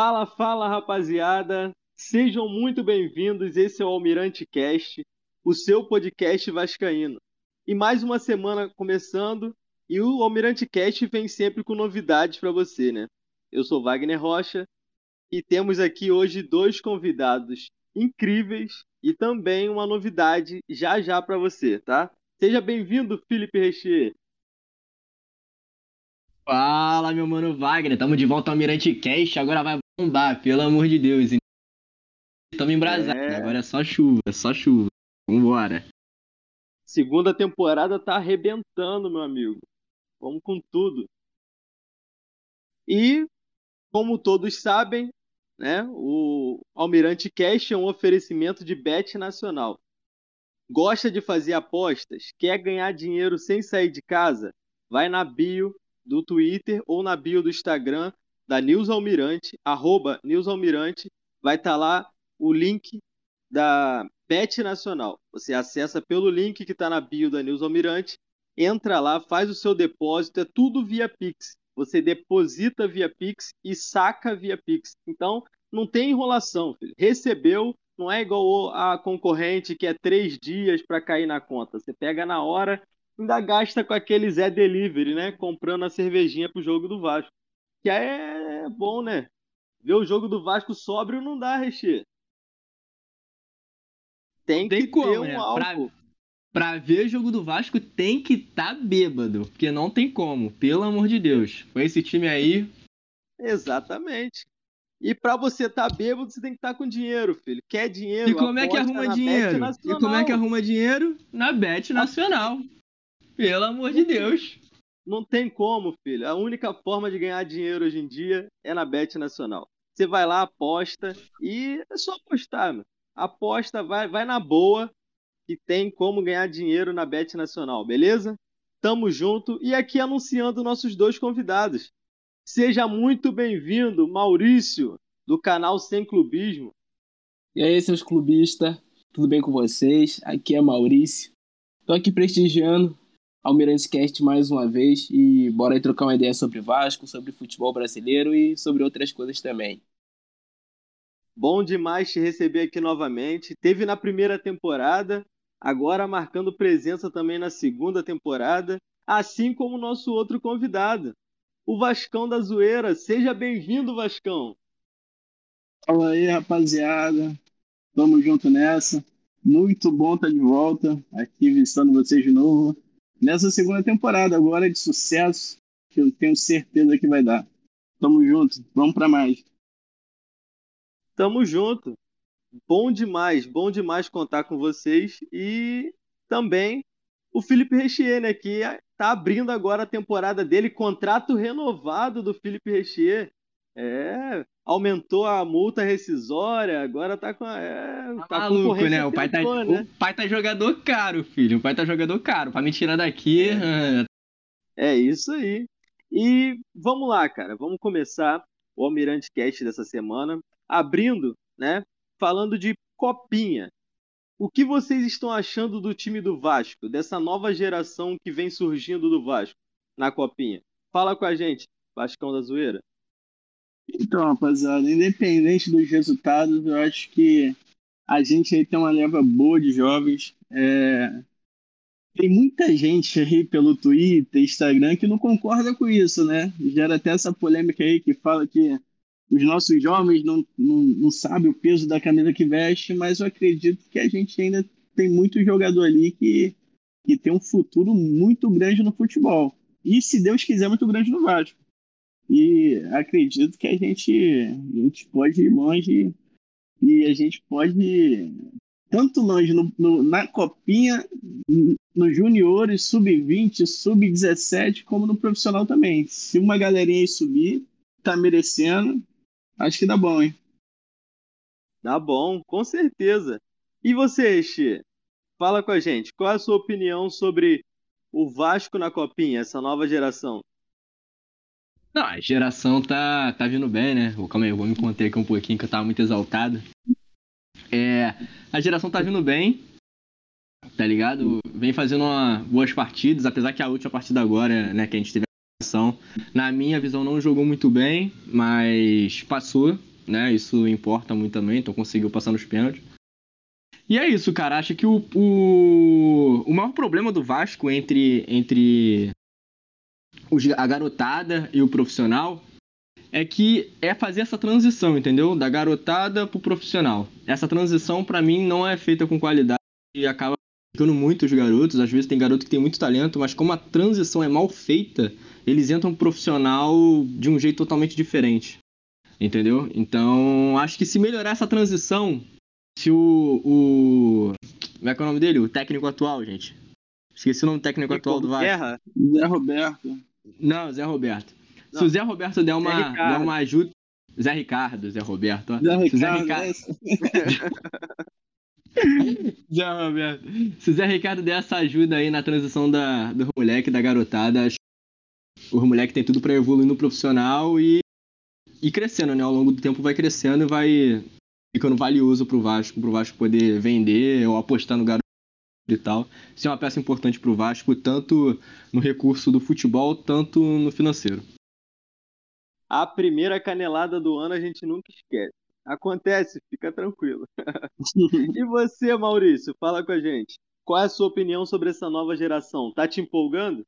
Fala, fala, rapaziada. Sejam muito bem-vindos. Esse é o Almirante Cast, o seu podcast vascaíno. E mais uma semana começando, e o Almirante Cast vem sempre com novidades para você, né? Eu sou Wagner Rocha e temos aqui hoje dois convidados incríveis e também uma novidade já já para você, tá? Seja bem-vindo, Felipe Rechier. Fala, meu mano Wagner. Tamo de volta ao Almirante Cast. Agora vai bombar, pelo amor de Deus. Tamo embrasados. É... Agora é só chuva, é só chuva. Vambora. Segunda temporada tá arrebentando, meu amigo. Vamos com tudo. E, como todos sabem, né, o Almirante Cash é um oferecimento de Bet Nacional. Gosta de fazer apostas? Quer ganhar dinheiro sem sair de casa? Vai na bio do Twitter ou na bio do Instagram da News Almirante, arroba News Almirante, vai estar tá lá o link da Bet Nacional. Você acessa pelo link que está na bio da News Almirante, entra lá, faz o seu depósito, é tudo via Pix. Você deposita via Pix e saca via Pix. Então, não tem enrolação, filho. Recebeu, não é igual a concorrente que é três dias para cair na conta. Você pega na hora ainda gasta com aquele Zé Delivery, né? Comprando a cervejinha pro jogo do Vasco. Que é bom, né? Ver o jogo do Vasco sóbrio não dá, Reche. Tem, tem que como, ter um né? álcool. Pra, pra ver o jogo do Vasco tem que estar tá bêbado. Porque não tem como, pelo amor de Deus. Com esse time aí. Exatamente. E para você estar tá bêbado, você tem que estar tá com dinheiro, filho. Quer dinheiro? E como é que arruma dinheiro? E como é que arruma dinheiro? Na Bet Nacional. Pelo amor de Deus. Não tem como, filho. A única forma de ganhar dinheiro hoje em dia é na Bet Nacional. Você vai lá, aposta e é só apostar, meu. Aposta, vai, vai na boa que tem como ganhar dinheiro na Bet Nacional, beleza? Tamo junto e aqui anunciando nossos dois convidados. Seja muito bem-vindo, Maurício, do canal Sem Clubismo. E aí, seus clubistas, tudo bem com vocês? Aqui é Maurício. Tô aqui prestigiando Almirante Cast mais uma vez e bora aí trocar uma ideia sobre Vasco, sobre futebol brasileiro e sobre outras coisas também. Bom demais te receber aqui novamente. Teve na primeira temporada, agora marcando presença também na segunda temporada, assim como o nosso outro convidado, o Vascão da Zoeira. Seja bem-vindo, Vascão. Fala aí, rapaziada. Tamo junto nessa. Muito bom estar de volta aqui visitando vocês de novo nessa segunda temporada agora de sucesso que eu tenho certeza que vai dar. Tamo junto, vamos para mais. Tamo junto. Bom demais, bom demais contar com vocês e também o Felipe Rechier, né, que tá abrindo agora a temporada dele, contrato renovado do Felipe Rechier. É, aumentou a multa rescisória, agora tá com a. É, tá, tá maluco, né? O pai, tá, né? o pai tá jogador caro, filho. O pai tá jogador caro. Pra me tirar daqui. É, é isso aí. E vamos lá, cara. Vamos começar o Almirante Cast dessa semana, abrindo, né? Falando de copinha. O que vocês estão achando do time do Vasco, dessa nova geração que vem surgindo do Vasco na copinha? Fala com a gente, Vascão da Zoeira. Então, rapaziada, independente dos resultados, eu acho que a gente aí tem uma leva boa de jovens. É... Tem muita gente aí pelo Twitter, Instagram, que não concorda com isso, né? Gera até essa polêmica aí que fala que os nossos jovens não, não, não sabem o peso da camisa que veste, mas eu acredito que a gente ainda tem muito jogador ali que, que tem um futuro muito grande no futebol. E, se Deus quiser, muito grande no Vasco. E acredito que a gente, a gente pode ir longe e a gente pode ir tanto longe no, no, na copinha, no juniores, sub-20, sub-17, como no profissional também. Se uma galerinha aí subir, tá merecendo, acho que dá bom, hein? Dá bom, com certeza. E você, Xê? Fala com a gente. Qual é a sua opinião sobre o Vasco na copinha, essa nova geração? Não, a geração tá, tá vindo bem, né? Calma aí, eu vou me conter aqui um pouquinho que eu tava muito exaltado. É, a geração tá vindo bem, tá ligado? Vem fazendo uma, boas partidas, apesar que a última partida agora, né, que a gente teve Na minha visão, não jogou muito bem, mas passou, né? Isso importa muito também, então conseguiu passar nos pênaltis. E é isso, cara. Acho que o, o, o maior problema do Vasco entre, entre a garotada e o profissional é que é fazer essa transição, entendeu? Da garotada pro profissional. Essa transição, para mim, não é feita com qualidade e acaba ficando muitos garotos. Às vezes tem garoto que tem muito talento, mas como a transição é mal feita, eles entram profissional de um jeito totalmente diferente. Entendeu? Então, acho que se melhorar essa transição, se o. o como é que é o nome dele? O técnico atual, gente. Esqueci o nome técnico atual do Vasco. Guerra? Zé Roberto. Não, Zé Roberto. Não. Se o Zé Roberto der uma, der uma ajuda. Zé Ricardo, Zé Roberto. Ó. Zé Ricardo. Zé Ricardo... Zé Roberto. Se o Zé Ricardo der essa ajuda aí na transição da, do moleque, da garotada, acho que o moleque tem tudo para evoluir no profissional e, e crescendo, né? Ao longo do tempo vai crescendo e vai ficando valioso pro Vasco, pro Vasco poder vender ou apostar no garoto e tal. Isso é uma peça importante pro Vasco, tanto no recurso do futebol, tanto no financeiro. A primeira canelada do ano a gente nunca esquece. Acontece, fica tranquilo. e você, Maurício, fala com a gente. Qual é a sua opinião sobre essa nova geração? Tá te empolgando?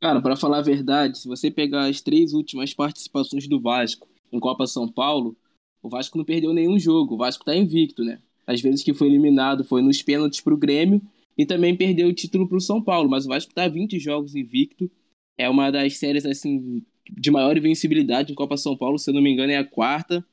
Cara, para falar a verdade, se você pegar as três últimas participações do Vasco em Copa São Paulo, o Vasco não perdeu nenhum jogo. O Vasco tá invicto, né? Às vezes que foi eliminado foi nos pênaltis pro Grêmio e também perdeu o título pro São Paulo, mas o Vasco tá 20 jogos invicto. É uma das séries assim de maior invencibilidade em Copa São Paulo, se eu não me engano, é a quarta.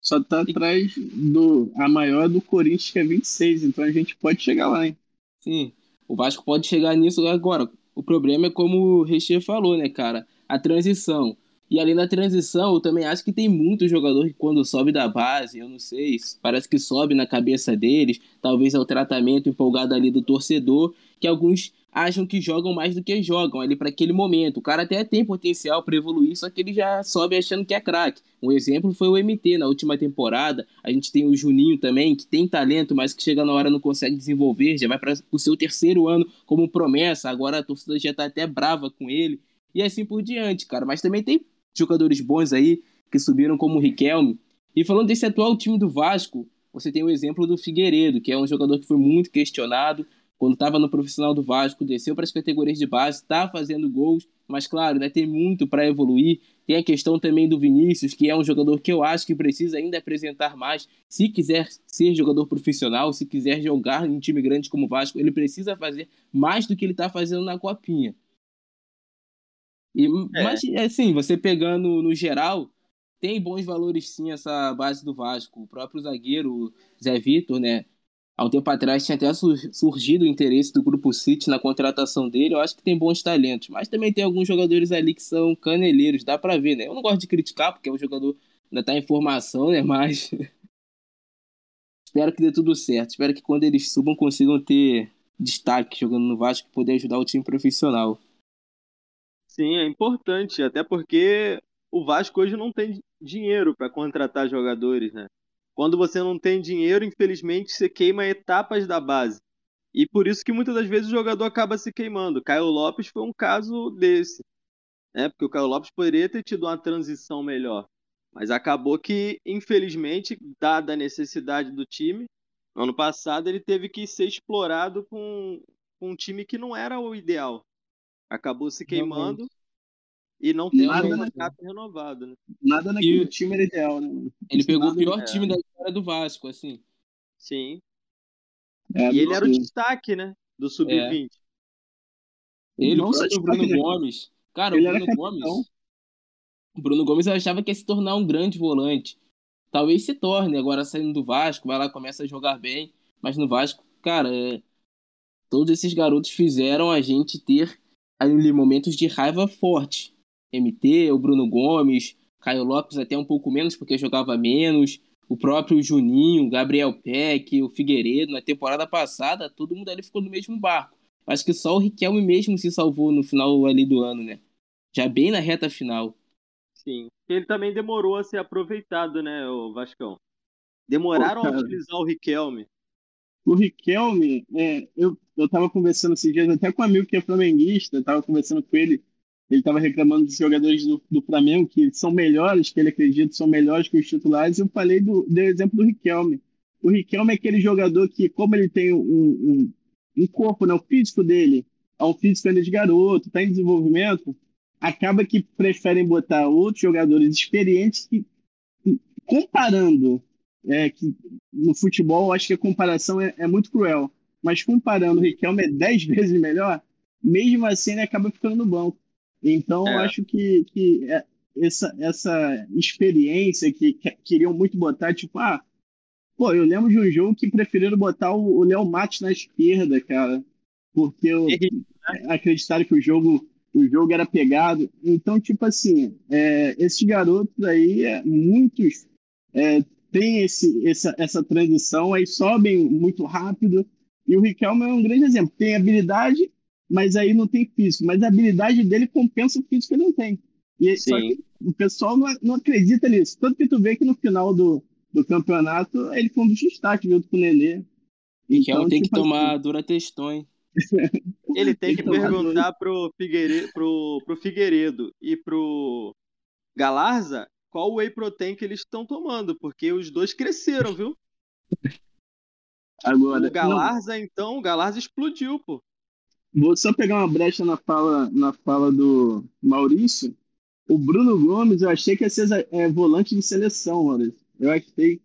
Só tá atrás do. A maior do Corinthians, que é 26, então a gente pode chegar lá, hein? Sim, o Vasco pode chegar nisso agora. O problema é como o Recher falou, né, cara? A transição. E ali na transição, eu também acho que tem muito jogador que quando sobe da base, eu não sei, parece que sobe na cabeça deles, talvez é o tratamento empolgado ali do torcedor, que alguns acham que jogam mais do que jogam ali para aquele momento. O cara até tem potencial para evoluir, só que ele já sobe achando que é craque. Um exemplo foi o MT na última temporada. A gente tem o Juninho também, que tem talento, mas que chega na hora não consegue desenvolver, já vai para o seu terceiro ano como promessa. Agora a torcida já tá até brava com ele. E assim por diante, cara. Mas também tem jogadores bons aí que subiram como o Riquelme. E falando desse atual time do Vasco, você tem o exemplo do Figueiredo, que é um jogador que foi muito questionado, quando estava no profissional do Vasco, desceu para as categorias de base, está fazendo gols, mas claro, né, tem muito para evoluir. Tem a questão também do Vinícius, que é um jogador que eu acho que precisa ainda apresentar mais. Se quiser ser jogador profissional, se quiser jogar em um time grande como o Vasco, ele precisa fazer mais do que ele está fazendo na Copinha. E, é. Mas, assim, você pegando no geral, tem bons valores sim essa base do Vasco. O próprio zagueiro, Zé Vitor, né? há um tempo atrás tinha até surgido o interesse do Grupo City na contratação dele. Eu acho que tem bons talentos, mas também tem alguns jogadores ali que são caneleiros, dá para ver, né? Eu não gosto de criticar, porque o jogador ainda tá em formação, né? Mas. Espero que dê tudo certo. Espero que quando eles subam consigam ter destaque jogando no Vasco e poder ajudar o time profissional. Sim, é importante, até porque o Vasco hoje não tem dinheiro para contratar jogadores, né? Quando você não tem dinheiro, infelizmente, você queima etapas da base. E por isso que muitas das vezes o jogador acaba se queimando. Caio Lopes foi um caso desse. Né? Porque o Caio Lopes poderia ter tido uma transição melhor. Mas acabou que, infelizmente, dada a necessidade do time, no ano passado ele teve que ser explorado com, com um time que não era o ideal. Acabou se queimando e não tem nada um cap renovado, né? Nada naquele e... time era ideal, né? Ele pegou o pior time da história do Vasco, assim. Sim. É, e ele era o destaque, né? Do Sub-20. É. Ele, o próprio Bruno? Gomes. Cara, ele o Bruno Gomes. O Bruno Gomes eu achava que ia se tornar um grande volante. Talvez se torne, agora saindo do Vasco, vai lá, começa a jogar bem. Mas no Vasco, cara, é... todos esses garotos fizeram a gente ter ali momentos de raiva forte. MT, o Bruno Gomes, Caio Lopes até um pouco menos porque jogava menos, o próprio Juninho, Gabriel Peck, o Figueiredo, na temporada passada, todo mundo ali ficou no mesmo barco. Acho que só o Riquelme mesmo se salvou no final ali do ano, né? Já bem na reta final. Sim. Ele também demorou a ser aproveitado, né, o Vascão? Demoraram Pô, a utilizar o Riquelme. O Riquelme, é, eu, eu tava conversando esses dias até com um amigo que é flamenguista, tava conversando com ele ele estava reclamando dos jogadores do, do, Flamengo que são melhores, que ele acredita são melhores que os titulares. Eu falei do, exemplo do Riquelme. O Riquelme é aquele jogador que, como ele tem um, um, um corpo, né, o físico dele é um físico ainda de garoto, está em desenvolvimento, acaba que preferem botar outros jogadores experientes que, comparando, é, que no futebol acho que a comparação é, é muito cruel, mas comparando o Riquelme é 10 vezes melhor, mesmo assim ele acaba ficando no banco. Então, é. acho que, que é, essa, essa experiência que, que, queriam muito botar, tipo, ah, pô, eu lembro de um jogo que preferiram botar o, o Léo Matos na esquerda, cara, porque eu, né? acreditaram que o jogo, o jogo era pegado. Então, tipo assim, é, esses garotos aí, é, muitos é, têm esse, essa, essa transição, aí sobem muito rápido. E o Riquelme é um grande exemplo. Tem habilidade, mas aí não tem físico. Mas a habilidade dele compensa o físico que ele não tem. E só que o pessoal não, não acredita nisso. Tanto que tu vê que no final do, do campeonato ele foi um dos destaques junto com o Nenê. Então, tem tipo que tomar assim, dura testões. Ele tem que perguntar pro, Figueiredo, pro, pro Figueiredo e pro Galarza qual whey protein que eles estão tomando, porque os dois cresceram, viu? Agora, o Galarza, não. então, o Galarza explodiu, pô. Vou só pegar uma brecha na fala, na fala do Maurício. O Bruno Gomes, eu achei que ia ser é, volante de seleção, Maurício. Eu achei.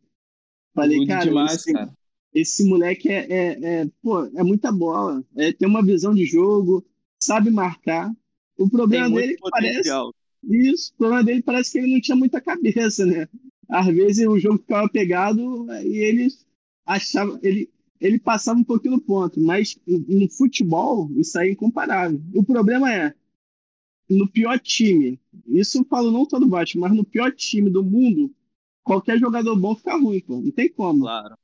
Falei, cara, demais, esse, cara, esse moleque é, é, é, pô, é muita bola. É, tem uma visão de jogo, sabe marcar. O problema dele potencial. parece. Isso, o problema dele parece que ele não tinha muita cabeça, né? Às vezes o jogo ficava pegado e ele achava. Ele, ele passava um pouquinho no ponto, mas no futebol isso aí é incomparável. O problema é, no pior time, isso eu falo não todo baixo, mas no pior time do mundo, qualquer jogador bom fica ruim, pô. Não tem como. Claro.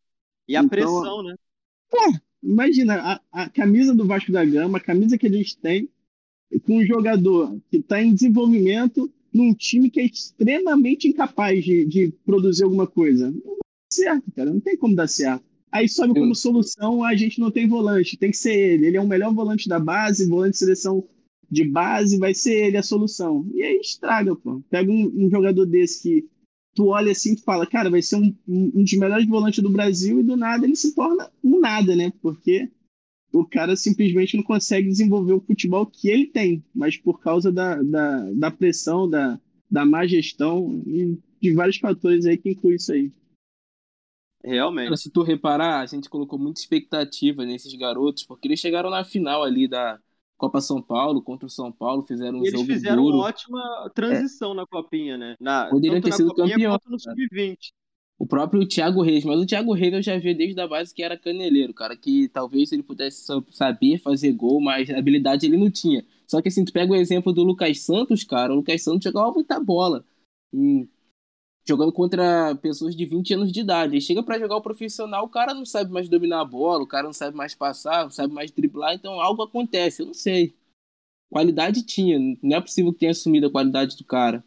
E a então, pressão, né? Pô, imagina, a, a, camisa do Vasco da Gama, a camisa que a gente tem, com um jogador que está em desenvolvimento num time que é extremamente incapaz de, de produzir alguma coisa. Não certo, cara. Não tem como dar certo. Aí sobe como solução, a gente não tem volante, tem que ser ele. Ele é o melhor volante da base, volante de seleção de base, vai ser ele a solução. E aí estraga, pô. Pega um, um jogador desse que tu olha assim e fala, cara, vai ser um, um dos melhores volantes do Brasil e do nada ele se torna um nada, né? Porque o cara simplesmente não consegue desenvolver o futebol que ele tem, mas por causa da, da, da pressão, da, da má gestão e de vários fatores aí que inclui isso aí. Realmente. Se tu reparar, a gente colocou muita expectativa nesses garotos, porque eles chegaram na final ali da, Copa São Paulo contra o São Paulo, fizeram um Eles jogo fizeram duro. uma ótima transição é. na copinha, né? Na, Poderiam ter sido campeão. no sub-20. O próprio Thiago Reis, mas o Thiago Reis eu já vi desde a base que era caneleiro, cara, que talvez ele pudesse saber fazer gol, mas habilidade ele não tinha. Só que assim, tu pega o exemplo do Lucas Santos, cara, o Lucas Santos jogava muita bola. E jogando contra pessoas de 20 anos de idade. Aí chega para jogar o profissional, o cara não sabe mais dominar a bola, o cara não sabe mais passar, não sabe mais driblar, então algo acontece, eu não sei. Qualidade tinha, não é possível que tenha assumido a qualidade do cara.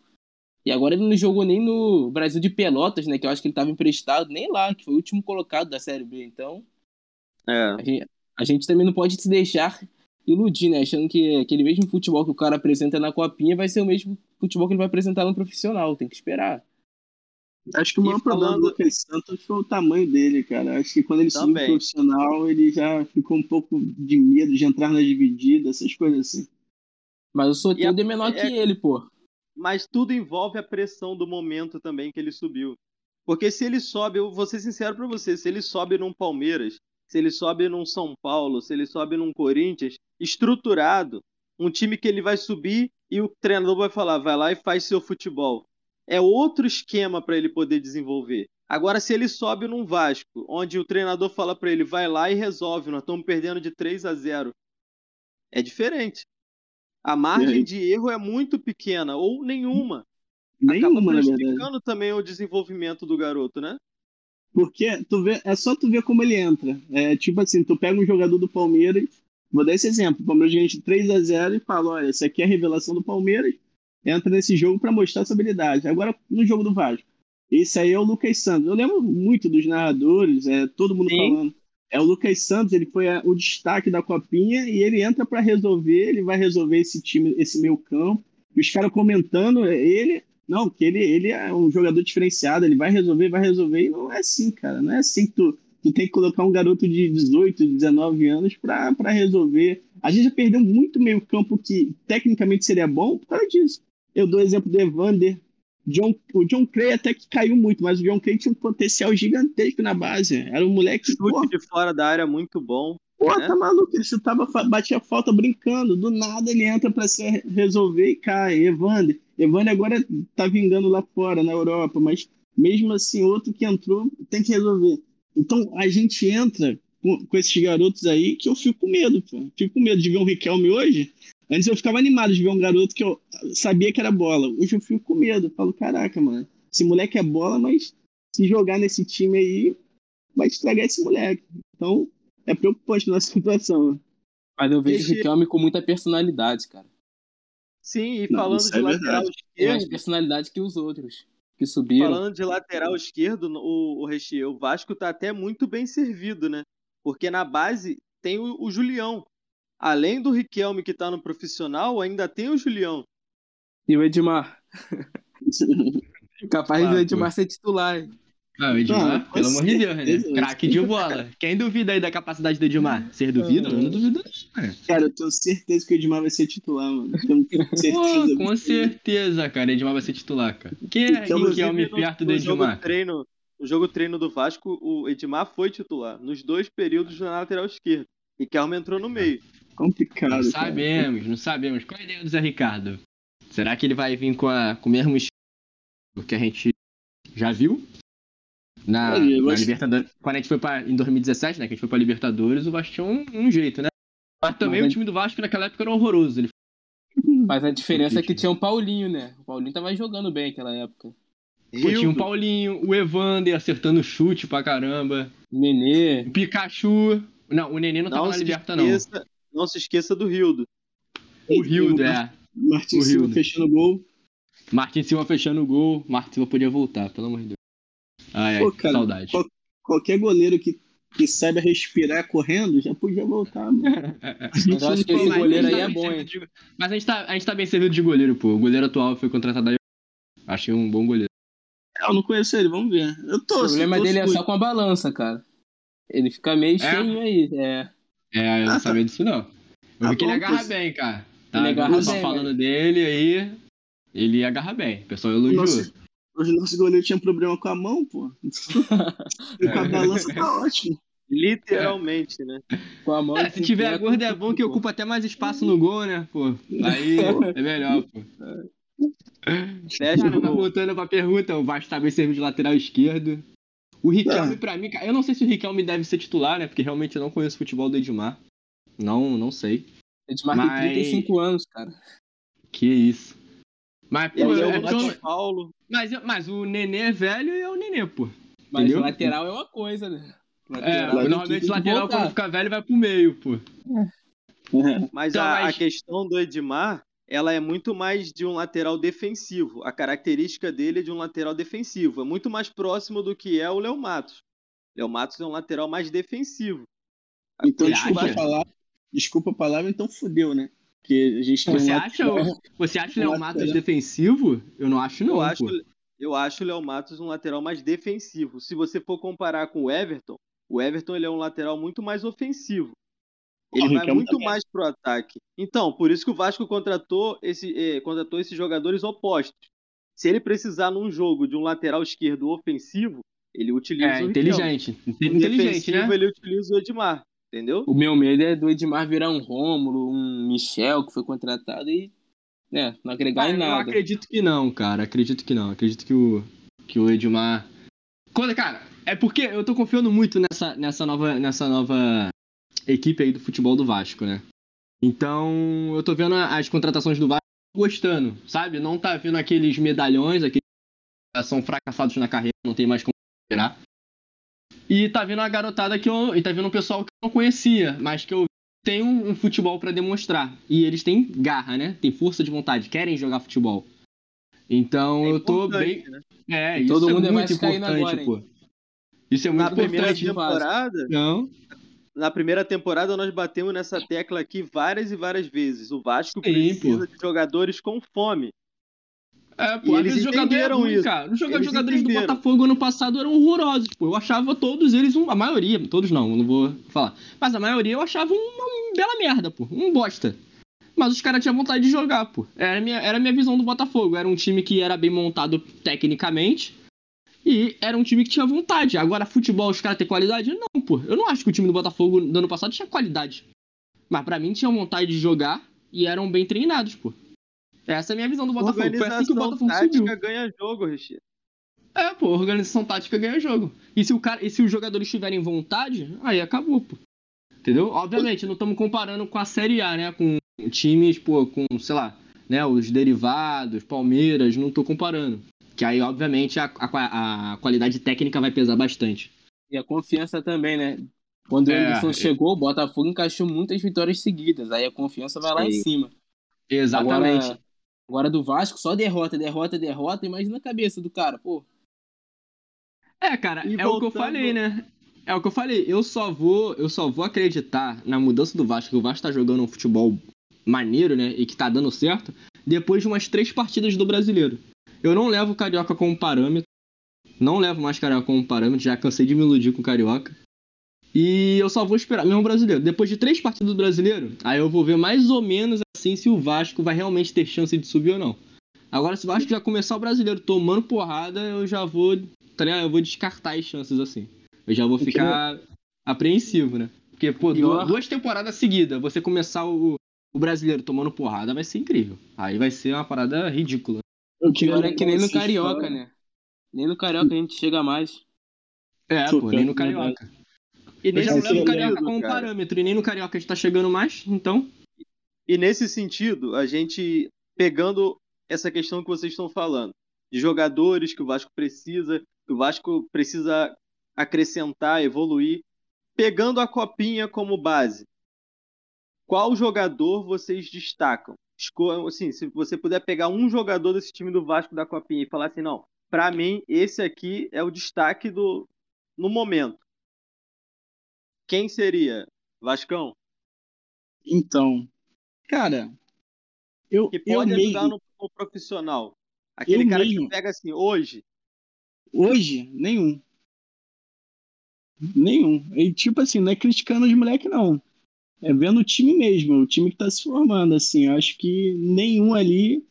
E agora ele não jogou nem no Brasil de Pelotas, né, que eu acho que ele estava emprestado, nem lá, que foi o último colocado da Série B, então... É. A gente, a gente também não pode se deixar iludir, né? Achando que aquele mesmo futebol que o cara apresenta na copinha vai ser o mesmo futebol que ele vai apresentar no profissional. Tem que esperar. Acho que o maior falando... problema do Lucas Santos foi o tamanho dele, cara. Acho que quando ele subiu pro profissional, ele já ficou um pouco de medo de entrar na dividida, essas coisas assim. Mas o Soteldo é menor é... que ele, pô. Mas tudo envolve a pressão do momento também que ele subiu. Porque se ele sobe, eu vou ser sincero pra você, se ele sobe num Palmeiras, se ele sobe num São Paulo, se ele sobe num Corinthians, estruturado, um time que ele vai subir e o treinador vai falar, vai lá e faz seu futebol é outro esquema para ele poder desenvolver. Agora, se ele sobe num Vasco, onde o treinador fala para ele, vai lá e resolve, nós estamos perdendo de 3 a 0, é diferente. A margem de erro é muito pequena, ou nenhuma. Nenhuma, Acaba prejudicando também o desenvolvimento do garoto, né? Porque tu vê, é só tu ver como ele entra. É tipo assim, tu pega um jogador do Palmeiras, vou dar esse exemplo, o Palmeiras ganha de 3 a 0 e fala, olha, essa aqui é a revelação do Palmeiras, entra nesse jogo para mostrar sua habilidade. Agora, no jogo do Vasco, esse aí é o Lucas Santos. Eu lembro muito dos narradores, é, todo mundo Sim. falando. é o Lucas Santos, ele foi a, o destaque da copinha e ele entra para resolver, ele vai resolver esse time, esse meio campo. E os caras comentando, ele, não, que ele, ele é um jogador diferenciado, ele vai resolver, vai resolver. E não é assim, cara. Não é assim que tu, tu tem que colocar um garoto de 18, 19 anos para resolver. A gente já perdeu muito meio campo que tecnicamente seria bom por causa disso. Eu dou o exemplo do Evander. John, o John Clay até que caiu muito, mas o John Clay tinha um potencial gigantesco na base. Era um moleque. Chute pô, de fora da área muito bom. Pô, né? tá maluco? Ele chutava, batia falta brincando. Do nada ele entra para se resolver e cai. Evander. Evander agora tá vingando lá fora, na Europa, mas mesmo assim, outro que entrou tem que resolver. Então a gente entra com, com esses garotos aí que eu fico com medo, pô. Fico com medo de ver um Riquelme hoje Antes eu ficava animado de ver um garoto que eu sabia que era bola. Hoje eu fico com medo. Eu falo, caraca, mano, esse moleque é bola, mas se jogar nesse time aí, vai estragar esse moleque. Então, é preocupante a nossa situação. Mas eu vejo o Riquelme com muita personalidade, cara. Sim, e Não, falando de é lateral esquerdo. Tem mais personalidade que os outros que subiram. Falando de lateral esquerdo, o, o Recheio, o Vasco tá até muito bem servido, né? Porque na base tem o, o Julião, além do Riquelme que tá no profissional, ainda tem o Julião. E o Edmar. Capaz do Edmar ser titular, hein? Não, o Edmar, pelo amor de Deus, né? Craque de bola. Quem duvida aí da capacidade do Edmar? Vocês duvidam? Eu não duvido. Cara. cara, eu tenho certeza que o Edmar vai ser titular, mano. Certeza. Pô, com certeza, cara. O Edmar vai ser titular, cara. Quem é Riquelme perto do Edmar? Treino, no jogo treino do Vasco, o Edmar foi titular. Nos dois períodos na lateral esquerda. Riquelme entrou no meio. Complicado. Não sabemos, cara. não sabemos. Qual é a ideia do Zé Ricardo? Será que ele vai vir com, a, com o mesmo estilo que a gente já viu? Na, na Libertadores. Quando a gente foi pra, em 2017, né? Que a gente foi pra Libertadores, o Vasco tinha um, um jeito, né? Mas também Mas o time do Vasco naquela época era horroroso. Ele... Mas a diferença é que tinha o um Paulinho, né? O Paulinho tava jogando bem naquela época. Pô, tinha o Paulinho, o Evander acertando chute pra caramba. Nenê. O Pikachu. Não, o Nenê não, não tava na Liberta, não. Não se esqueça do Rildo. O Rildo, é. Martin o Silva Rildo. fechando o gol. Martin Silva fechando o gol. Martin Silva podia voltar, pelo amor de Deus. Ai, Pô, ai, cara, saudade. Qual, qualquer goleiro que, que saiba respirar correndo já podia voltar, mano. eu acho que esse goleiro aí é bom, hein? De... Mas a gente, tá, a gente tá bem servido de goleiro, pô. O goleiro atual foi contratado aí. Achei um bom goleiro. Eu não conheço ele, vamos ver. Eu tô. O problema dele é só com a balança, cara. Ele fica meio é? cheio aí, é. É, eu não tá. sabia disso não. Eu tá vi que ele agarra bem, cara. Tá, ele agarra bem. falando né? dele aí, ele agarra bem. O pessoal elogiou. Nossa, o nosso goleiro tinha problema com a mão, pô. e com a balança tá ótimo. Literalmente, né? Com a mão. É, se tiver gordo é bom que ocupa até mais espaço no gol, né, pô? Aí é melhor, pô. Fecha, Cara, voltando pra pergunta, o Vasco tá bem servido de lateral esquerdo. O Riquelme, é. pra mim, eu não sei se o Riquelme deve ser titular, né? Porque realmente eu não conheço o futebol do Edmar. Não, não sei. Edmar mas... tem 35 anos, cara. Que isso. Mas, pô, é, é tão... Paulo. Mas, mas o Nenê é velho e é o Nenê, pô. Mas Entendeu? lateral é uma coisa, né? Lateral, é, normalmente lateral quando fica velho vai pro meio, pô. É. Mas, então, a, mas a questão do Edmar ela é muito mais de um lateral defensivo. A característica dele é de um lateral defensivo. É muito mais próximo do que é o Léo Matos. Léo Matos é um lateral mais defensivo. Então, desculpa falar, desculpa a palavra, então fudeu, né? Porque a gente você, um acha, lateral, você acha o Léo Matos defensivo? Eu não acho, não. Eu acho, eu acho o Léo Matos um lateral mais defensivo. Se você for comparar com o Everton, o Everton ele é um lateral muito mais ofensivo. Ele vai muito também. mais pro ataque. Então, por isso que o Vasco contratou, esse, eh, contratou esses jogadores opostos. Se ele precisar num jogo de um lateral esquerdo ofensivo, ele utiliza é, o inteligente. Riquelme. Inteligente, né? ele utiliza o Edmar, entendeu? O meu medo é do Edmar virar um Rômulo, um Michel que foi contratado e né, não agregar ah, em nada. Eu acredito que não, cara. Acredito que não. Acredito que o, que o Edmar. Quando, cara, é porque eu tô confiando muito nessa, nessa, nova, nessa nova equipe aí do futebol do Vasco, né? Então, eu tô vendo as contratações do Vasco gostando, sabe? Não tá vendo aqueles medalhões, aqueles que são fracassados na carreira, não tem mais como esperar. E tá vendo a garotada que eu. E tá vendo um pessoal que eu não conhecia, mas que eu tenho um, um futebol para demonstrar. E eles têm garra, né? Tem força de vontade, querem jogar futebol. Então é eu tô bem. Né? É, e isso todo é mundo é muito importante, agora, pô. Isso é muito Na importante. primeira temporada, não. Na primeira temporada nós batemos nessa tecla aqui várias e várias vezes. O Vasco Sim, precisa pô. de jogadores com fome. É, E pô, às eles entenderam ruim, isso. cara. Os jogadores do entenderam. Botafogo ano passado eram horrorosos, pô. Eu achava todos eles, um, a maioria, todos não, não vou falar. Mas a maioria eu achava uma bela merda, pô. Um bosta. Mas os caras tinham vontade de jogar, pô. Era a minha, era a minha visão do Botafogo. Era um time que era bem montado tecnicamente. E era um time que tinha vontade. Agora, futebol, os caras têm qualidade? Não, pô. Eu não acho que o time do Botafogo do ano passado tinha qualidade. Mas pra mim tinha vontade de jogar e eram bem treinados, pô. Essa é a minha visão do Botafogo. Foi assim que o Organização Botafogo tática subiu. ganha jogo, Richie. É, pô, organização tática ganha jogo. E se, o cara, e se os jogadores tiverem vontade, aí acabou, pô. Entendeu? Obviamente, não estamos comparando com a Série A, né? Com times, pô, com, sei lá, né? Os derivados, Palmeiras, não tô comparando. Que aí, obviamente, a, a, a qualidade técnica vai pesar bastante. E a confiança também, né? Quando o É, Anderson é. chegou, o Botafogo encaixou muitas vitórias seguidas. Aí a confiança vai lá em Sim. cima. Exatamente. Agora, agora do Vasco, só derrota, derrota, derrota. Imagina a cabeça do cara, pô. É, cara, E é o que eu voltando- falei, né? É o que eu falei. Eu só vou, eu só vou acreditar na mudança do Vasco, que o Vasco tá jogando um futebol maneiro, né? E que tá dando certo, depois de umas três partidas do brasileiro. Eu não levo o Carioca como parâmetro. Não levo mais Carioca como parâmetro, já cansei de me iludir com o Carioca. E eu só vou esperar, mesmo o brasileiro. Depois de três partidas do brasileiro, aí eu vou ver mais ou menos assim se o Vasco vai realmente ter chance de subir ou não. Agora, se o Vasco já começar o brasileiro tomando porrada, eu já vou tá ligado? Eu vou descartar as chances assim. Eu já vou ficar apreensivo, né? Porque, pô, duas, duas temporadas seguidas, você começar o, o brasileiro tomando porrada vai ser incrível. Aí vai ser uma parada ridícula. Eu O pior é que nem no Carioca, né? Nem no Carioca a gente chega mais. É, Pô, pô, nem no Carioca. E Eu já nesse não levo o Carioca sentido, como cara, parâmetro, e nem no Carioca a gente tá chegando mais, então. E nesse sentido, a gente pegando essa questão que vocês estão falando, de jogadores que o Vasco precisa, que o Vasco precisa acrescentar, evoluir, pegando a copinha como base. Qual jogador vocês destacam? Assim, se você puder pegar um jogador desse time do Vasco da copinha e falar assim, não, pra mim esse aqui é o destaque do no momento. Quem seria? Vascão? Então, cara, eu, que eu pode ajudar mesmo, no, profissional. Aquele Eu cara que pega assim, hoje, hoje, nenhum. Nenhum. E tipo assim, não é criticando os moleques, não. É vendo o time mesmo, o time que tá se formando, assim. Eu acho que nenhum ali.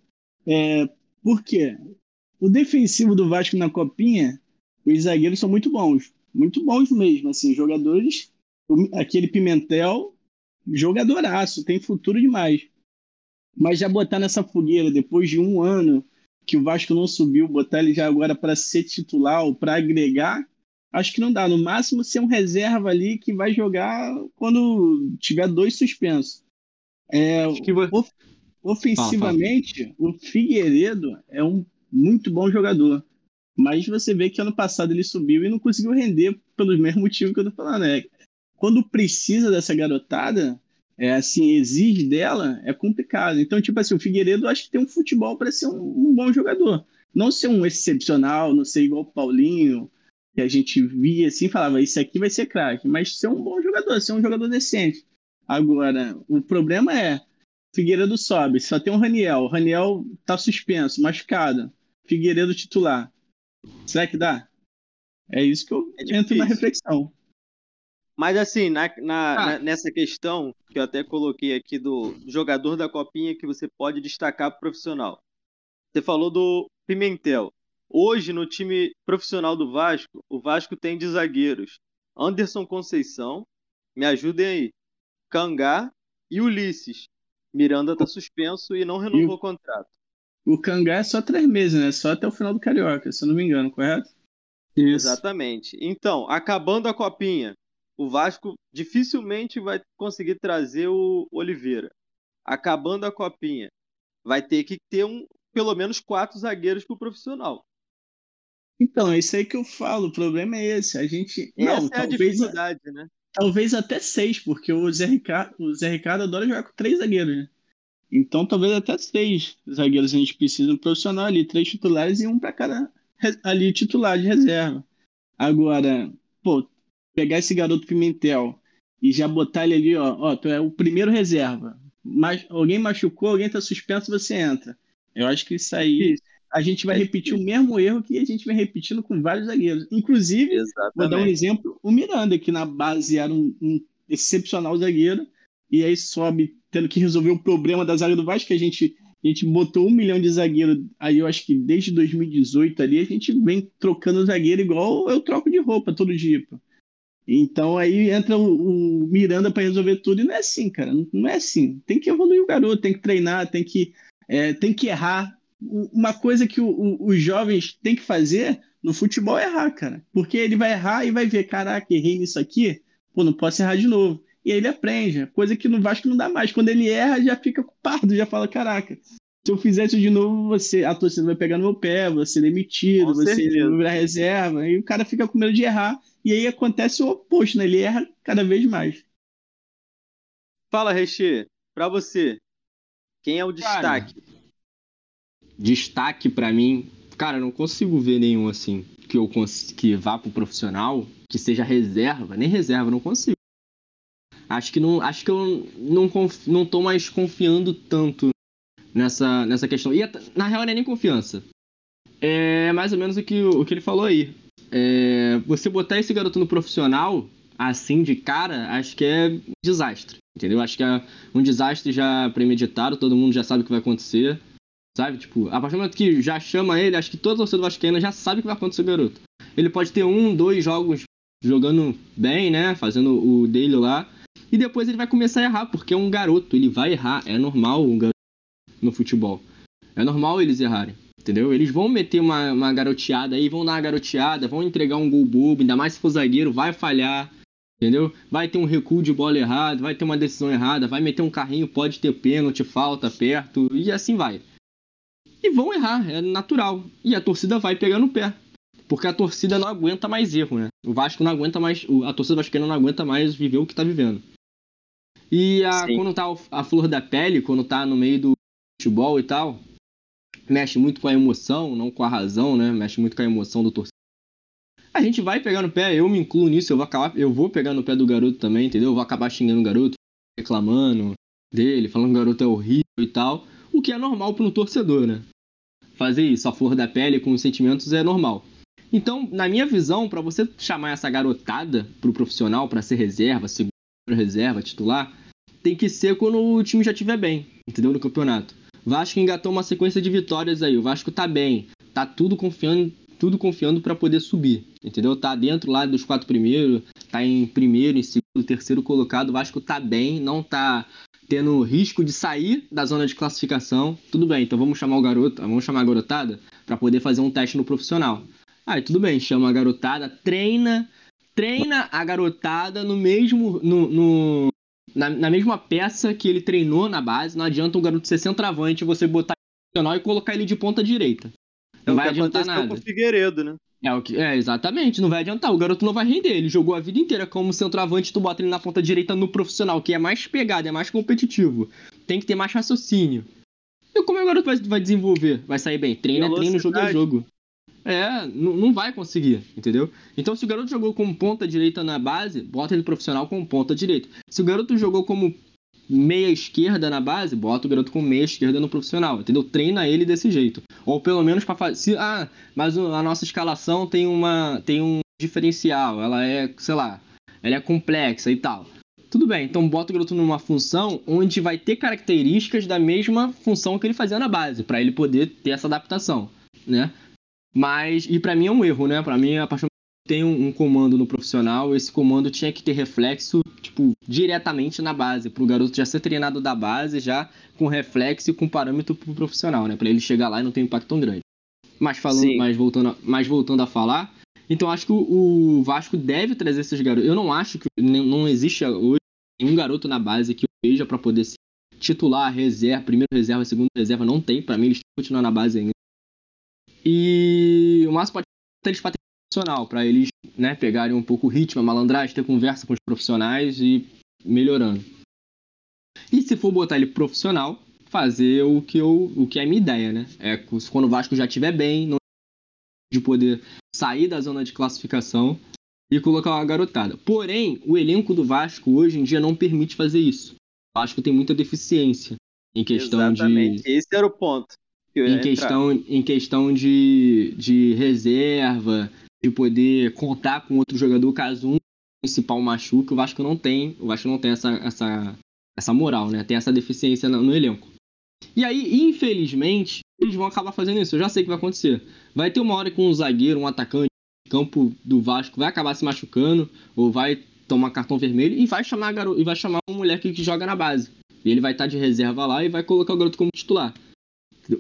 É... Por quê? O defensivo do Vasco na copinha, os zagueiros são muito bons. Muito bons mesmo, assim. Jogadores. Aquele Pimentel, jogadoraço, tem futuro demais. Mas já botar nessa fogueira depois de um ano que o Vasco não subiu, botar ele já agora para ser titular ou para agregar, acho que não dá. No máximo ser um reserva ali que vai jogar quando tiver dois suspensos. É, Acho que vo- of- ofensivamente, o Figueiredo é um muito bom jogador. Mas você vê que ano passado ele subiu e não conseguiu render pelos mesmos motivos que eu tô falando. É, quando precisa dessa garotada, é assim, exige dela, é complicado. Então, tipo assim, o Figueiredo acho que tem um futebol para ser um, um bom jogador. Não ser um excepcional, não ser igual o Paulinho, que a gente via assim falava, isso aqui vai ser craque, mas ser um bom jogador, ser um jogador decente. Agora, o problema é, Figueiredo sobe, só tem o Raniel. O Raniel tá suspenso, machucado. Figueiredo titular. Será que dá? É isso que eu É entro na reflexão. mas assim, na, na- Ah. na- nessa questão que eu até coloquei aqui do jogador da copinha que você pode destacar pro profissional. Você falou do Pimentel. Hoje, no time profissional do Vasco, o Vasco tem de zagueiros Anderson Conceição, me ajudem aí, Cangá e Ulisses. Miranda tá suspenso e não renovou o contrato. O Cangá é só três meses, né? Só até o final do Carioca, se eu não me engano, correto? Isso. Exatamente. Então, acabando a copinha, o Vasco dificilmente vai conseguir trazer o Oliveira. Acabando a copinha, vai ter que ter um, pelo menos quatro zagueiros pro profissional. Então, é isso aí que eu falo. O problema é esse. A gente. Essa não, é a talvez, dificuldade, né? talvez até seis, porque o Zé Ricardo, o Zé Ricardo adora jogar com três zagueiros, né? Então, talvez até seis zagueiros a gente precisa um profissional ali, três titulares e um para cada ali titular de reserva. Agora, pô, pegar esse garoto Pimentel e já botar ele ali, ó, ó, tu é o primeiro reserva. Mas alguém machucou, alguém tá suspenso, você entra. Eu acho que isso aí a gente vai repetir o mesmo erro que a gente vem repetindo com vários zagueiros. Inclusive, Exatamente. vou dar um exemplo, o Miranda, que na base era um, um excepcional zagueiro, e aí sobe tendo que resolver o problema da zaga do Vasco, que a gente, a gente botou um milhão de zagueiro, aí eu acho que desde 2018 ali, a gente vem trocando zagueiro igual eu troco de roupa todo dia, pô. Então aí entra o, o Miranda para resolver tudo, e não é assim, cara, não, não, é assim. Tem que evoluir o garoto, tem que treinar, tem que, é, tem que errar. Uma coisa que o, o, os jovens têm que fazer no futebol é errar, cara. Porque ele vai errar e vai ver, caraca, errei nisso aqui, pô, não posso errar de novo e aí ele aprende. Coisa que no Vasco não dá mais. Quando ele erra, já fica culpado, já fala: caraca, se eu fizer isso de novo, você, a torcida vai pegar no meu pé, você ser demitido, com você vai virar reserva. E o cara fica com medo de errar. E aí acontece o oposto, né? Ele erra cada vez mais. Fala, Reche, pra você, quem é o destaque? Cara, destaque para mim, cara, não consigo ver nenhum assim que eu que vá pro profissional, que seja reserva, nem reserva, não consigo. Acho que não, acho que eu não, conf, não tô mais confiando tanto nessa, nessa questão. E na real não é nem confiança. É mais ou menos o que, o que ele falou aí. É, você botar esse garoto no profissional, assim de cara, acho que é desastre. Entendeu? Acho que é um desastre já premeditado, todo mundo já sabe o que vai acontecer. Sabe? Tipo, a partir do momento que já chama ele, acho que toda a torcida vascaína já sabe o que vai acontecer com o garoto. Ele pode ter um, dois jogos jogando bem, né? Fazendo o dele lá. E depois ele vai começar a errar, porque é um garoto, ele vai errar. É normal um garoto no futebol. É normal eles errarem, entendeu? Eles vão meter uma, uma garoteada aí, vão dar uma garoteada, vão entregar um gol bobo, ainda mais se for zagueiro, vai falhar, entendeu? Vai ter um recuo de bola errado, vai ter uma decisão errada, vai meter um carrinho, pode ter pênalti, falta perto, e assim vai. E vão errar, é natural. E a torcida vai pegar no pé. Porque a torcida não aguenta mais erro, né? O Vasco não aguenta mais. A torcida vascaína não aguenta mais viver o que tá vivendo. E a, quando tá a flor da pele, quando tá no meio do futebol e tal, mexe muito com a emoção, não com a razão, né? Mexe muito com a emoção do torcedor. A gente vai pegar no pé, eu me incluo nisso, eu vou acabar, eu vou pegar no pé do garoto também, entendeu? Eu vou acabar xingando o garoto, reclamando dele, falando que o garoto é horrível e tal, o que é normal para um torcedor, né? Fazer isso, a flor da pele com os sentimentos é normal. Então, na minha visão, para você chamar essa garotada pro profissional para ser reserva, segunda reserva, titular, tem que ser quando o time já estiver bem, entendeu? No campeonato. Vasco engatou uma sequência de vitórias aí. O Vasco tá bem, tá tudo confiando, tudo confiando para poder subir, entendeu? Tá dentro lá dos quatro primeiros, tá em primeiro, em segundo, terceiro colocado. O Vasco tá bem, não tá tendo risco de sair da zona de classificação. Tudo bem, então vamos chamar o garoto, vamos chamar a garotada para poder fazer um teste no profissional. Aí tudo bem, chama a garotada, treina, treina a garotada no mesmo no, no na, na, mesma peça que ele treinou na base, não adianta um garoto ser centroavante você botar ele e colocar ele de ponta direita. Não é vai adiantar nada. Com o Figueiredo, né? É, o que, é, exatamente, não vai adiantar. O garoto não vai render. Ele jogou a vida inteira como centroavante, tu bota ele na ponta direita no profissional, que é mais pegado, é mais competitivo. Tem que ter mais raciocínio. E como é que o garoto vai, vai desenvolver? Vai sair bem? Treino é treino, jogo é jogo. É, não vai conseguir, entendeu? Então, se o garoto jogou como ponta direita na base, bota ele profissional como ponta direita. Se o garoto jogou como meia esquerda na base, bota o garoto com meia esquerda no profissional, entendeu? Treina ele desse jeito. Ou pelo menos para fazer. Ah, mas a nossa escalação tem uma tem um diferencial, ela é, sei lá, ela é complexa e tal. Tudo bem, então bota o garoto numa função onde vai ter características da mesma função que ele fazia na base, para ele poder ter essa adaptação, né? Mas, e para mim é um erro, né? Para mim, a partir tem um, um, comando no profissional, esse comando tinha que ter reflexo, tipo, diretamente na base, para o garoto já ser treinado da base, já com reflexo e com parâmetro pro profissional, né? Para ele chegar lá e não ter um impacto tão grande. Mas falando, mas voltando, a, mas voltando a falar, então acho que o, o Vasco deve trazer esses garotos. Eu não acho que não existe hoje nenhum garoto na base que veja para poder se titular, reserva, primeiro reserva, segundo reserva, não tem. Para mim, eles têm que continuar na base ainda. E o máximo pode ser eles profissional, para eles né, pegarem um pouco o ritmo, a malandragem, ter conversa com os profissionais e melhorando. E se for botar ele profissional, fazer o que, eu, o que é a minha ideia, né? É quando o Vasco já estiver bem, não de poder sair da zona de classificação, e colocar uma garotada. Porém, o elenco do Vasco hoje em dia não permite fazer isso. O Vasco tem muita deficiência em questão Exatamente. de. Esse era o ponto. que Em entrar. questão, em questão de, de reserva, de poder contar com outro jogador caso um principal machuque, o Vasco não tem. O Vasco não tem essa, essa, essa moral, né? Tem essa deficiência no, no elenco. E aí, infelizmente, eles vão acabar fazendo isso. Eu já sei que vai acontecer. Vai ter uma hora que um zagueiro, um atacante, campo do Vasco vai acabar se machucando, ou vai tomar cartão vermelho e vai chamar garo... e vai chamar um moleque que joga na base. E ele vai estar de reserva lá e vai colocar o garoto como titular.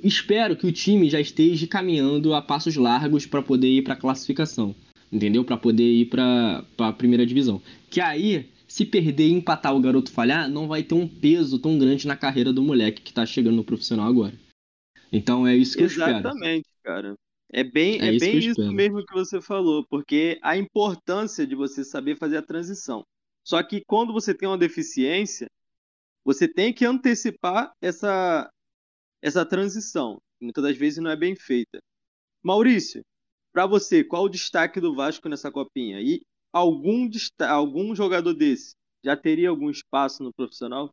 Espero que o time já esteja caminhando a passos largos para poder ir para a classificação, entendeu? Para poder ir para a primeira divisão. Que aí, se perder e empatar o garoto falhar, não vai ter um peso tão grande na carreira do moleque que tá chegando no profissional agora. Então é isso que eu espero. Exatamente, cara. É bem, É é isso bem isso mesmo que você falou, porque a importância de você saber fazer a transição. Só que quando você tem uma deficiência, você tem que antecipar essa, essa transição. que Muitas das vezes não é bem feita. Maurício, para você, qual o destaque do Vasco nessa copinha? E algum, algum jogador desse já teria algum espaço no profissional?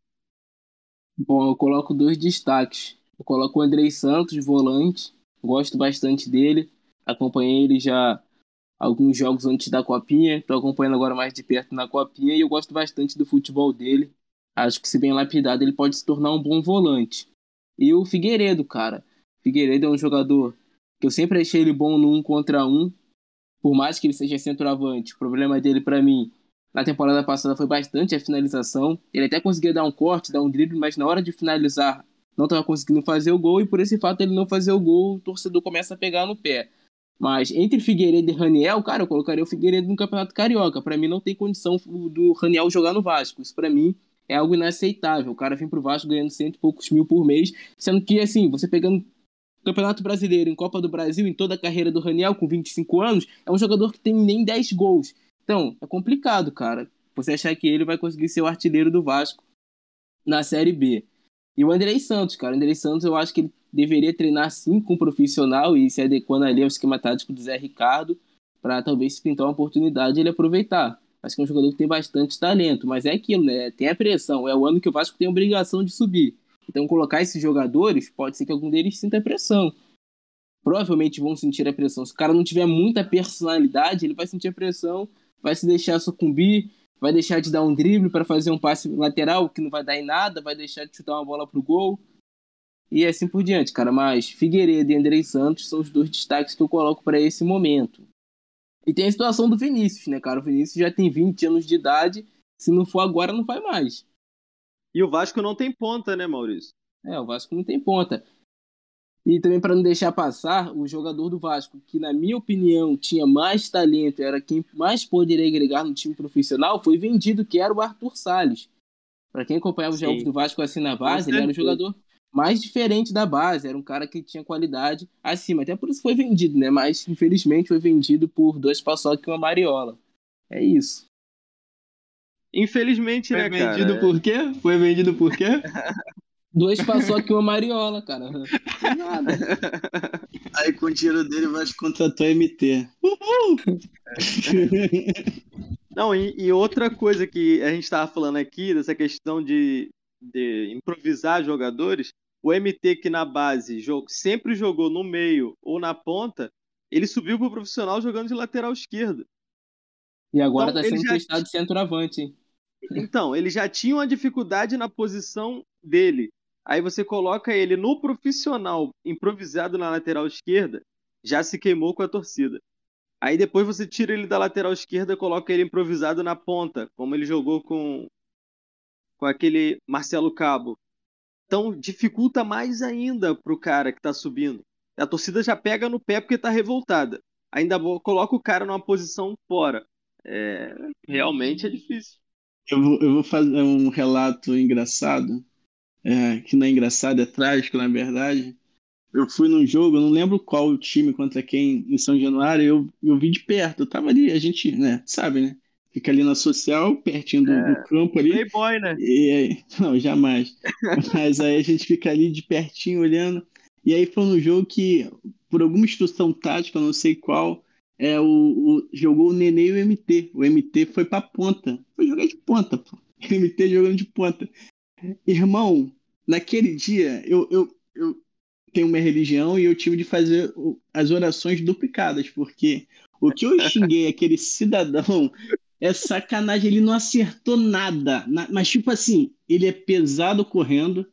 Bom, eu coloco dois destaques. Eu coloco o Andrei Santos, volante. Gosto bastante dele. Acompanhei ele já alguns jogos antes da Copinha. Estou acompanhando agora mais de perto na Copinha e eu gosto bastante do futebol dele. Acho que, se bem lapidado, ele pode se tornar um bom volante. E o Figueiredo, cara. Figueiredo é um jogador que eu sempre achei ele bom no um contra um. Por mais que ele seja centroavante, o problema dele, para mim, na temporada passada foi bastante a finalização. Ele até conseguia dar um corte, dar um drible, mas na hora de finalizar não estava conseguindo fazer o gol e por esse fato ele não fazer o gol, o torcedor começa a pegar no pé. Mas entre Figueiredo e Raniel, cara, eu colocaria o Figueiredo no Campeonato Carioca. Para mim não tem condição do Raniel jogar no Vasco. Isso para mim é algo inaceitável. O cara vem pro Vasco ganhando cento e poucos mil por mês, sendo que assim, você pegando Campeonato Brasileiro, em Copa do Brasil, em toda a carreira do Raniel, com 25 anos, é um jogador que tem nem 10 gols. Então, é complicado, cara. Você achar que ele vai conseguir ser o artilheiro do Vasco na Série B. E o Andrei Santos, cara. O Andrei Santos, eu acho que ele deveria treinar sim com um profissional e se adequando ali ao esquema tático do Zé Ricardo, para talvez se pintar uma oportunidade ele aproveitar. Acho que é um jogador que tem bastante talento, mas é aquilo, né? Tem a pressão. É o ano que o Vasco tem a obrigação de subir. Então, colocar esses jogadores, pode ser que algum deles sinta pressão. Provavelmente vão sentir a pressão. Se o cara não tiver muita personalidade, ele vai sentir a pressão, vai se deixar sucumbir, vai deixar de dar um drible para fazer um passe lateral que não vai dar em nada, vai deixar de chutar uma bola pro gol. E assim por diante, cara. Mas Figueiredo e Andrei Santos são os dois destaques que eu coloco para esse momento. E tem a situação do Vinícius, né, cara? O Vinícius já tem 20 anos de idade. Se não for agora, não vai mais. E o Vasco não tem ponta, né, Maurício? É, o Vasco não tem ponta. E também para não deixar passar, o jogador do Vasco, que na minha opinião tinha mais talento, era quem mais poderia agregar no time profissional, foi vendido, que era o Arthur Salles. Para quem acompanhava os jogos do Vasco assim na base, ele era o certeza. jogador mais diferente da base, era um cara que tinha qualidade acima. Até por isso foi vendido, né? Mas infelizmente foi vendido por dois paçoca e uma mariola. É isso. Infelizmente, Foi né, cara? vendido por quê? Foi vendido por quê? Dois paçoca e uma mariola, cara. Nada. Aí com o dinheiro dele, Vasco contratou a MT. Não, e, e outra coisa que a gente estava falando aqui, dessa questão de, de improvisar jogadores, o MT que na base sempre jogou no meio ou na ponta, ele subiu pro profissional jogando de lateral esquerdo. E agora Então, tá sendo já- testado de centroavante, hein? Então, ele já tinha uma dificuldade na posição dele. Aí você coloca ele no profissional, improvisado na lateral esquerda, já se queimou com a torcida. Aí depois você tira ele da lateral esquerda, coloca ele improvisado na ponta, como ele jogou com com aquele Marcelo Cabo. Então dificulta mais ainda pro cara que tá subindo. A torcida já pega no pé porque tá revoltada. Ainda coloca o cara numa posição fora. É, realmente é difícil. Eu vou, eu vou fazer um relato engraçado, é, que não é engraçado, é trágico, na verdade. Eu fui num jogo, eu não lembro qual o time contra quem em São Januário, eu, eu vi de perto, eu tava ali, a gente, né, sabe, né? Fica ali na social, pertinho do, do campo ali. Playboy, né? E não, jamais. Mas aí a gente fica ali de pertinho olhando. E aí foi no jogo que, por alguma instrução tática, não sei qual, é, o, o, jogou o Nenê e o MT. O MT foi pra ponta. Foi jogar de ponta, pô. O MT jogando de ponta. Irmão, naquele dia, eu, eu, eu tenho uma religião e eu tive de fazer as orações duplicadas, porque o que eu xinguei aquele cidadão é sacanagem, ele não acertou nada. Mas, tipo assim, ele é pesado correndo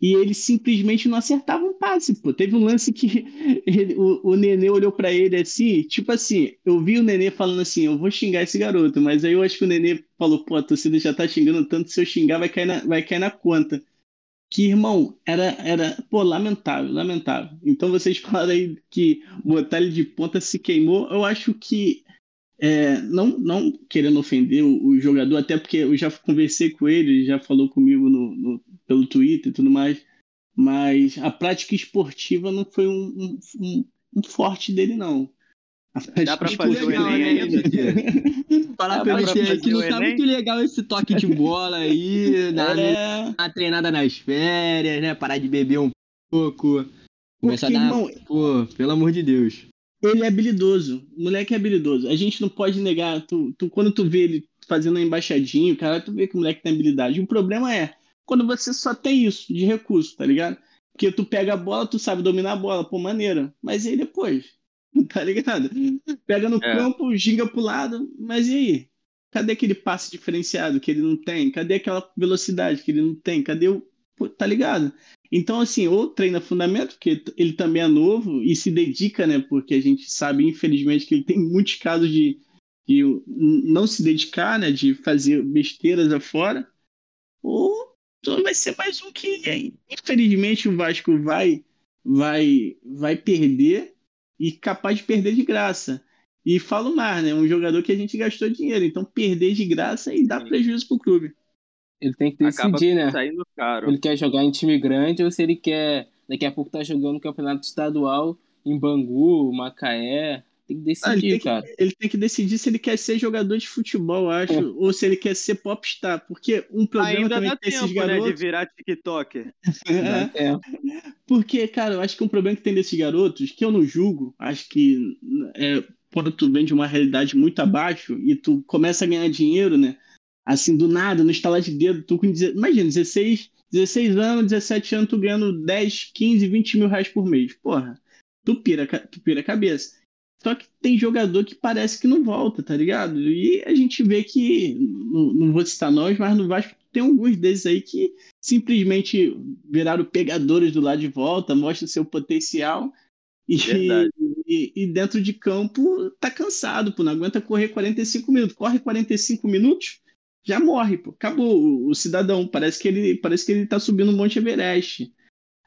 e ele simplesmente não acertava um passe, pô. Teve um lance que ele, o, o Nenê olhou para ele assim, tipo assim, eu vi o Nenê falando assim, eu vou xingar esse garoto, mas aí eu acho que o Nenê falou, pô, a torcida já tá xingando tanto, se eu xingar vai cair na, vai cair na conta. Que, irmão, era, era, pô, lamentável, lamentável. Então vocês falaram aí que botar ele de ponta se queimou, eu acho que é, não, não querendo ofender o, o, jogador, até porque eu já conversei com ele, ele já falou comigo no, no, pelo Twitter e tudo mais, mas a prática esportiva não foi um, um, um forte dele, não. Dá pra fazer o Enem ainda? Falar pra você que não tá muito legal esse toque de bola aí, na, é... na treinada nas férias, né? Parar de beber um pouco. Começar a dar. Irmão, pô, pelo amor de Deus ele é habilidoso. O moleque é habilidoso. A gente não pode negar. Tu, tu, quando tu vê ele fazendo uma embaixadinha, cara, tu vê que o moleque tem habilidade. O problema é quando você só tem isso de recurso, tá ligado? Porque tu pega a bola, tu sabe dominar a bola, pô, maneira. Mas e aí depois? Tá ligado? Pega no é. campo, ginga pro lado, mas e aí? Cadê aquele passe diferenciado que ele não tem? Cadê aquela velocidade que ele não tem? Cadê o. Pô, tá ligado? Então, assim, ou treina fundamento, porque ele também é novo e se dedica, né? Porque a gente sabe, infelizmente, que ele tem muitos casos de, de não se dedicar, né? De fazer besteiras afora. Ou então vai ser mais um que, infelizmente, o Vasco vai, vai, vai perder e capaz de perder de graça. E falo mais, né? Um jogador que a gente gastou dinheiro. Então, perder de graça e dá prejuízo pro clube. Ele tem que decidir, né? Saindo caro. Ele quer jogar em time grande ou se ele quer daqui a pouco tá jogando no campeonato estadual em Bangu, Macaé. Tem que decidir, ah, ele tem cara. Que, ele tem que decidir se ele quer ser jogador de futebol, acho, é. ou se ele quer ser popstar. Porque um problema Ainda também dá tempo, esses garotos... né, de virar TikToker. é. é. Porque, cara, eu acho que um problema que tem desses garotos, que eu não julgo, acho que é, quando tu vem de uma realidade muito abaixo e tu começa a ganhar dinheiro, né? Assim, do nada, no estalar de dedo, tu com, imagina, 16, 16 anos, 17 anos, tu ganhando 10, 15, 20 mil reais por mês. Porra, tu pira, tu pira a cabeça. Só que tem jogador que parece que não volta, tá ligado? E a gente vê que, não, não vou citar nós, mas no Vasco tem alguns desses aí que simplesmente viraram pegadores do lado de volta, mostra seu potencial. E, e, e, dentro de campo tá cansado, pô, não aguenta correr 45 minutos. Corre 45 minutos, já morre, pô. Acabou o, cidadão. Parece que ele parece que ele tá subindo o Monte Everest.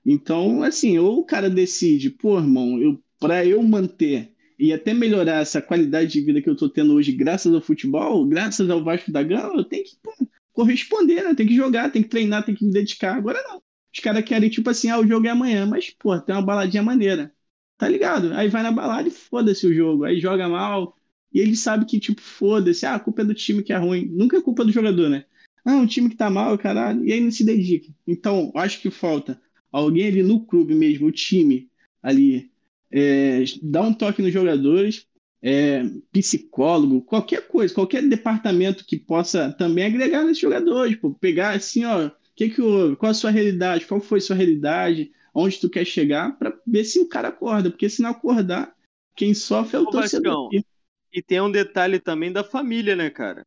Então, assim, ou o cara decide, pô, irmão, eu, para eu manter e até melhorar essa qualidade de vida que eu tô tendo hoje, graças ao futebol, graças ao Vasco da Gama, eu tenho que pô, corresponder, né? Tem que jogar, tem que treinar, tem que me dedicar. Agora não. Os caras querem, tipo assim, ah, o jogo é amanhã, mas, pô, tem uma baladinha maneira. Tá ligado? Aí vai na balada e foda-se o jogo. Aí joga mal, e ele sabe que, tipo, foda-se, ah, a culpa é do time que é ruim. Nunca é culpa do jogador, né? Ah, um time que tá mal, caralho, e aí não se dedica. Então, acho que falta alguém ali no clube mesmo, o time ali, é, dar um toque nos jogadores, é, psicólogo, qualquer coisa, qualquer departamento que possa também agregar nesses jogadores, pô, pegar assim, ó, que que houve, qual a sua realidade, qual foi a sua realidade, onde tu quer chegar, para ver se o cara acorda, porque se não acordar, quem sofre é o Ô, torcedor. Vascão, e tem um detalhe também da família, né, cara?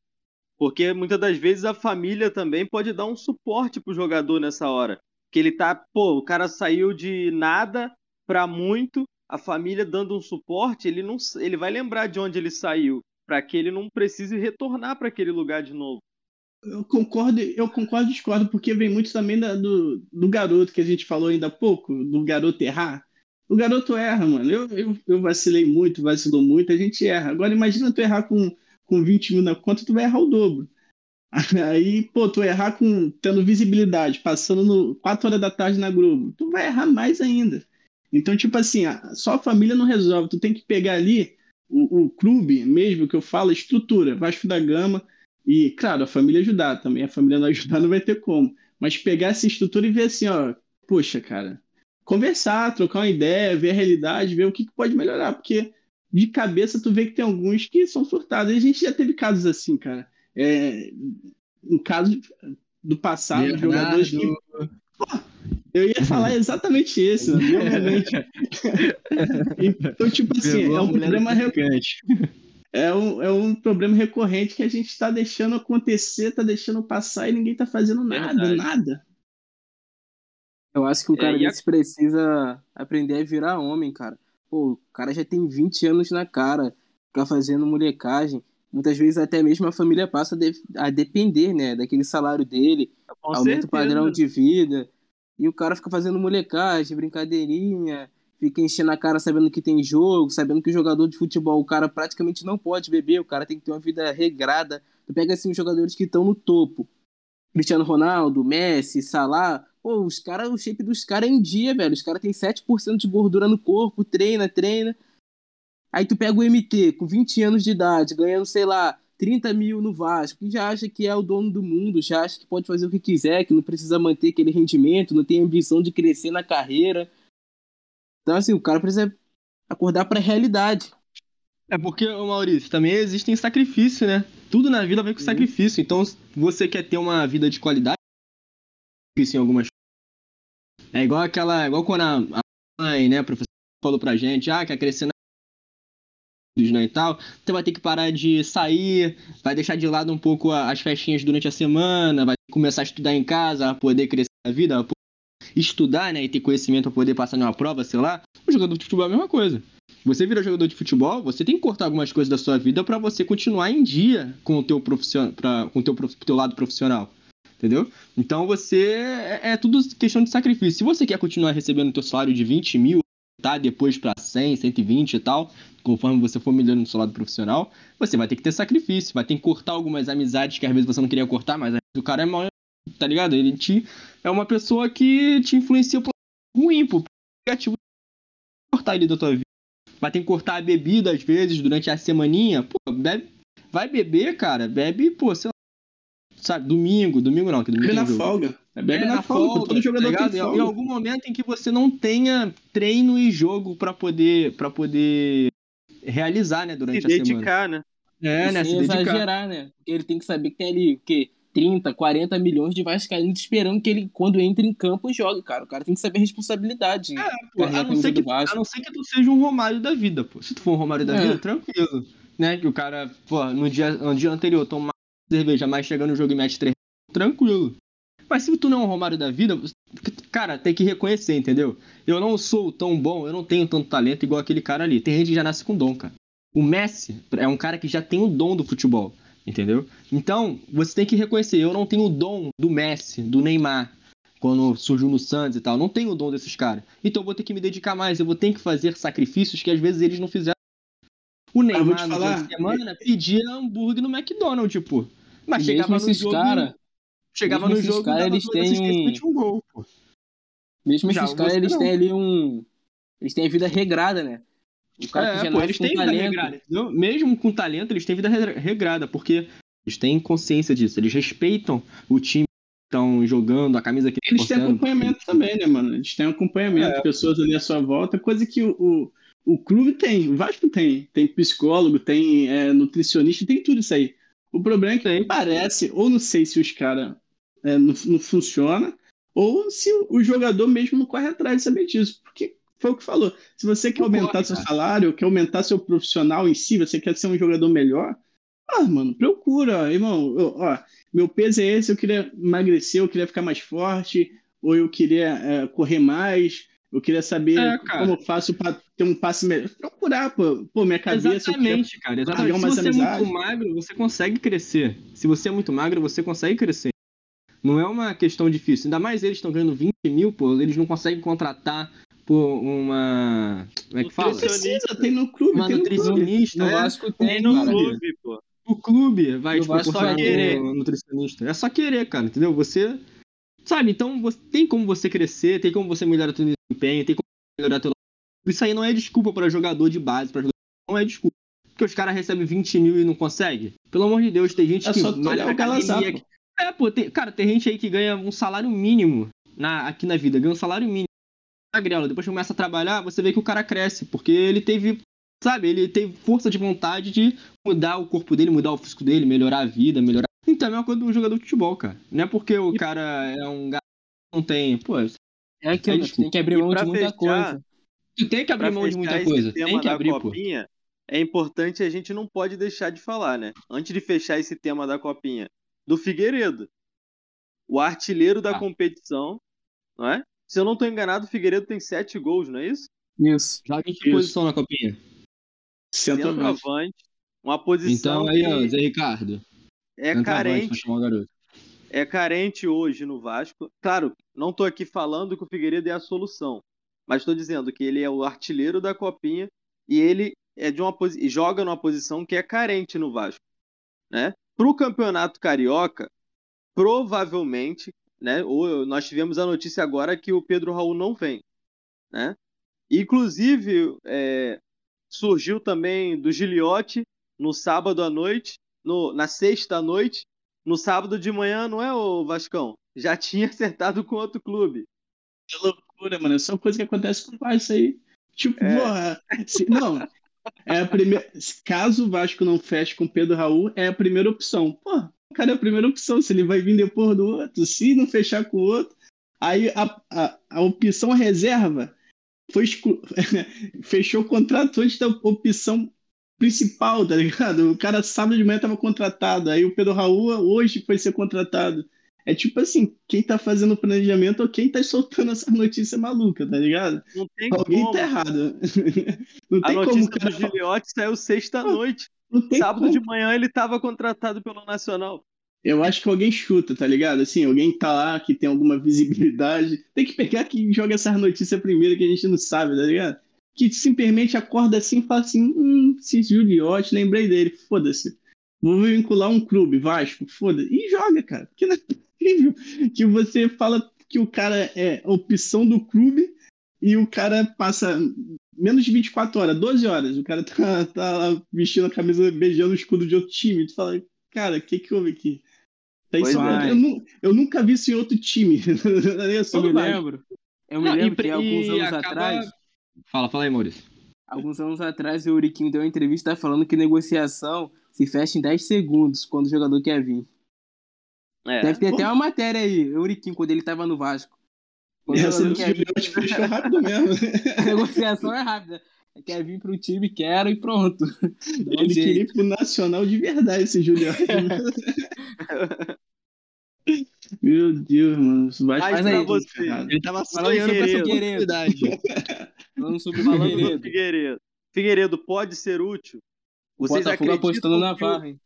Porque muitas das vezes a família também pode dar um suporte pro jogador nessa hora. Que ele tá, pô, o cara saiu de nada para muito, a família dando um suporte, ele não ele vai lembrar de onde ele saiu, para que ele não precise retornar para aquele lugar de novo. Eu concordo, eu concordo e discordo, porque vem muito também da, do, do garoto que a gente falou ainda há pouco, do garoto errar. O garoto erra, mano. Eu, eu, eu vacilei muito, vacilou muito, a gente erra. Agora imagina tu errar com, com 20 mil na conta, tu vai errar o dobro. Aí, pô, tu errar com tendo visibilidade, passando no 4 horas da tarde na Globo, tu vai errar mais ainda. Então, tipo assim, só a família não resolve. Tu tem que pegar ali o, o clube mesmo, que eu falo, estrutura, Vasco da Gama, e, claro, a família ajudar também. A família não ajudar não vai ter como. Mas pegar essa estrutura e ver assim, ó, poxa, cara, conversar, trocar uma ideia, ver a realidade, ver o que, que pode melhorar, porque de cabeça tu vê que tem alguns que são surtados. E a gente já teve casos assim, cara. É, um caso do passado, Bernardo. jogadores que. Pô, eu ia falar exatamente isso, obviamente. então, tipo assim, Pegou é um problema do re- traficante. é um, é um problema recorrente que a gente está deixando acontecer, está deixando passar e ninguém está fazendo nada, Verdade. nada. Eu acho que o É, cara a- desse precisa aprender a virar homem, cara. Pô, o cara já tem 20 anos na cara, fica fazendo molecagem. Muitas vezes até mesmo a família passa a, de- a depender, né, daquele salário dele, Com aumenta o padrão de vida. E o cara fica fazendo molecagem, brincadeirinha, fica enchendo a cara sabendo que tem jogo, sabendo que o jogador de futebol, o cara praticamente não pode beber, o cara tem que ter uma vida regrada. Tu pega assim os jogadores que estão no topo. Cristiano Ronaldo, Messi, Salah, pô, os caras, o shape dos caras é em dia, velho. Os caras têm 7% de gordura no corpo, treina, treina. Aí tu pega o MT com 20 anos de idade, ganhando, sei lá, 30 mil no Vasco, que já acha que é o dono do mundo, já acha que pode fazer o que quiser, que não precisa manter aquele rendimento, não tem ambição de crescer na carreira. Então, assim, o cara precisa acordar pra realidade. É porque, Maurício, também existem sacrifícios, né? Tudo na vida vem com sacrifício. Então, você quer ter uma vida de qualidade, sacrifício em algumas. É igual aquela. Igual quando a, a mãe, né, a professora falou pra gente, ah, quer crescer na né, e tal, você vai ter que parar de sair, vai deixar de lado um pouco a- as festinhas durante a semana, vai começar a estudar em casa, a poder crescer na vida, a estudar, né, e ter conhecimento para poder passar numa prova, sei lá. O jogador de futebol é a mesma coisa. Você vira jogador de futebol, você tem que cortar algumas coisas da sua vida para você continuar em dia com o teu profissional, com o teu, teu lado profissional. Entendeu? Então você. É, é tudo questão de sacrifício. Se você quer continuar recebendo o teu salário de 20 mil, tá? Depois para 100, 120 e tal, conforme você for melhorando no seu lado profissional, você vai ter que ter sacrifício, vai ter que cortar algumas amizades que às vezes você não queria cortar, mas o cara é mal, tá ligado? Ele te, é uma pessoa que te influencia pro ruim, pro negativo. Cortar ele da tua vida. Vai ter que cortar a bebida às vezes durante a semaninha. Pô, bebe, vai beber, cara. Bebe, pô, sei. Sabe, domingo, domingo não, que domingo Bebe na jogo. folga. É, Bebe É, na, folga, pô, todo jogador tá ligado? tem Em- Em folga. algum momento em que você não tenha treino e jogo pra poder para poder realizar, né, Se durante a semana. dedicar, né? É, E né, se dedicar. exagerar, né? Porque ele tem que saber que tem ali, o quê? 30, 40 milhões de vascaínos esperando que ele, quando entre em campo, jogue, cara. O cara tem que saber a responsabilidade. É, pô, a, a não ser que, a não ser que tu seja um Romário da vida, pô. Se tu for um Romário da É. vida, tranquilo. Né? Que o cara, pô, no dia, no dia anterior toma uma cerveja, mais chega no jogo e mete três, tranquilo. Mas se tu não é um Romário da vida, cara, tem que reconhecer, entendeu? Eu não sou tão bom, eu não tenho tanto talento igual aquele cara ali. Tem gente que já nasce com dom, cara. O Messi é um cara que já tem o dom do futebol, entendeu? Então, você tem que reconhecer, eu não tenho o dom do Messi, do Neymar, quando surgiu no Santos e tal. Não tenho o dom desses caras. Então eu vou ter que me dedicar mais, eu vou ter que fazer sacrifícios que às vezes eles não fizeram. O Neymar, falar, dia de semana, pedia hambúrguer no McDonald's, tipo. Mas chegava mesmo no esses jogo. caras, chegava mesmo no esses jogo cara, eles têm um- um gol, pô. mesmo Já esses caras, eles não. têm ali um. Eles têm a vida regrada, né? O cara É, pô, eles com têm vida talento. regrada, entendeu? Mesmo com talento, eles têm vida re- regrada, porque eles têm consciência disso. Eles respeitam o time que estão jogando, a camisa que Eles têm acompanhamento também, né, mano? Eles têm acompanhamento, É. pessoas ali à sua volta, coisa que o, o, o clube tem, o Vasco tem. Tem psicólogo, tem é, nutricionista, tem tudo isso aí. O problema é que Tem. parece, ou não sei se os caras é, não, não funciona, ou se o, o jogador mesmo não corre atrás de saber disso. Porque foi o que falou. Se você quer Não aumentar corre, seu cara. salário, quer aumentar seu profissional em si, você quer ser um jogador melhor, ah, mano, procura, irmão. Eu- ó, meu peso é esse, eu queria emagrecer, eu queria ficar mais forte, ou eu queria é, correr mais, eu queria saber É, como eu faço para ter um passe melhor. Procurar, pô, pô minha cabeça. eu Exatamente, cara. Exatamente. Se você é muito magro, você consegue crescer. Se você é muito magro, você consegue crescer. Não é uma questão difícil. Ainda mais eles estão ganhando 20 mil, pô, eles não conseguem contratar por uma. Como é que fala? Precisa, tem no clube, Uma tem no clube. nutricionista. No é. Vasco Nem tem, no cara. clube, pô. O clube vai No te Vasco proporcionar só querer. um nutricionista. É só querer, cara, entendeu? Você. Sabe, então você, tem como você crescer, tem como você melhorar teu desempenho, tem como melhorar teu. Isso aí não é desculpa para jogador de base, para jogador. Não é desculpa. Porque os caras recebem 20 mil e não conseguem. Pelo amor de Deus, tem gente É que. só malha na academia que- É, pô, tem, cara, tem gente aí que ganha um salário mínimo na, aqui na vida, ganha um salário mínimo. Magrelo, depois que começa a trabalhar, você vê que o cara cresce, porque ele teve Sabe, ele tem força de vontade de mudar o corpo dele, mudar o físico dele, melhorar a vida, melhorar. Então é a mesma coisa de um jogador de futebol, cara. Não é porque o cara é um garoto não tem. Pô, É aquilo, É tu tem que abrir mão de muita fechar, coisa. tu tem que abrir mão de muita coisa. Tem que abrir, pô. copinha, é importante a gente não pode deixar de falar, né? Antes de fechar esse tema da copinha, do Figueiredo, o artilheiro da Ah. competição, não é? Se eu não tô enganado, o Figueiredo tem sete gols, não é isso? Isso. Joga em que Isso. posição na copinha? Centroavante. Uma posição Então aí, ó, que Zé Ricardo. é carente. É carente hoje no Vasco. Claro, não tô aqui falando que o Figueiredo é a solução, mas estou dizendo que ele é o artilheiro da copinha e ele é de uma posi- joga numa posição que é carente no Vasco, né? Para o campeonato carioca, provavelmente, né? Ou nós tivemos a notícia agora que o Pedro Raul não vem, né? Inclusive é, surgiu também do Giliotti no sábado à noite, no, na sexta à noite, no sábado de manhã, não é o Vascão? Já tinha acertado com outro clube. Que loucura, mano. São coisas que acontecem com o Vasco aí. Tipo, É. porra. se- não. É a primeira. Caso o Vasco não feche com o Pedro Raul, é a primeira opção. Pô, o cara é a primeira opção. Se ele vai vir depois do outro, se não fechar com o outro. Aí a, a, a opção reserva foi exclu... fechou o contrato antes da opção principal, tá ligado? O cara sábado de manhã tava contratado, aí o Pedro Raul hoje foi ser contratado. É tipo assim, quem tá fazendo o planejamento ou quem tá soltando essa notícia maluca, tá ligado? Não tem Alguém como. tá errado. Não A tem como notícia o cara do Giliotti saiu sexta à noite. Não tem Sábado como. de manhã ele estava contratado pelo Nacional. Eu acho que alguém chuta, tá ligado? Assim, alguém tá lá que tem alguma visibilidade. Tem que pegar quem joga essas notícias primeiro que a gente não sabe, tá ligado? Que simplesmente acorda assim e fala assim: hum, esse Juliote, lembrei dele, foda-se. Vou vincular um clube, Vasco, foda-se. E joga, cara. Que não é possível que você fala que o cara é opção do clube e o cara passa menos de 24 horas, 12 horas. O cara tá, tá lá vestindo a camisa, beijando o escudo de outro time. Tu fala, cara, o que que houve aqui? Tá Pois isso, é. eu, eu nunca vi isso em outro time. É só Eu me lembro. Eu me Não, lembro e- que alguns anos acaba- atrás. Fala, fala aí, Maurício. Alguns anos atrás, o Euriquinho deu uma entrevista falando que negociação se fecha em 10 segundos quando o jogador quer vir. É. Deve ter pô. até uma matéria aí, Euriquinho, quando ele tava no Vasco. Quando o Essa do quer vir, fechou rápido mesmo. a negociação é rápida. Quer vir pro time, quero e pronto. Dá Ele queria ir pro Nacional de verdade, esse Juliote. Meu Deus, mano. Isso vai Mas aí, ficar você-. Ele tava Falando sonhando com essa oportunidade. Falando sobre o Falando do Figueiredo. Figueiredo. Figueiredo pode ser útil? O Vocês Botafogo apostando na Varra, hein?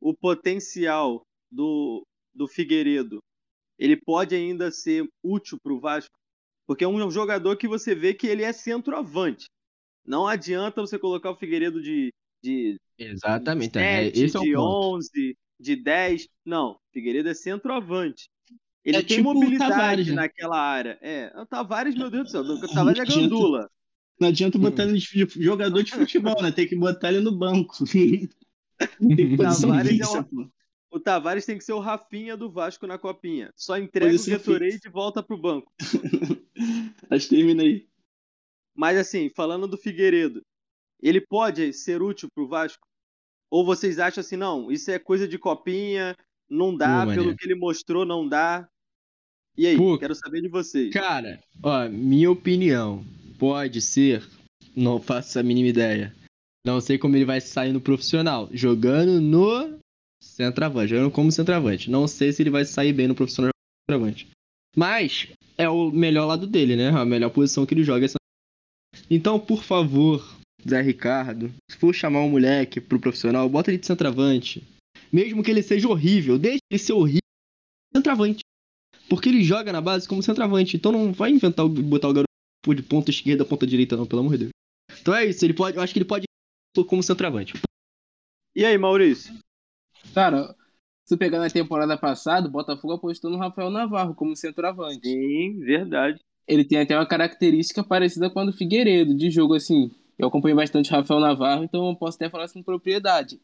o potencial do, do Figueiredo, ele pode ainda ser útil para o Vasco? Porque é um jogador que você vê que ele é centroavante. Não adianta você colocar o Figueiredo de, de Exatamente. É, 7, esse é o de ponto. 11, de 10. Não, Figueiredo é centroavante. Ele É tem tipo mobilidade Tavares, né? naquela área. É, o Tavares, meu Deus do céu, o Tavares é gandula. Não adianta botar ele de jogador de futebol, né? Tem que botar ele no banco. Tem Tavares é um-. O Tavares tem que ser o Rafinha do Vasco na copinha. Só entrega o Gatorade e volta pro banco. Mas termina aí. Mas assim, falando do Figueiredo, ele pode ser útil pro Vasco? Ou vocês acham assim, não, isso é coisa de copinha, não dá, Pô, pelo que ele mostrou, não dá. E aí, Pô, quero saber de vocês. Cara, ó, minha opinião, pode ser, não faço a mínima ideia. Não sei como ele vai sair no profissional, jogando no centroavante, jogando como centroavante. Não sei se ele vai sair bem no profissional centroavante. Mas é o melhor lado dele, né? A melhor posição que ele joga é. Então, por favor, Zé Ricardo, se for chamar um moleque pro profissional, bota ele de centroavante. Mesmo que ele seja horrível, deixa ele ser horrível, centroavante. Porque ele joga na base como centroavante. Então não vai inventar botar o garoto de ponta esquerda, ponta direita, não, pelo amor de Deus. Então é isso, ele pode. Eu acho que ele pode ir como centroavante. E aí, Maurício? Cara, se tu pegar na temporada passada, o Botafogo apostou no Rafael Navarro como centroavante. Sim, verdade. Ele tem até uma característica parecida com a do Figueiredo, de jogo assim. Eu acompanho bastante o Rafael Navarro, então eu posso até falar assim com propriedade.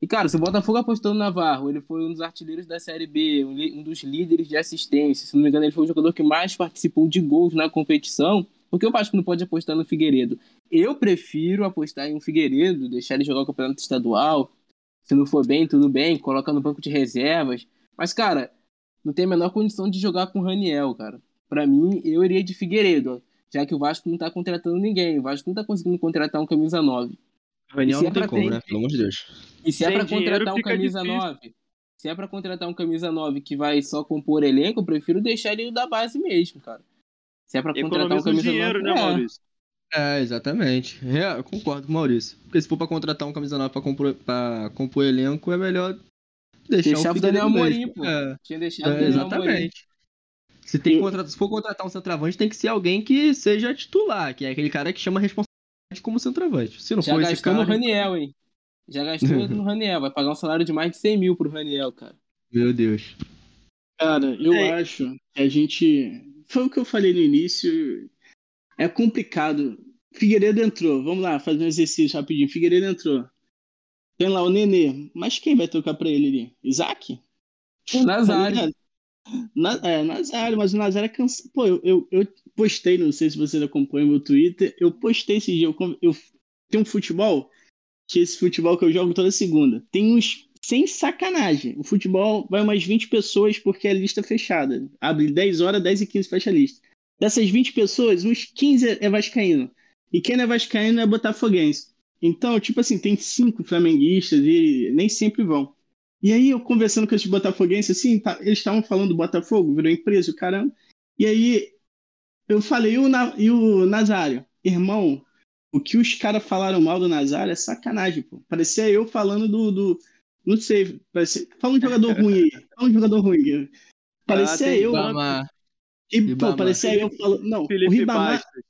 E, cara, se o Botafogo apostou no Navarro, ele foi um dos artilheiros da Série B, um, dos líderes de assistência. Se não me engano, ele foi o jogador que mais participou de gols na competição. Por que o Vasco não pode apostar no Figueiredo? Eu prefiro apostar em um Figueiredo, deixar ele jogar o campeonato estadual. Se não for bem, tudo bem, coloca no banco de reservas. Mas, cara, não tem a menor condição de jogar com o Raniel, cara. Para mim, eu iria de Figueiredo, já que o Vasco não tá contratando ninguém. O Vasco não tá conseguindo contratar um camisa 9. Raniel se não é tem pra como, ter- né? Pelo amor de Deus. E se é Sem pra dinheiro contratar um camisa difícil. 9, se é pra contratar um camisa 9 que vai só compor elenco, eu prefiro deixar ele da base mesmo, cara. Se é pra contratar um Economiza o camisa dinheiro, 9, né, é. Maurício? É, exatamente. É, eu concordo com o Maurício. Porque se for pra contratar um camisa 9 pra compor, pra compor elenco, é melhor deixar Deixar o o Daniel Amorim, pô. É, Tinha deixado o é, Daniel Amorim. Se, tem contratar- se for contratar um centroavante, tem que ser alguém que seja titular, que é aquele cara que chama a responsabilidade como centroavante. Se não Já for esse gastou cara. no Raniel, hein? Já gastou no Raniel. Vai pagar um salário de mais de 100 mil pro Raniel, cara. Meu Deus. Cara, eu É. acho que a gente. Foi o que eu falei no início. É complicado. Figueiredo entrou. Vamos lá, fazer um exercício rapidinho. Figueiredo entrou. Tem lá o Nenê. Mas quem vai tocar pra ele ali? Isaac? Nazário. Na, é, Nazário, mas o Nazário é cansado. Pô, eu, eu, eu postei, não sei se vocês acompanham meu Twitter, eu postei esse dia. Eu, eu tenho um futebol, que esse futebol que eu jogo toda segunda. Tem uns. Sem sacanagem. O futebol vai umas 20 pessoas porque é lista fechada. Abre 10 horas, 10 e 15 fecha a lista. Dessas 20 pessoas, uns 15 é Vascaíno. E quem não é Vascaíno é Botafoguense. Então, tipo assim, tem cinco flamenguistas e nem sempre vão. E aí, eu conversando com esses botafoguenses, assim, tá- eles estavam falando do Botafogo, virou empresa, o caramba. E aí, eu falei, e o, Na- e o Nazário? Irmão, o que os caras falaram mal do Nazário é sacanagem, pô. Parecia eu falando do. do não sei, parecia, fala um jogador ruim aí. Fala um jogador ruim. Parecia Ah, eu. Ribamar. E, pô, parecia eu falando. Não, o Felipe Ribamar. Bastos.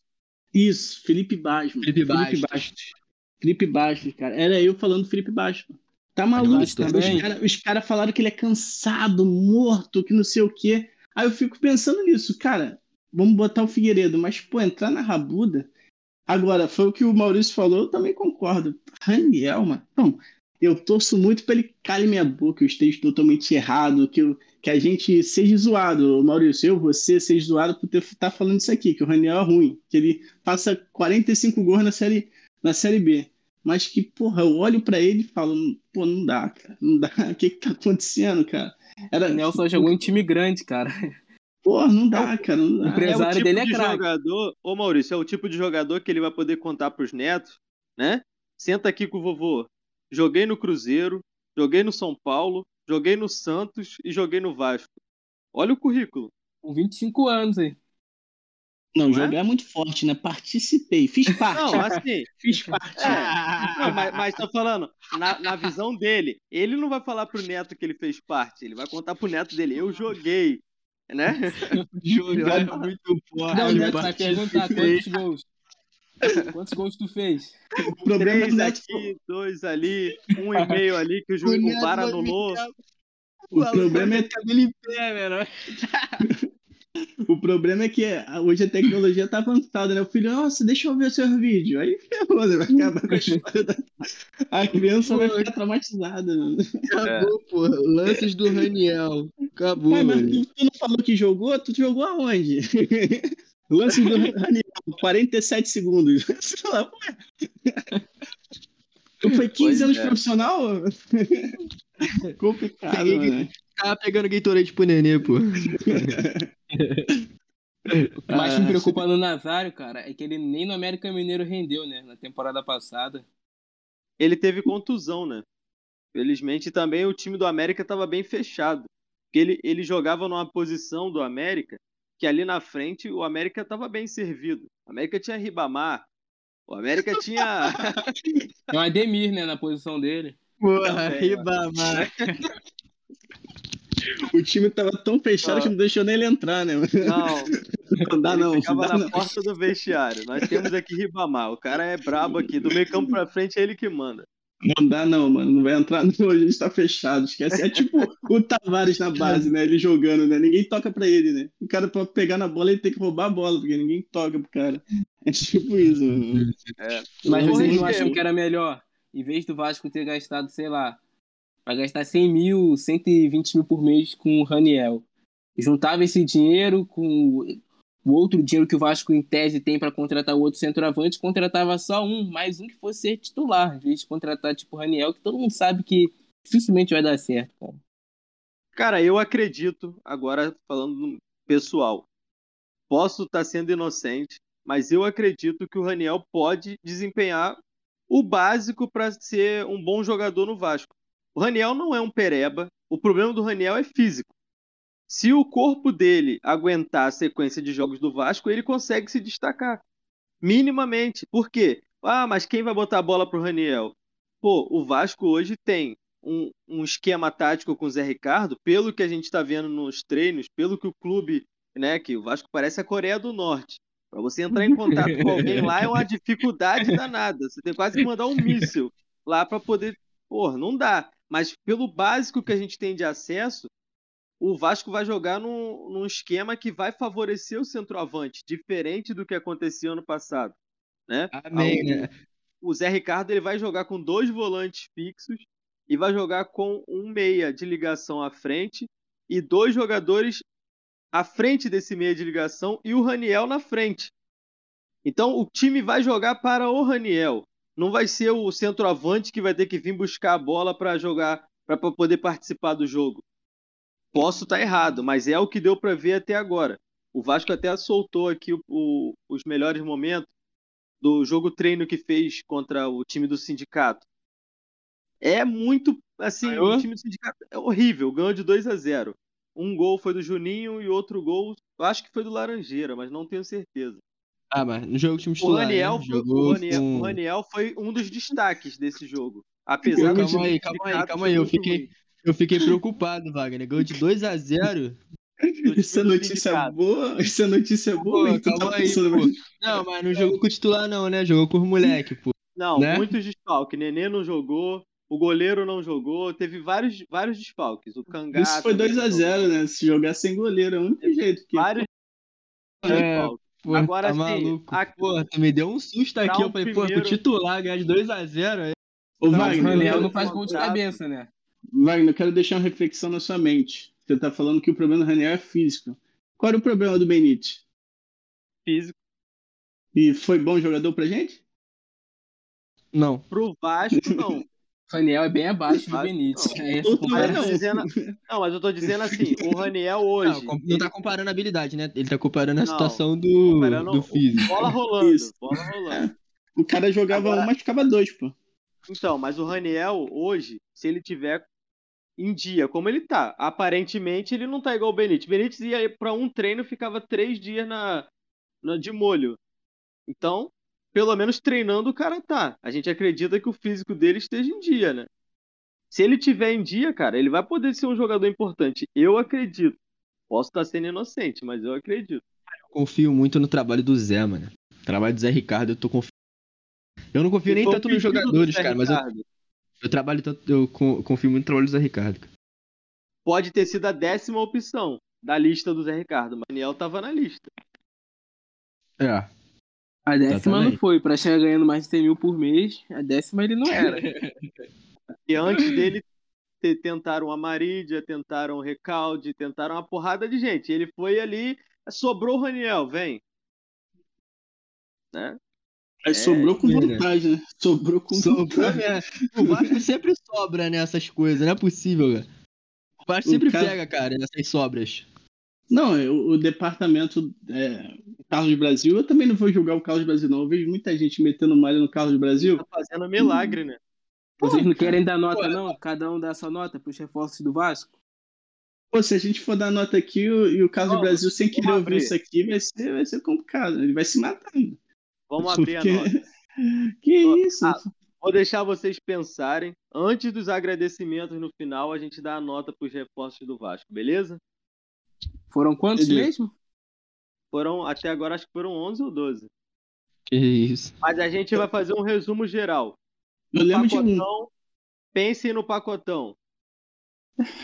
Isso, Felipe Bastos. Felipe Bastos. Bastos. Felipe Bastos, cara. Era eu falando do Felipe Bastos. Tá maluco. Os caras cara falaram que ele é cansado, morto, que não sei o quê. Aí eu fico pensando nisso, cara. Vamos botar o Figueiredo, mas, pô, entrar na rabuda. Agora, foi o que o Maurício falou, eu também concordo. Raniel, mano. Não, eu torço muito pra ele cale minha boca, eu esteja totalmente errado, que, eu- que a gente seja zoado, Maurício, eu, você, seja zoado por ter tá falando isso aqui, que o Raniel é ruim, que ele faça 45 gols na série, na série B. Mas que, porra, eu olho pra ele e falo, pô, não dá, cara, não dá. O que que tá acontecendo, cara? Era, O Daniel só jogou em time grande, cara. Porra, não dá, cara, não dá. Empre- É o empresário tipo dele é de craque. jogador, ô Maurício, é o tipo de jogador que ele vai poder contar pros netos, né? Senta aqui com o vovô. Joguei no Cruzeiro, joguei no São Paulo, joguei no Santos e joguei no Vasco. Olha o currículo. Com 25 anos aí. Não, Não é? jogar é muito forte, né? Participei, fiz parte. Não, assim, Fiz parte. É, não, mas, mas tô falando, na, na visão dele, ele não vai falar pro neto que ele fez parte, ele vai contar pro neto dele, eu joguei, né? Jogar é muito forte. Não, o Neto vai perguntar quantos gols. Quantos gols tu fez? O problema é Três do Neto, aqui, dois ali, um e meio ali que o juiz o VAR anulou. o problema é cabelo em pé, velho. O problema é que a- hoje a tecnologia tá avançada, né? O filho, nossa, deixa eu ver o seu vídeo. Aí ferrou, né? Vai acabar com a história da... A criança vai ficar traumatizada. Né? Acabou, porra. Lances do Raniel. Acabou, Pai, mas tu, tu não falou que jogou? Tu jogou aonde? Lance do Raniel, 47 segundos. Sei lá, ué. Tu foi 15 Pois anos é. profissional? Complicado, Peguei- né? Tava pegando Gatorade pro nenê, pô. O que mais Ah, me preocupa no Nazário, cara, é que ele nem no América Mineiro rendeu, né? Na temporada passada. Ele teve contusão, né? Felizmente também o time do América estava bem fechado. Porque ele, ele jogava numa posição do América que ali na frente o América estava bem servido. O América tinha Ribamar, o América tinha. Tem o Ademir, né, na posição dele. Porra. Ribamar. O time tava tão fechado Ah. que não deixou nem ele entrar, né? Não, Não dá ele não. ficava dá na não. porta do vestiário. Nós temos aqui Ribamar. O cara é brabo aqui. Do meio campo pra frente é ele que manda. Não dá não, mano. Não vai entrar não. A gente tá fechado. Esquece. É tipo o Tavares na base, né? Ele jogando, né? Ninguém toca pra ele, né? O cara pra pegar na bola, ele tem que roubar a bola, porque ninguém toca pro cara. É tipo isso, mano. Mas Não, vocês não acham que era melhor, em vez do Vasco ter gastado, sei lá, vai gastar 100 mil, 120 mil por mês com o Raniel. Juntava esse dinheiro com. o outro dinheiro que o Vasco, em tese, tem para contratar o outro centroavante, contratava só um, mais um que fosse ser titular, em vez de contratar tipo o Raniel, que todo mundo sabe que dificilmente vai dar certo. Cara, cara eu acredito, agora falando pessoal, posso estar tá sendo inocente, mas eu acredito que o Raniel pode desempenhar o básico para ser um bom jogador no Vasco. O Raniel não é um pereba, o problema do Raniel é físico. Se o corpo dele aguentar a sequência de jogos do Vasco, ele consegue se destacar. Minimamente. Por quê? Ah, mas quem vai botar a bola pro Raniel? Pô, o Vasco hoje tem um, um esquema tático com o Zé Ricardo, pelo que a gente está vendo nos treinos, pelo que o clube, né, que o Vasco parece a Coreia do Norte. Para você entrar em contato com alguém lá é uma dificuldade danada. Você tem quase que mandar um míssil lá para poder. Porra, não dá. Mas pelo básico que a gente tem de acesso, o Vasco vai jogar num, num esquema que vai favorecer o centroavante, diferente do que aconteceu ano passado. Né? Amém, né? O Zé Ricardo ele vai jogar com dois volantes fixos e vai jogar com um meia de ligação à frente e dois jogadores à frente desse meia de ligação e o Raniel na frente. Então o time vai jogar para o Raniel. Não vai ser o centroavante que vai ter que vir buscar a bola para jogar, para poder participar do jogo. Posso estar tá errado, mas é o que deu para ver até agora. O Vasco até soltou aqui o, o, os melhores momentos do jogo treino que fez contra o time do sindicato. É muito assim, o time do sindicato é horrível, ganhou de 2 a 0. Um gol foi do Juninho e outro gol, eu acho que foi do Laranjeira, mas não tenho certeza. Ah, mas no jogo time titular, o Raniel, né? o, Raniel, com... o Raniel foi um dos destaques desse jogo. Apesar calma aí, calma aí, calma aí, eu fiquei, eu fiquei preocupado, Wagner. Ganhou de 2 a 0 Isso é notícia boa? Isso é notícia boa? Pô, calma tá aí, pô. Não, mas não jogou com o titular, não, né? Jogou com os moleque, pô. Não, né? muitos desfalques. Nenê não jogou, o goleiro não jogou, teve vários, vários desfalques. O Cangato. Isso foi 2x0, né? Se jogar sem goleiro, é o único jeito. Que... Vários é, desfalques. Pô, Agora tá sim. Maluco. A... Pô, tu me deu um susto aqui. Eu falei, primeiro... pô, pro titular ganhar de 2x0. Aí... O Wagner não faz gol de cabeça, né? Wagner, eu quero deixar uma reflexão na sua mente. Você está falando que o problema do Raniel é físico. Qual era o problema do Benítez? Físico. E foi bom jogador pra gente? Não. Pro Vasco, não. O Raniel é bem abaixo do Benítez. Não, é mas não. Dizendo, não, mas eu tô dizendo assim, o Raniel hoje. Não, não tá comparando a habilidade, né? Ele tá comparando a não, situação do, do físico. Bola rolando, Isso. bola rolando. O cara jogava Agora... um, mas ficava dois, pô. Então, mas o Raniel, hoje, se ele tiver em dia, como ele tá, aparentemente ele não tá igual o Benítez. Benítez ia para um treino ficava três dias na, na, de molho. Então, pelo menos treinando o cara tá. A gente acredita que o físico dele esteja em dia, né? Se ele tiver em dia, cara, ele vai poder ser um jogador importante. Eu acredito. Posso estar sendo inocente, mas eu acredito. Eu confio muito no trabalho do Zé, mano. O trabalho do Zé Ricardo, eu tô confiando eu não confio nem tanto nos jogadores, cara, mas eu, eu trabalho tanto, eu confio muito no trabalho do Zé Ricardo. Pode ter sido a décima opção da lista do Zé Ricardo, o Daniel tava na lista. É. A décima não foi, pra chegar ganhando mais de 100 mil por mês, a décima ele não era. e antes dele tentaram a Marídia, tentaram o Recalde, tentaram uma porrada de gente. Ele foi ali, sobrou o Raniel, vem. Né? Aí é, sobrou com vontade, né? Sobrou com sobrou, vontade. É. O Vasco sempre sobra nessas coisas, não é possível, cara. O Vasco o sempre cara... pega, cara, nessas sobras. Não, é, o, o departamento é, Carlos Brasil, eu também não vou julgar o Carlos Brasil, não. Eu vejo muita gente metendo malha no Carlos Brasil. Tá fazendo milagre, né? Vocês não querem dar nota, Pô, não? Cada um dá sua nota para os reforços do Vasco? Pô, se a gente for dar nota aqui e o Carlos Brasil sem querer ouvir isso aqui, vai ser, vai ser complicado. Ele vai se matar. Vamos abrir a nota. Que isso? Ah, vou deixar vocês pensarem. Antes dos agradecimentos no final, a gente dá a nota para os reforços do Vasco, beleza? Foram quantos mesmo? Foram, até agora, acho que foram 11 ou 12. Que isso. Mas a gente vai fazer um resumo geral. Eu lembro pacotão, de um. Pensem no pacotão.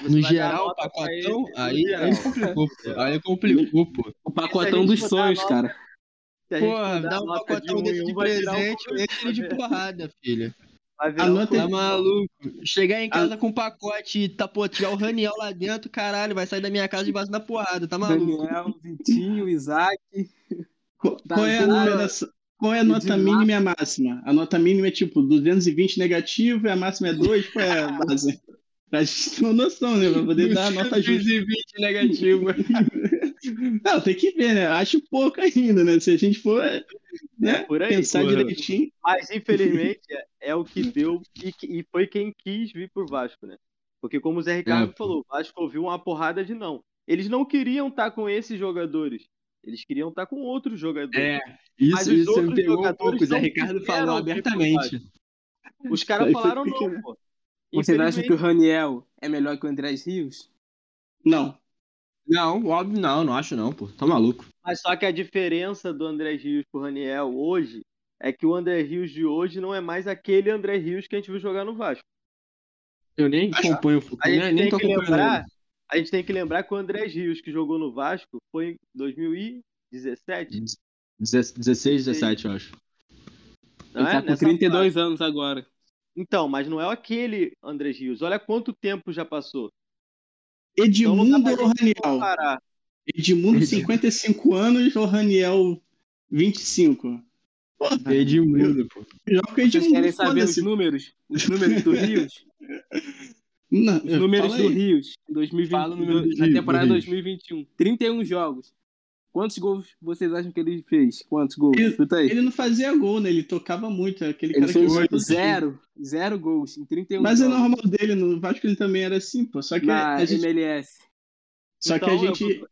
Você no geral, o pacotão, aí, aí complicou, pô. Aí complicou, pô. O pacotão dos sonhos, cara. Porra, dá um pacotão desse de presente, enche ele de porrada, filha. Um Tá maluco? Chegar em casa com um pacote e tá, tirar o Raniel lá dentro, caralho, vai sair da minha casa debaixo da porrada, tá maluco? Daniel, Vitinho, Isaac. Qual, Tá qual é a numeração? Qual é a nota mínima e a máxima? A nota mínima é tipo 220 negativo e a máxima é 2, qual é a base? Pra gente ter uma noção, né? Pra poder dar a nota justa. 220 negativo. Não, tem que ver, né? Acho pouco ainda, né? Se a gente for né, por aí, pensar porra. direitinho. Mas infelizmente é, é o que deu e, e foi quem quis vir pro Vasco, né? Porque como o Zé Ricardo É, falou, o Vasco ouviu uma porrada de não. Eles não queriam estar com esses jogadores. Eles queriam estar com outros jogadores. É, Mas isso, os isso me outros pegou um jogadores pouco. O Zé Ricardo falou abertamente. Os caras falaram não, pô. Vocês acham que o Raniel é melhor que o Andrés Rios? Não. Não, óbvio não, não acho não, pô. Tá maluco. Mas só que a diferença do André Rios pro Raniel hoje é que o André Rios de hoje não é mais aquele André Rios que a gente viu jogar no Vasco. Eu nem acompanho o futebol, gente nem, tô que acompanhando. lembrar, a gente tem que lembrar que o André Rios que jogou no Vasco foi em 2017, 16, 17, eu acho. não Ele é? tá com Nessa 32 anos agora. Então, mas não é aquele André Rios. Olha quanto tempo já passou. Edmundo Então pra gente Raniel? Edmundo, Edmundo. 55 anos ou Raniel, 25? Porra, Edmundo, pô. joga com Vocês Edmundo, querem saber os números? Os números do Rios? Não, Os números do. Rios em 2020, Fala o número do na temporada do Rios. 2021. 31 jogos. Quantos gols vocês acham que ele fez? Quantos gols? Ele- Chuta aí. Ele não fazia gol, né? Ele tocava muito. Aquele Ele cara fez que zero, zero gols em 31 Mas é normal dele, no Vasco ele também era assim, pô. Só que na a gente. MLS. Só que Então, a gente. eu-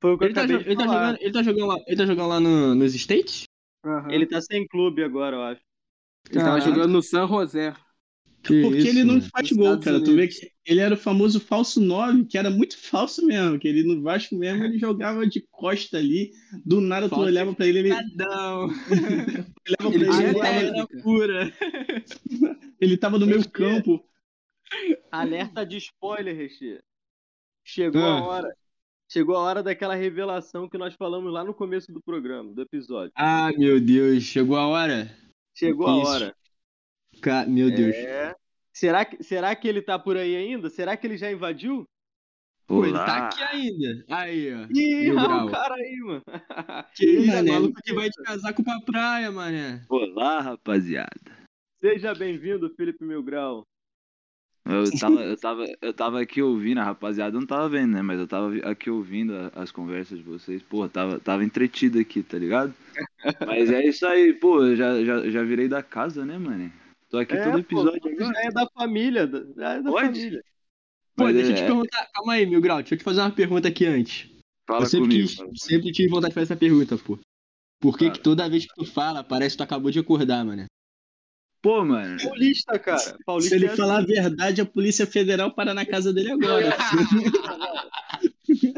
Foi o que Ele tá, acabei jo- de ele, tá falar. jogando, ele, tá jogando lá, ele tá jogando lá no- nos States? Aham. Ele tá sem clube agora, eu acho. Ele tava Caraca. jogando no San José. Que Porque isso, ele não mano. faz gol, Estados cara. Tu vê Unidos. que ele era o famoso falso 9, que era muito falso mesmo. Que ele no Vasco mesmo, ele jogava de costa ali. Do nada tu olhava pra ele, ele Cadão. olhava Ele pra ele, ele, pura. ele tava no meio Ele- campo. Alerta de spoiler, Reche. Chegou Ah. a hora. Chegou a hora daquela revelação que nós falamos lá no começo do programa, do episódio. Ah, meu Deus, chegou a hora? Chegou a Isso. hora. Ca- Meu Deus. É. Será que, será que ele tá por aí ainda? Será que ele já invadiu? Pô, ele tá aqui ainda. Aí, ó. Ih, olha o cara aí, mano. Que isso, mané? maluco que vai te casar com pra praia, mané. Olá, rapaziada. Seja bem-vindo, Felipe Milgrau. Eu tava, eu, tava, eu tava aqui ouvindo, a rapaziada eu não tava vendo, né? Mas eu tava aqui ouvindo as conversas de vocês. Pô, tava, tava entretido aqui, tá ligado? Mas é isso aí, pô, eu já, já, já virei da casa, né, mano? Tô aqui É, todo pô, episódio você agora. é da família. é da Pode? família. Pô, Mas deixa eu é- te perguntar. Calma aí, Mil Grau. Deixa eu te fazer uma pergunta aqui antes. Fala eu sempre, comigo. quis- fala comigo. sempre tive vontade de fazer essa pergunta, pô. Por que, que toda vez que tu fala, parece que tu acabou de acordar, mané? Pô, mano, Paulista, cara. Paulista Se ele é falar a assim. verdade, a Polícia Federal para na casa dele agora.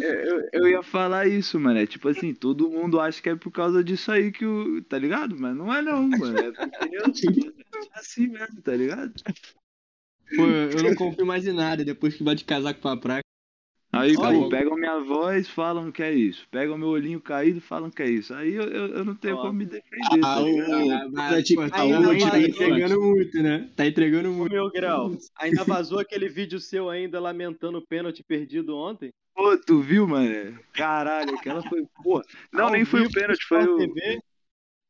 eu, eu- ia falar isso, mano. É tipo assim, todo mundo acha que é por causa disso aí que o. Tá ligado? Mas não é não, mano. É porque eu é assim mesmo, tá ligado? Pô, eu não confio mais em nada depois que vai te casar com pra praia. Aí, Olha pô, pegam minha voz, falam que é isso. Pegam meu olhinho caído, falam que é isso. Aí eu, eu, eu não tenho Ó. como me defender, tá Ah, o- vai, tipo, tá, tá entregando muito, né? Tá entregando muito. meu grau, ainda vazou aquele vídeo seu ainda lamentando o pênalti perdido ontem? Pô, tu viu, mano? Caralho, aquela foi. Porra. Não, Ao nem foi o pênalti, foi, o, TV?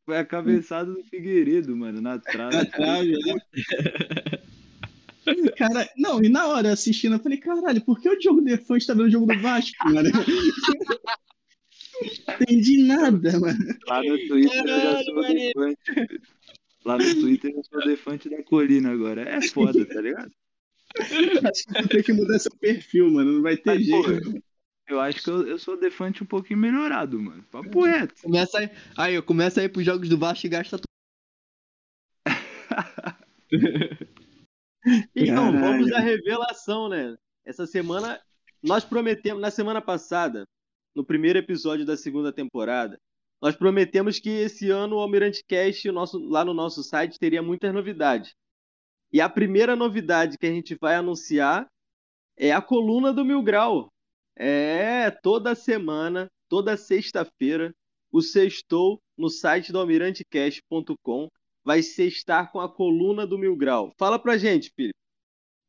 foi a cabeçada do Figueiredo, mano, na trave. Na trave, né? Cara, não, e na hora assistindo, eu falei, caralho, por que o Diogo Defante tá vendo o jogo do Vasco, mano? Entendi nada, mano. Lá no Twitter eu já Caralho, sou mané. defante. Lá no Twitter eu sou defante da colina agora. É foda, tá ligado? Acho que tem que mudar seu perfil, mano. Não vai ter Mas, pô, jeito. eu acho que eu, eu sou defante um pouquinho melhorado, mano. Papo reto. Começa aí, aí, ó, começa aí pros jogos do Vasco e gasta tudo. Então, Caralho. vamos à revelação, né? Essa semana, nós prometemos, na semana passada, no primeiro episódio da segunda temporada, nós prometemos que esse ano o Almirante Cast, nosso, lá no nosso site, teria muitas novidades. E a primeira novidade que a gente vai anunciar é a coluna do Mil Grau. É, toda semana, toda sexta-feira, o Sextou no site do almirantecast.com vai ser estar com a coluna do Mil Grau. Fala pra gente, Felipe.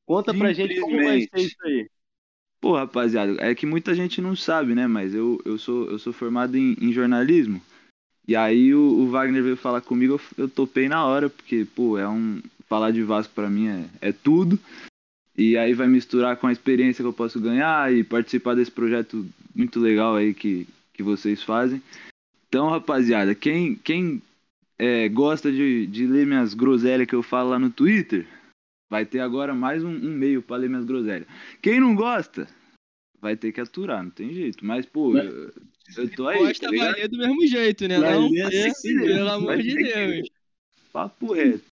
Conta pra gente como vai ser isso aí. Pô, rapaziada, é que muita gente não sabe, né? Mas eu, eu, sou, eu sou formado em, em jornalismo. E aí o, o, Wagner veio falar comigo, eu, eu topei na hora, porque, pô, é um. Falar de Vasco pra mim é, é tudo. E aí vai misturar com a experiência que eu posso ganhar e participar desse projeto muito legal aí que, que vocês fazem. Então, rapaziada, quem, quem é, gosta de, de ler minhas groselhas que eu falo lá no Twitter, vai ter agora mais um, um meio para ler minhas groselhas. Quem não gosta, vai ter que aturar, não tem jeito. Mas, pô, eu, eu tô aí. Gosta tá vai ler do mesmo jeito, né? Não, assim, pelo amor de Deus. Papo reto.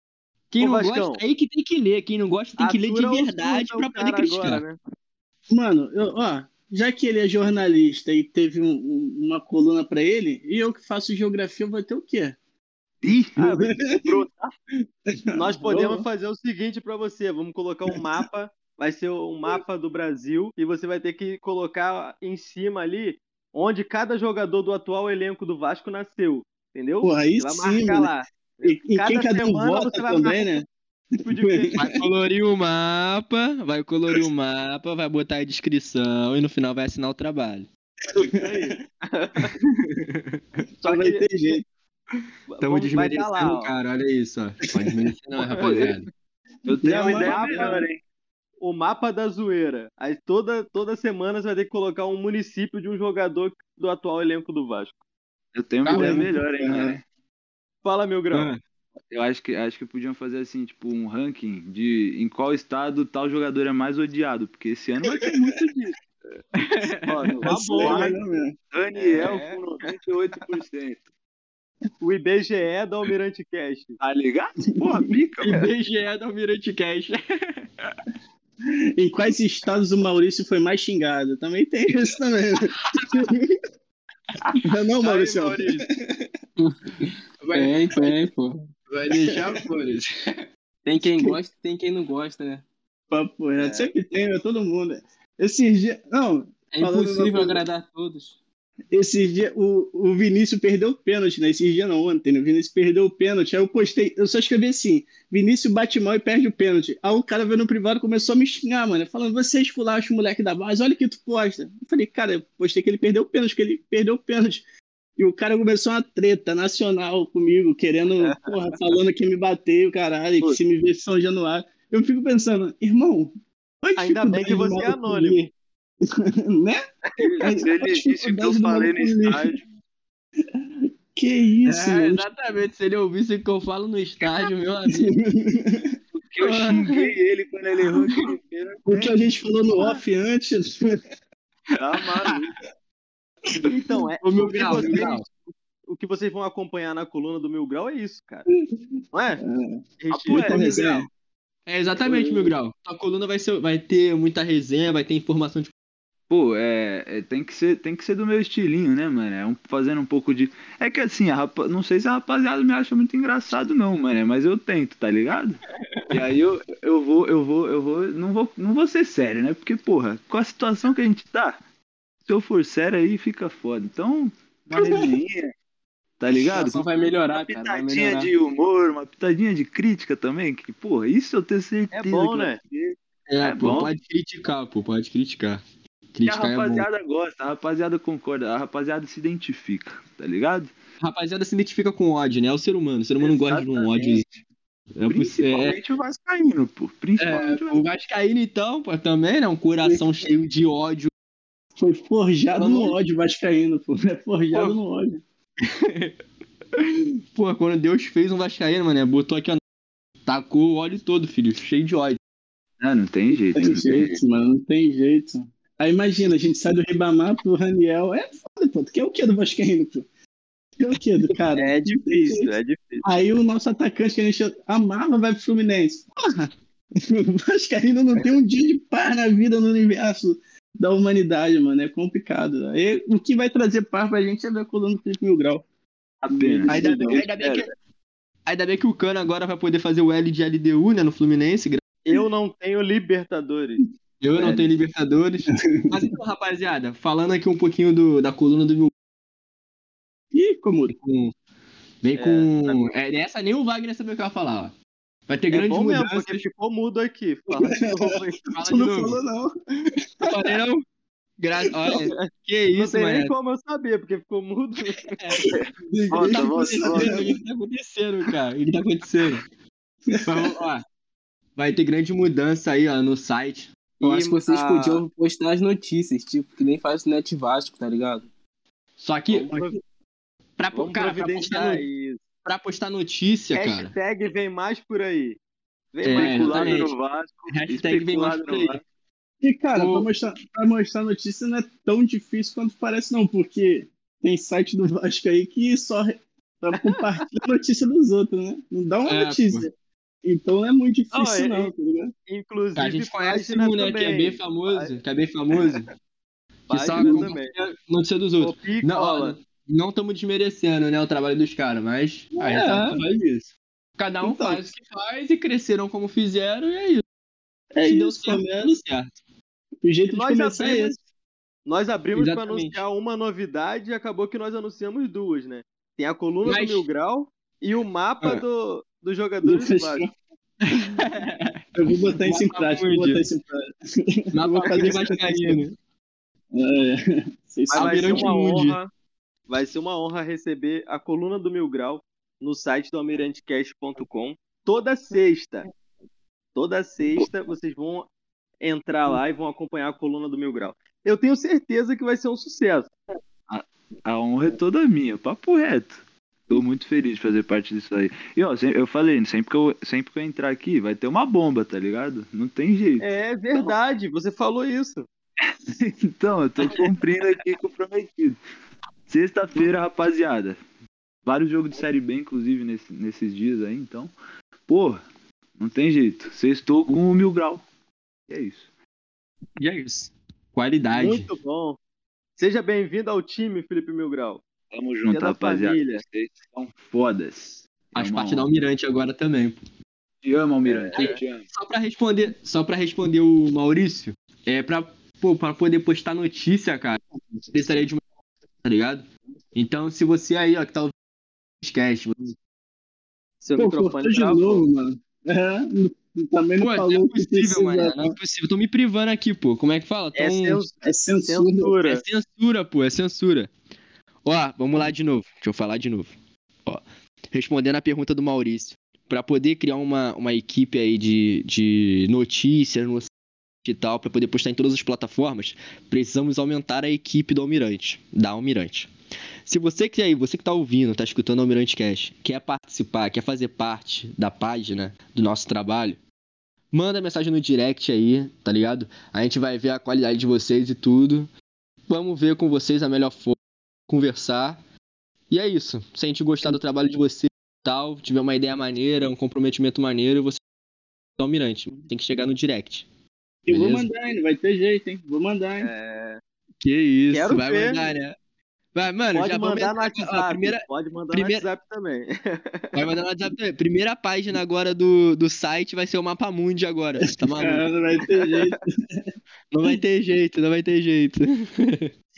Quem Ô, não Vascão, gosta, aí que tem que ler. Quem não gosta, tem que ler de verdade para poder criticar. Agora, né? Mano, eu, ó, já que ele é jornalista e teve um, um, uma coluna para ele, e eu que faço geografia, vou ter o quê? Ih, ah, Nós podemos fazer o seguinte para você: vamos colocar um mapa, vai ser um mapa do Brasil, e você vai ter que colocar em cima ali onde cada jogador do atual elenco do Vasco nasceu. Entendeu? Pô, aí vai sim, marcar lá. E, e quem cada um vota também, né? Tipo vai colorir o mapa, vai colorir o mapa, vai botar a descrição e no final vai assinar o trabalho. Só que vai ter jeito. Estamos desmerecendo lá, cara, olha isso. Ó. Pode desmerecer não, rapaziada. Eu tenho uma ideia melhor, hein? O mapa da zoeira. Aí toda, toda semana você vai ter que colocar um município de um jogador do atual elenco do Vasco. Eu tenho uma tá ideia melhor, hein, né? Fala, meu grão. Ah. Eu acho que, acho que podiam fazer assim, tipo, um ranking de em qual estado tal jogador é mais odiado, porque esse ano vai ter muito disso. Ó, tá bom, né? Daniel é. com 98%. O IBGE do Almirante Cash. Tá ligado? Porra, pica, IBGE do Almirante Cash. em quais estados o Maurício foi mais xingado? Também tem isso também. Não, não Maurício. Aí, Maurício. Tem, tem, pô. Vai deixar flores. Tem quem gosta tem quem não gosta, né? Papo é. sempre tem, é todo mundo. Esses dias. Não. É impossível agradar todos. Esses dias, o, o Vinícius perdeu o pênalti, né? Esses dias não, ontem, né? O Vinícius perdeu o pênalti. Aí eu postei, eu só escrevi assim: Vinícius bate mal e perde o pênalti. Aí o cara veio no privado começou a me xingar, mano. Falando, você esculacha o moleque da base, olha o que tu posta. Eu falei, cara, eu postei que ele perdeu o pênalti, que ele perdeu o pênalti. E o cara começou uma treta nacional comigo, querendo, porra, falando que me bateu, caralho, que se me vê São Januário. Eu fico pensando, irmão, ainda bem que você é anônimo. né? Se ele disse que eu falei no estádio. Que isso, é, Exatamente, se ele ouvisse o que eu falo no estádio, meu amigo. Porque eu xinguei ele quando ele errou O que a gente falou no off antes. Tá maluco. Então, é, o, Mil Grau, o que vocês vão acompanhar na coluna do Mil Grau é isso, cara. Não é? É, é, é exatamente, Mil Grau. A coluna vai, ser, vai ter muita resenha, vai ter informação de Pô, é, é, tem, que ser, tem que ser do meu estilinho, né, mano? É um, fazendo um pouco de. É que assim, a rapa... não sei se a rapaziada me acha muito engraçado, não, mano. Mas eu tento, tá ligado? E aí eu, eu vou, eu vou, eu vou. Não vou, não vou ser sério, né? Porque, porra, com a situação que a gente tá, se eu for sério aí, fica foda. Então, uma resenha, tá ligado? A vai melhorar, uma cara. Uma pitadinha de humor, uma pitadinha de crítica também, que, porra, isso eu tenho certeza. É bom, né? É, é pô, bom. pode criticar, pô, pode criticar. Criticar a rapaziada é gosta, a rapaziada concorda, a rapaziada se identifica, tá ligado? A rapaziada se identifica com ódio, né? É o ser humano, o ser humano Exatamente. gosta de um ódio. É, Principalmente é... o Vascaíno, pô. Principalmente é, o Vascaíno, então, pô, também, né? Um coração cheio de ódio foi forjado no ódio vascaíno, pô. É forjado pô. no ódio. pô, quando Deus fez um vascaíno, mano, botou aqui, ó, tacou o óleo todo, filho, cheio de ódio. Ah, não tem jeito. Não tem jeito, tem mano, não tem jeito. Aí imagina, a gente sai do Ribamar pro Raniel, é foda, pô. Tu quer o que do vascaíno, pô? quer o que do cara? É difícil, é difícil. Aí o nosso atacante que a gente amava vai pro Fluminense. Porra! O Vascaíno não tem um dia de paz na vida no universo da humanidade, mano. É complicado. Aí, o que vai trazer par pra gente é ver a coluna do Felipe Mil Grau. Apenas. Ainda, bem, ainda, bem que, ainda bem que o Cano agora vai poder fazer o L de LDU, né, no Fluminense. Eu não tenho Libertadores. Eu não tenho Libertadores. Mas então, rapaziada, falando aqui um pouquinho do, da coluna do Mil Ih, como? Vem É, com. É, nessa nem o Wagner sabia o que eu ia falar, ó. Vai ter É grandes bom mesmo, mudanças. porque ficou mudo aqui. Fala de novo. Fala Tu de não novo. falou, não. Falei não? Gra... Olha, que Não isso, tem nem mano. como eu saber, porque ficou mudo. Volta, tá acontecendo? O que tá acontecendo, cara? O que tá acontecendo? Mas, ó, vai ter grande mudança aí, ó, no site. Eu E acho que vocês a- podiam postar as notícias, tipo, que nem faz o Net Vasco, tá ligado? Só que, Vamos, pra, vamos cara, pra, postar, no- pra postar notícia, cara. Hashtag vem mais por aí. Vem É, mais no Vasco. Hashtag vem mais por aí. Vasco. E, cara, O- pra mostrar, pra mostrar notícia não é tão difícil quanto parece, não, porque tem site do Vasco aí que só compartilha a notícia dos outros, né? Não dá uma É, notícia. Então não é muito difícil, Não, é- não, tá ligado? Inclusive, A gente conhece página um, né, que é também. bem famoso, que é bem famoso, que só também. notícia dos outros. Não, ó, não estamos desmerecendo, né, o trabalho dos caras, mas a gente É. faz isso. Cada um Então. faz o que faz e cresceram como fizeram e é isso. É Se deu isso, certo, deu menos. certo. O jeito de Nós começar é abrimos, esse. nós abrimos para anunciar uma novidade e acabou que nós anunciamos duas, né? Tem a coluna Mas- do Mil Grau e o mapa Ah. do, dos jogadores do Vasco. Eu vou botar isso em prática, vou botar isso em prática. Na vou fazer isso. vascaíno. É, Mas vai ser uma honra. Vai ser uma honra receber a coluna do Mil Grau no site do almirantecast.com toda sexta. Toda sexta vocês vão entrar lá e vão acompanhar a coluna do Mil Grau. Eu tenho certeza que vai ser um sucesso. A honra é toda minha, papo reto. Tô muito feliz de fazer parte disso aí. E ó, eu falei, sempre que eu, sempre que eu entrar aqui, vai ter uma bomba, tá ligado? Não tem jeito. É verdade, você falou isso. Então, eu tô cumprindo aqui comprometido. Sexta-feira, rapaziada. Vários jogos de Série B, inclusive, nesse- nesses dias aí, então. Pô, não tem jeito. Sextou com o Mil Grau. E é isso. E é isso. Qualidade. Muito bom. Seja bem-vindo ao time, Felipe Mil Grau. Tamo junto, da rapaziada. família. Vocês são fodas. Faz É parte da honra. Almirante agora também. pô. Te amo, Almirante. É. Te amo. Só pra responder, só para responder o Maurício, é pra, pô, pra poder postar notícia, cara. Precisaria de uma, tá ligado? Então, se você aí, ó, que tá ouvindo o podcast, Seu Pô, microfone de travou. novo, mano. É, não- também não pô, não falou é o que possível, mano. Não é possível. Tô me privando aqui, pô. Como é que fala? É Tão- É censura. censura. É censura, pô, é censura. Ó, vamos lá de novo. Deixa eu falar de novo. Ó, respondendo a pergunta do Maurício. Pra poder criar uma, uma equipe aí de, de notícias no site e tal, pra poder postar em todas as plataformas, precisamos aumentar a equipe do Almirante, da Almirante. Se você que aí, você que tá ouvindo, tá escutando o Almirante Cash, quer participar, quer fazer parte da página do nosso trabalho, manda mensagem no direct aí, tá ligado? A gente vai ver a qualidade de vocês e tudo. Vamos ver com vocês a melhor forma, conversar. E é isso. Se a gente gostar do trabalho de vocês e tal, tiver uma ideia maneira, um comprometimento maneiro, você é o Almirante. Tem que chegar no direct. Eu vou Beleza? mandar, hein? Vai ter jeito, hein? Vou mandar, hein? É, Que isso, Quero vai ver. mandar, né? Vai, mano, pode já vamos mandar no ó, WhatsApp. primeira, Pode mandar primeira- no WhatsApp também. vai mandar no WhatsApp também. Primeira página agora do, do site vai ser o Mapa Mundi agora. Tá maluco? É, não vai ter jeito. Não vai ter jeito, não vai ter jeito.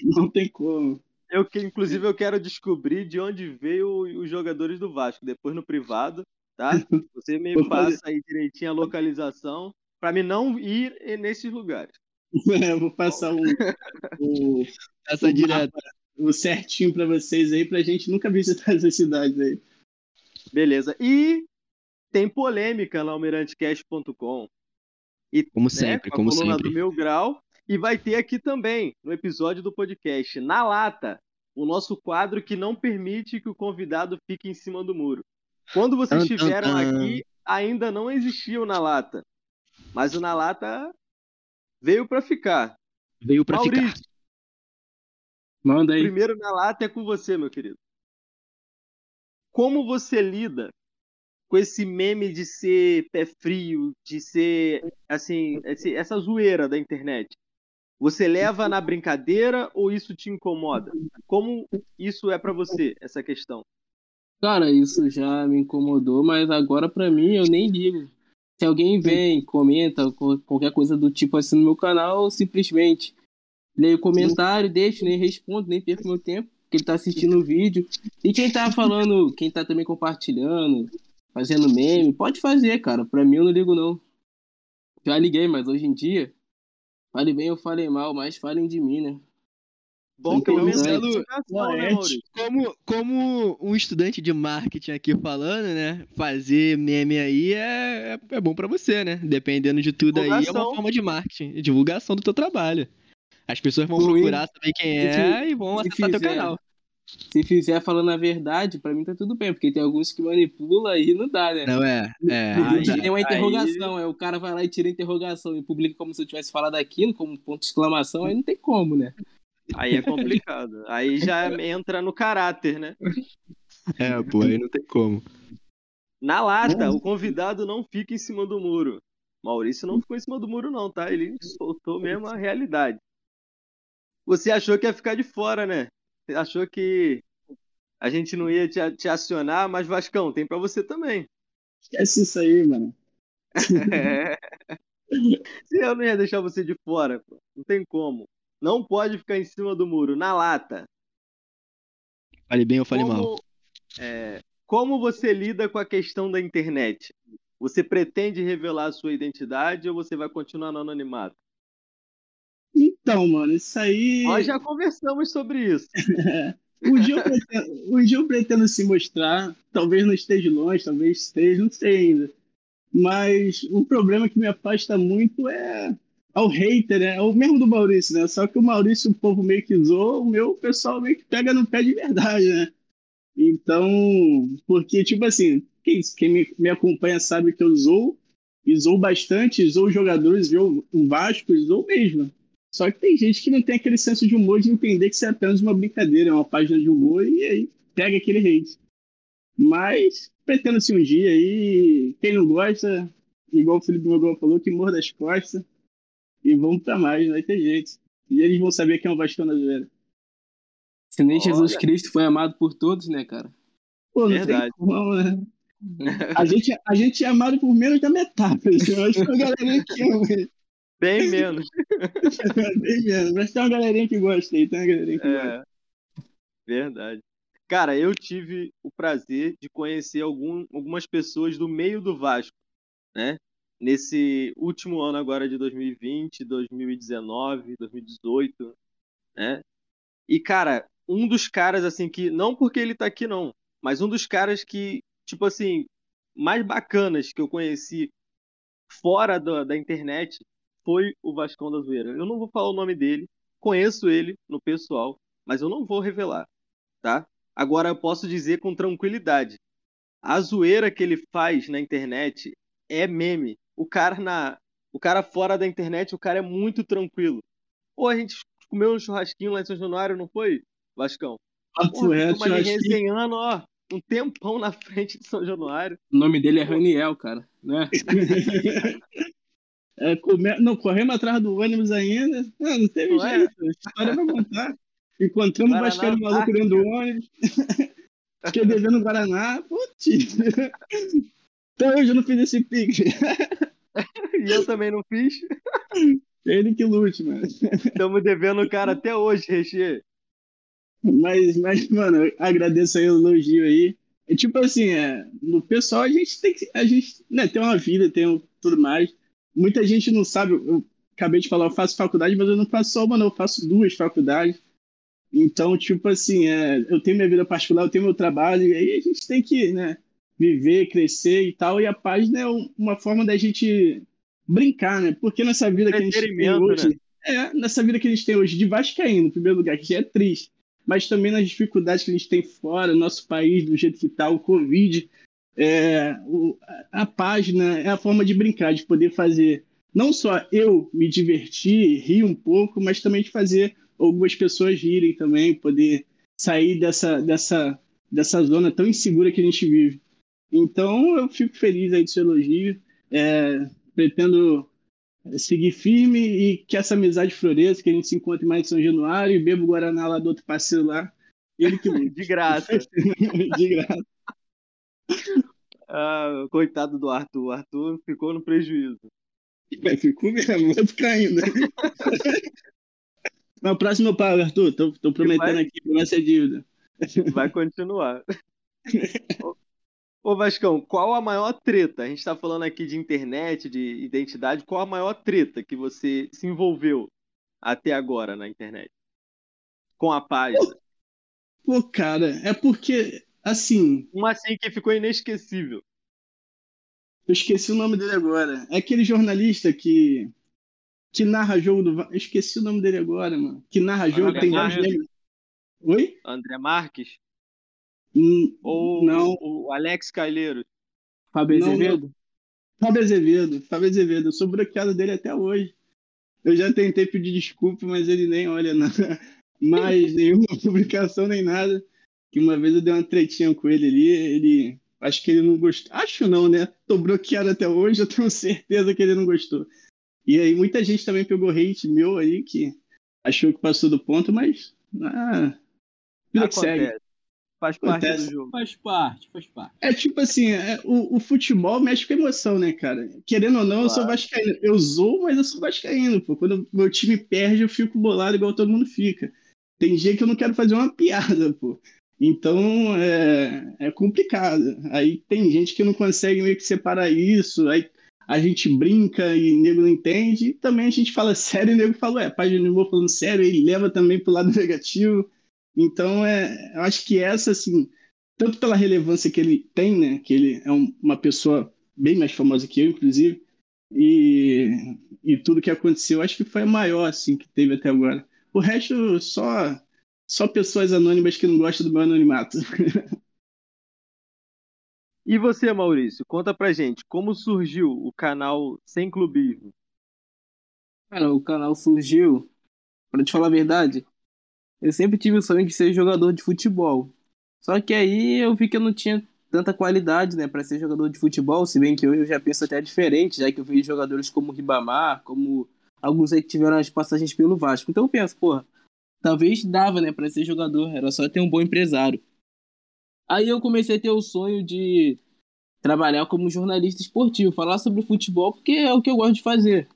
Não tem como. Eu que, inclusive, eu quero descobrir de onde veio os jogadores do Vasco. Depois no privado, tá? Você me Vou fazer. passa aí direitinho a localização pra mim não ir nesses lugares. Eu vou passar o, o, Essa O direta. o certinho pra vocês aí, pra gente nunca visitar essas cidades aí. Beleza. E tem polêmica no almirantecast.com. E Como né, sempre, com a como coluna sempre. do Meu Grau. E vai ter aqui também, no episódio do podcast, Na Lata, o nosso quadro que não permite que o convidado fique em cima do muro. Quando vocês estiveram aqui, ainda não existia o Na Lata. Mas o Na Lata veio para ficar. Veio pra ficar. Maurício, Manda o aí. primeiro Na Lata é com você, meu querido. Como você lida com esse meme de ser pé frio, de ser, assim, essa zoeira da internet? Você leva na brincadeira ou isso te incomoda? Como isso é pra você, essa questão? Cara, isso já me incomodou, mas agora pra mim eu nem ligo. Se alguém vem, comenta co- qualquer coisa do tipo assim no meu canal, eu simplesmente leio o comentário, deixo, nem respondo, nem perco meu tempo. porque ele tá assistindo o vídeo. E quem tá falando, quem tá também compartilhando, fazendo meme, pode fazer, cara. Pra mim eu não ligo, não. Já liguei, mas hoje em dia, fale bem ou fale mal, mas falem de mim, né? Bom, pelo menos é Maurício? Como, como um estudante de marketing aqui falando, né? Fazer meme aí é, é, é bom pra você, né? Dependendo de tudo aí, é uma forma de marketing, divulgação do teu trabalho. As pessoas vão procurar saber quem é fi- e vão acessar teu canal. Se fizer falando a verdade, pra mim tá tudo bem, porque tem alguns que manipulam aí não dá, né? Não é? É. Aí- tem uma aí- interrogação, aí o cara vai lá e tira a interrogação e publica como se eu tivesse falado aquilo, como ponto de exclamação, aí não tem como, né? Aí é complicado. Aí já entra no caráter, né? É, pô, aí não tem como. Na lata, o convidado não fica em cima do muro. Maurício não ficou em cima do muro, não, tá? Ele soltou mesmo a realidade. Você achou que ia ficar de fora, né? Você achou que a gente não ia te, te acionar, mas Vascão, tem pra você também. Esquece isso aí, mano. É. Se eu não ia deixar você de fora, pô. não tem como. Não pode ficar em cima do muro, na lata. Fale bem ou fale mal. Como, é, como você lida com a questão da internet? Você pretende revelar a sua identidade ou você vai continuar no anonimato? Então, mano, isso aí. Nós já conversamos sobre isso. Um dia, eu pretendo, um dia eu pretendo se mostrar, talvez não esteja longe, talvez esteja, não sei ainda. Mas o problema que me afasta muito é ao hater, né? É o mesmo do Maurício, né? Só que o Maurício, o povo meio que zoa, o meu o pessoal meio que pega no pé de verdade, né? Então, porque, tipo assim, quem, quem me, me acompanha sabe que eu zoo, e zoo bastante, zoo jogadores, zoo o Vasco, zoo mesmo. Só que tem gente que não tem aquele senso de humor de entender que isso é apenas uma brincadeira, é uma página de humor e aí pega aquele hate. Mas pretendo-se um dia aí, quem não gosta, igual o Felipe Mogol falou, que morda as costas e vamos pra mais, não vai ter jeito. E eles vão saber quem é o Vascão da Zoeira. Se nem Olha. Jesus Cristo foi amado por todos, né, cara? Pô, não Verdade. tem como, né? A gente, a gente é amado por menos da metade. Eu acho que uma galerinha que ama. Bem menos. Bem menos. Mas tem uma galerinha que gosta aí, tem uma galerinha que gosta. É, verdade. Cara, eu tive o prazer de conhecer algum, algumas pessoas do meio do Vasco, né? Nesse último ano agora de 2020, 2019, 2018, né? E, cara, um dos caras, assim, que. Não porque ele tá aqui, não, mas um dos caras que, tipo assim, mais bacanas que eu conheci fora da, da internet foi o Vascão da Zoeira. Eu não vou falar o nome dele, conheço ele no pessoal, mas eu não vou revelar, tá? Agora eu posso dizer com tranquilidade. A zoeira que ele faz na internet é meme. O cara na, o cara fora da internet, o cara é muito tranquilo. Pô, a gente comeu um churrasquinho lá em São Januário, não foi, Vascão? Ali acho que resenhando, ó, um tempão na frente de São Januário. O nome dele é Raniel, cara, né? É, come... Não, corremos atrás do ônibus ainda. Não, não teve Não é? jeito. História vai contar. Encontramos o Guaraná Vascaíno maluco dentro do ônibus. Fiquei devendo o Guaraná. Putz. Até hoje eu não fiz esse pique. E eu também não fiz. Ele que lute, mano. Estamos devendo o cara até hoje, Reche. Mas, mas, mano, eu agradeço aí o elogio aí. É tipo assim, é, no pessoal a gente tem que. A gente né, tem uma vida, tem um- tudo mais. Muita gente não sabe. Eu acabei de falar, eu faço faculdade, mas eu não faço só uma, não, eu faço duas faculdades. Então, tipo assim, é, eu tenho minha vida particular, eu tenho meu trabalho, e aí a gente tem que né, viver, crescer e tal. E a página é um- uma forma da gente brincar, né? Porque nessa vida que a gente tem hoje. né? É, nessa vida que a gente tem hoje de Vascaíno, em primeiro lugar, que já é triste, mas também nas dificuldades que a gente tem fora, nosso país, do jeito que está, o Covid, é, a, página é a forma de brincar, de poder fazer não só eu me divertir, rir um pouco, mas também de fazer algumas pessoas rirem também, poder sair dessa, dessa, dessa zona tão insegura que a gente vive. Então eu fico feliz aí do seu elogio, é, pretendo seguir firme e que essa amizade floresça, que a gente se encontre mais em São Januário e beba o Guaraná lá do outro parceiro lá. Ele que. De graça. de graça. Ah, coitado do Arthur. O Arthur ficou no prejuízo. Ficou mesmo, vai ficar ainda. Mas o próximo eu pago, Arthur. Tô, tô prometendo vai- aqui, promessa é dívida. Vai continuar. Ô- Vascão, qual a maior treta? A gente tá falando aqui de internet, de identidade. Qual a maior treta que você se envolveu até agora na internet? Com a página. Pô, cara, é porque, assim, Uma assim que ficou inesquecível. eu esqueci o nome dele agora. É aquele jornalista que, que narra jogo do. Eu esqueci o nome dele agora, mano. Que narra jogo, André tem vários negros. Oi? André Marques Hum, ou Não. o Alex Calheiro? Fábio Azevedo? Fábio Azevedo. Fábio Azevedo. Eu sou bloqueado dele até hoje. Eu já tentei pedir desculpa, mas ele nem olha na... mais nenhuma publicação nem nada. Que uma vez eu dei uma tretinha com ele ali, ele. Acho que ele não gostou. Acho não, né? Tô bloqueado até hoje, eu tenho certeza que ele não gostou. E aí muita gente também pegou hate meu aí, que achou que passou do ponto, mas. Ah, vida que segue. Acontece. Faz parte Acontece. do jogo. Faz parte, faz parte. É tipo assim, é, o, o futebol mexe com emoção, né, cara? Querendo ou não, eu sou Claro. vascaíno. Eu zoo, mas eu sou vascaíno, pô. Quando meu time perde, eu fico bolado igual todo mundo fica. Tem dia que eu não quero fazer uma piada, pô. Então, é, é complicado. Aí tem gente que não consegue meio que separar isso, aí a gente brinca e o nego não entende, e também a gente fala sério e o nego fala, é, página de humor falando sério, ele leva também pro lado negativo. Então, é, eu acho que essa, assim, tanto pela relevância que ele tem, né? Que ele é um- uma pessoa bem mais famosa que eu, inclusive, e, e tudo que aconteceu, acho que foi a maior, assim, que teve até agora. O resto, só, só pessoas anônimas que não gostam do meu anonimato. E você, Maurício, conta pra gente como surgiu o canal Sem Clubismo. Cara, o canal surgiu, pra te falar a verdade, eu sempre tive o sonho de ser jogador de futebol. Só que aí eu vi que eu não tinha tanta qualidade, né, pra ser jogador de futebol, se bem que hoje eu já penso até diferente, já que eu vejo jogadores como Ribamar, como alguns aí que tiveram as passagens pelo Vasco. Então eu penso, porra, talvez dava, né, pra ser jogador, era só ter um bom empresário. Aí eu comecei a ter o sonho de trabalhar como jornalista esportivo, falar sobre futebol, porque é o que eu gosto de fazer.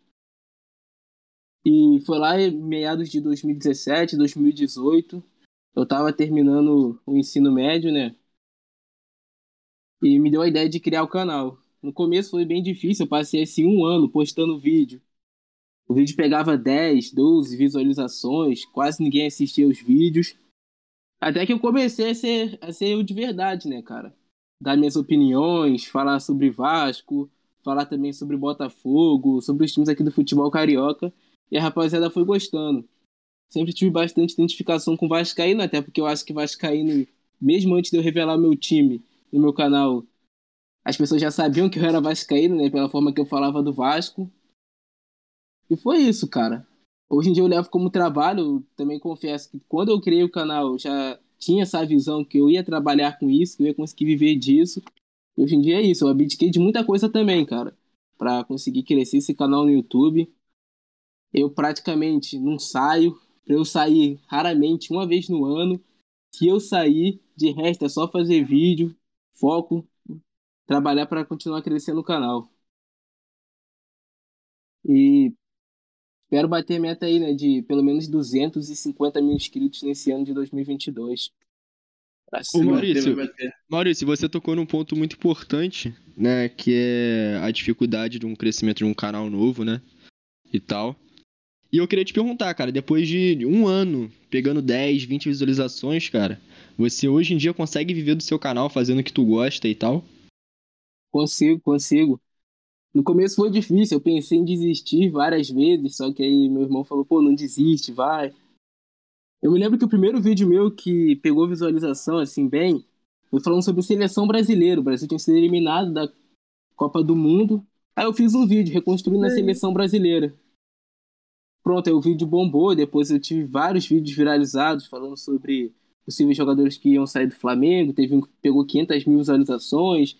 E foi lá em meados de 2017, 2018. Eu tava terminando o ensino médio, né? E me deu a ideia de criar o canal. No começo foi bem difícil, eu passei assim um ano postando vídeo. O vídeo pegava 10, 12 visualizações, quase ninguém assistia os vídeos. Até que eu comecei a ser, a ser eu de verdade, né, cara? Dar minhas opiniões, falar sobre Vasco, falar também sobre Botafogo, sobre os times aqui do futebol carioca. E a rapaziada foi gostando. Sempre tive bastante identificação com Vascaíno, até porque eu acho que Vascaíno, mesmo antes de eu revelar meu time no meu canal, as pessoas já sabiam que eu era Vascaíno, né? Pela forma que eu falava do Vasco. E foi isso, cara. Hoje em dia eu levo como trabalho, também confesso que quando eu criei o canal, eu já tinha essa visão que eu ia trabalhar com isso, que eu ia conseguir viver disso. E hoje em dia é isso, eu abdiquei de muita coisa também, cara, Pra conseguir crescer esse canal no YouTube eu praticamente não saio. Pra eu sair raramente uma vez no ano. Se eu sair, de resto é só fazer vídeo, foco, trabalhar para continuar crescendo o canal. E espero bater a meta aí, né, de pelo menos 250 mil inscritos nesse ano de 2022. Pra Ô, cima. Maurício, Vai ter. Maurício, você tocou num ponto muito importante, né? Que é a dificuldade de um crescimento de um canal novo, né? E tal. E eu queria te perguntar, cara, depois de um ano pegando 10, 20 visualizações, cara, você hoje em dia consegue viver do seu canal fazendo o que tu gosta e tal? Consigo, consigo. No começo foi difícil, eu pensei em desistir várias vezes, só que aí meu irmão falou, pô, não desiste, vai. Eu me lembro que o primeiro vídeo meu que pegou visualização, assim, bem, foi falando sobre seleção brasileira. O Brasil tinha sido eliminado da Copa do Mundo. Aí eu fiz um vídeo reconstruindo a seleção brasileira. Pronto, aí o vídeo bombou, depois eu tive vários vídeos viralizados falando sobre possíveis jogadores que iam sair do Flamengo, teve um que pegou 500 mil visualizações.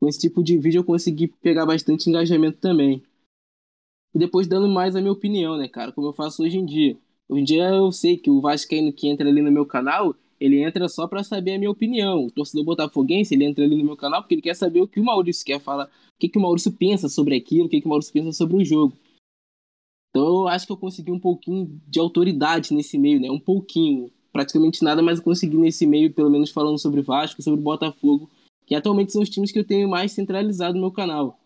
Com esse tipo de vídeo eu consegui pegar bastante engajamento também. E depois dando mais a minha opinião, né, cara, como eu faço hoje em dia. Hoje em dia eu sei que o Vascaíno que entra ali no meu canal, ele entra só pra saber a minha opinião. O torcedor botafoguense, ele entra ali no meu canal porque ele quer saber o que o Maurício quer falar, o que, que o Maurício pensa sobre aquilo, o que, que o Maurício pensa sobre o jogo. Então eu acho que eu consegui um pouquinho de autoridade nesse meio, né? Um pouquinho. Praticamente nada, mas eu consegui nesse meio, pelo menos falando sobre Vasco, sobre Botafogo, que atualmente são os times que eu tenho mais centralizado no meu canal.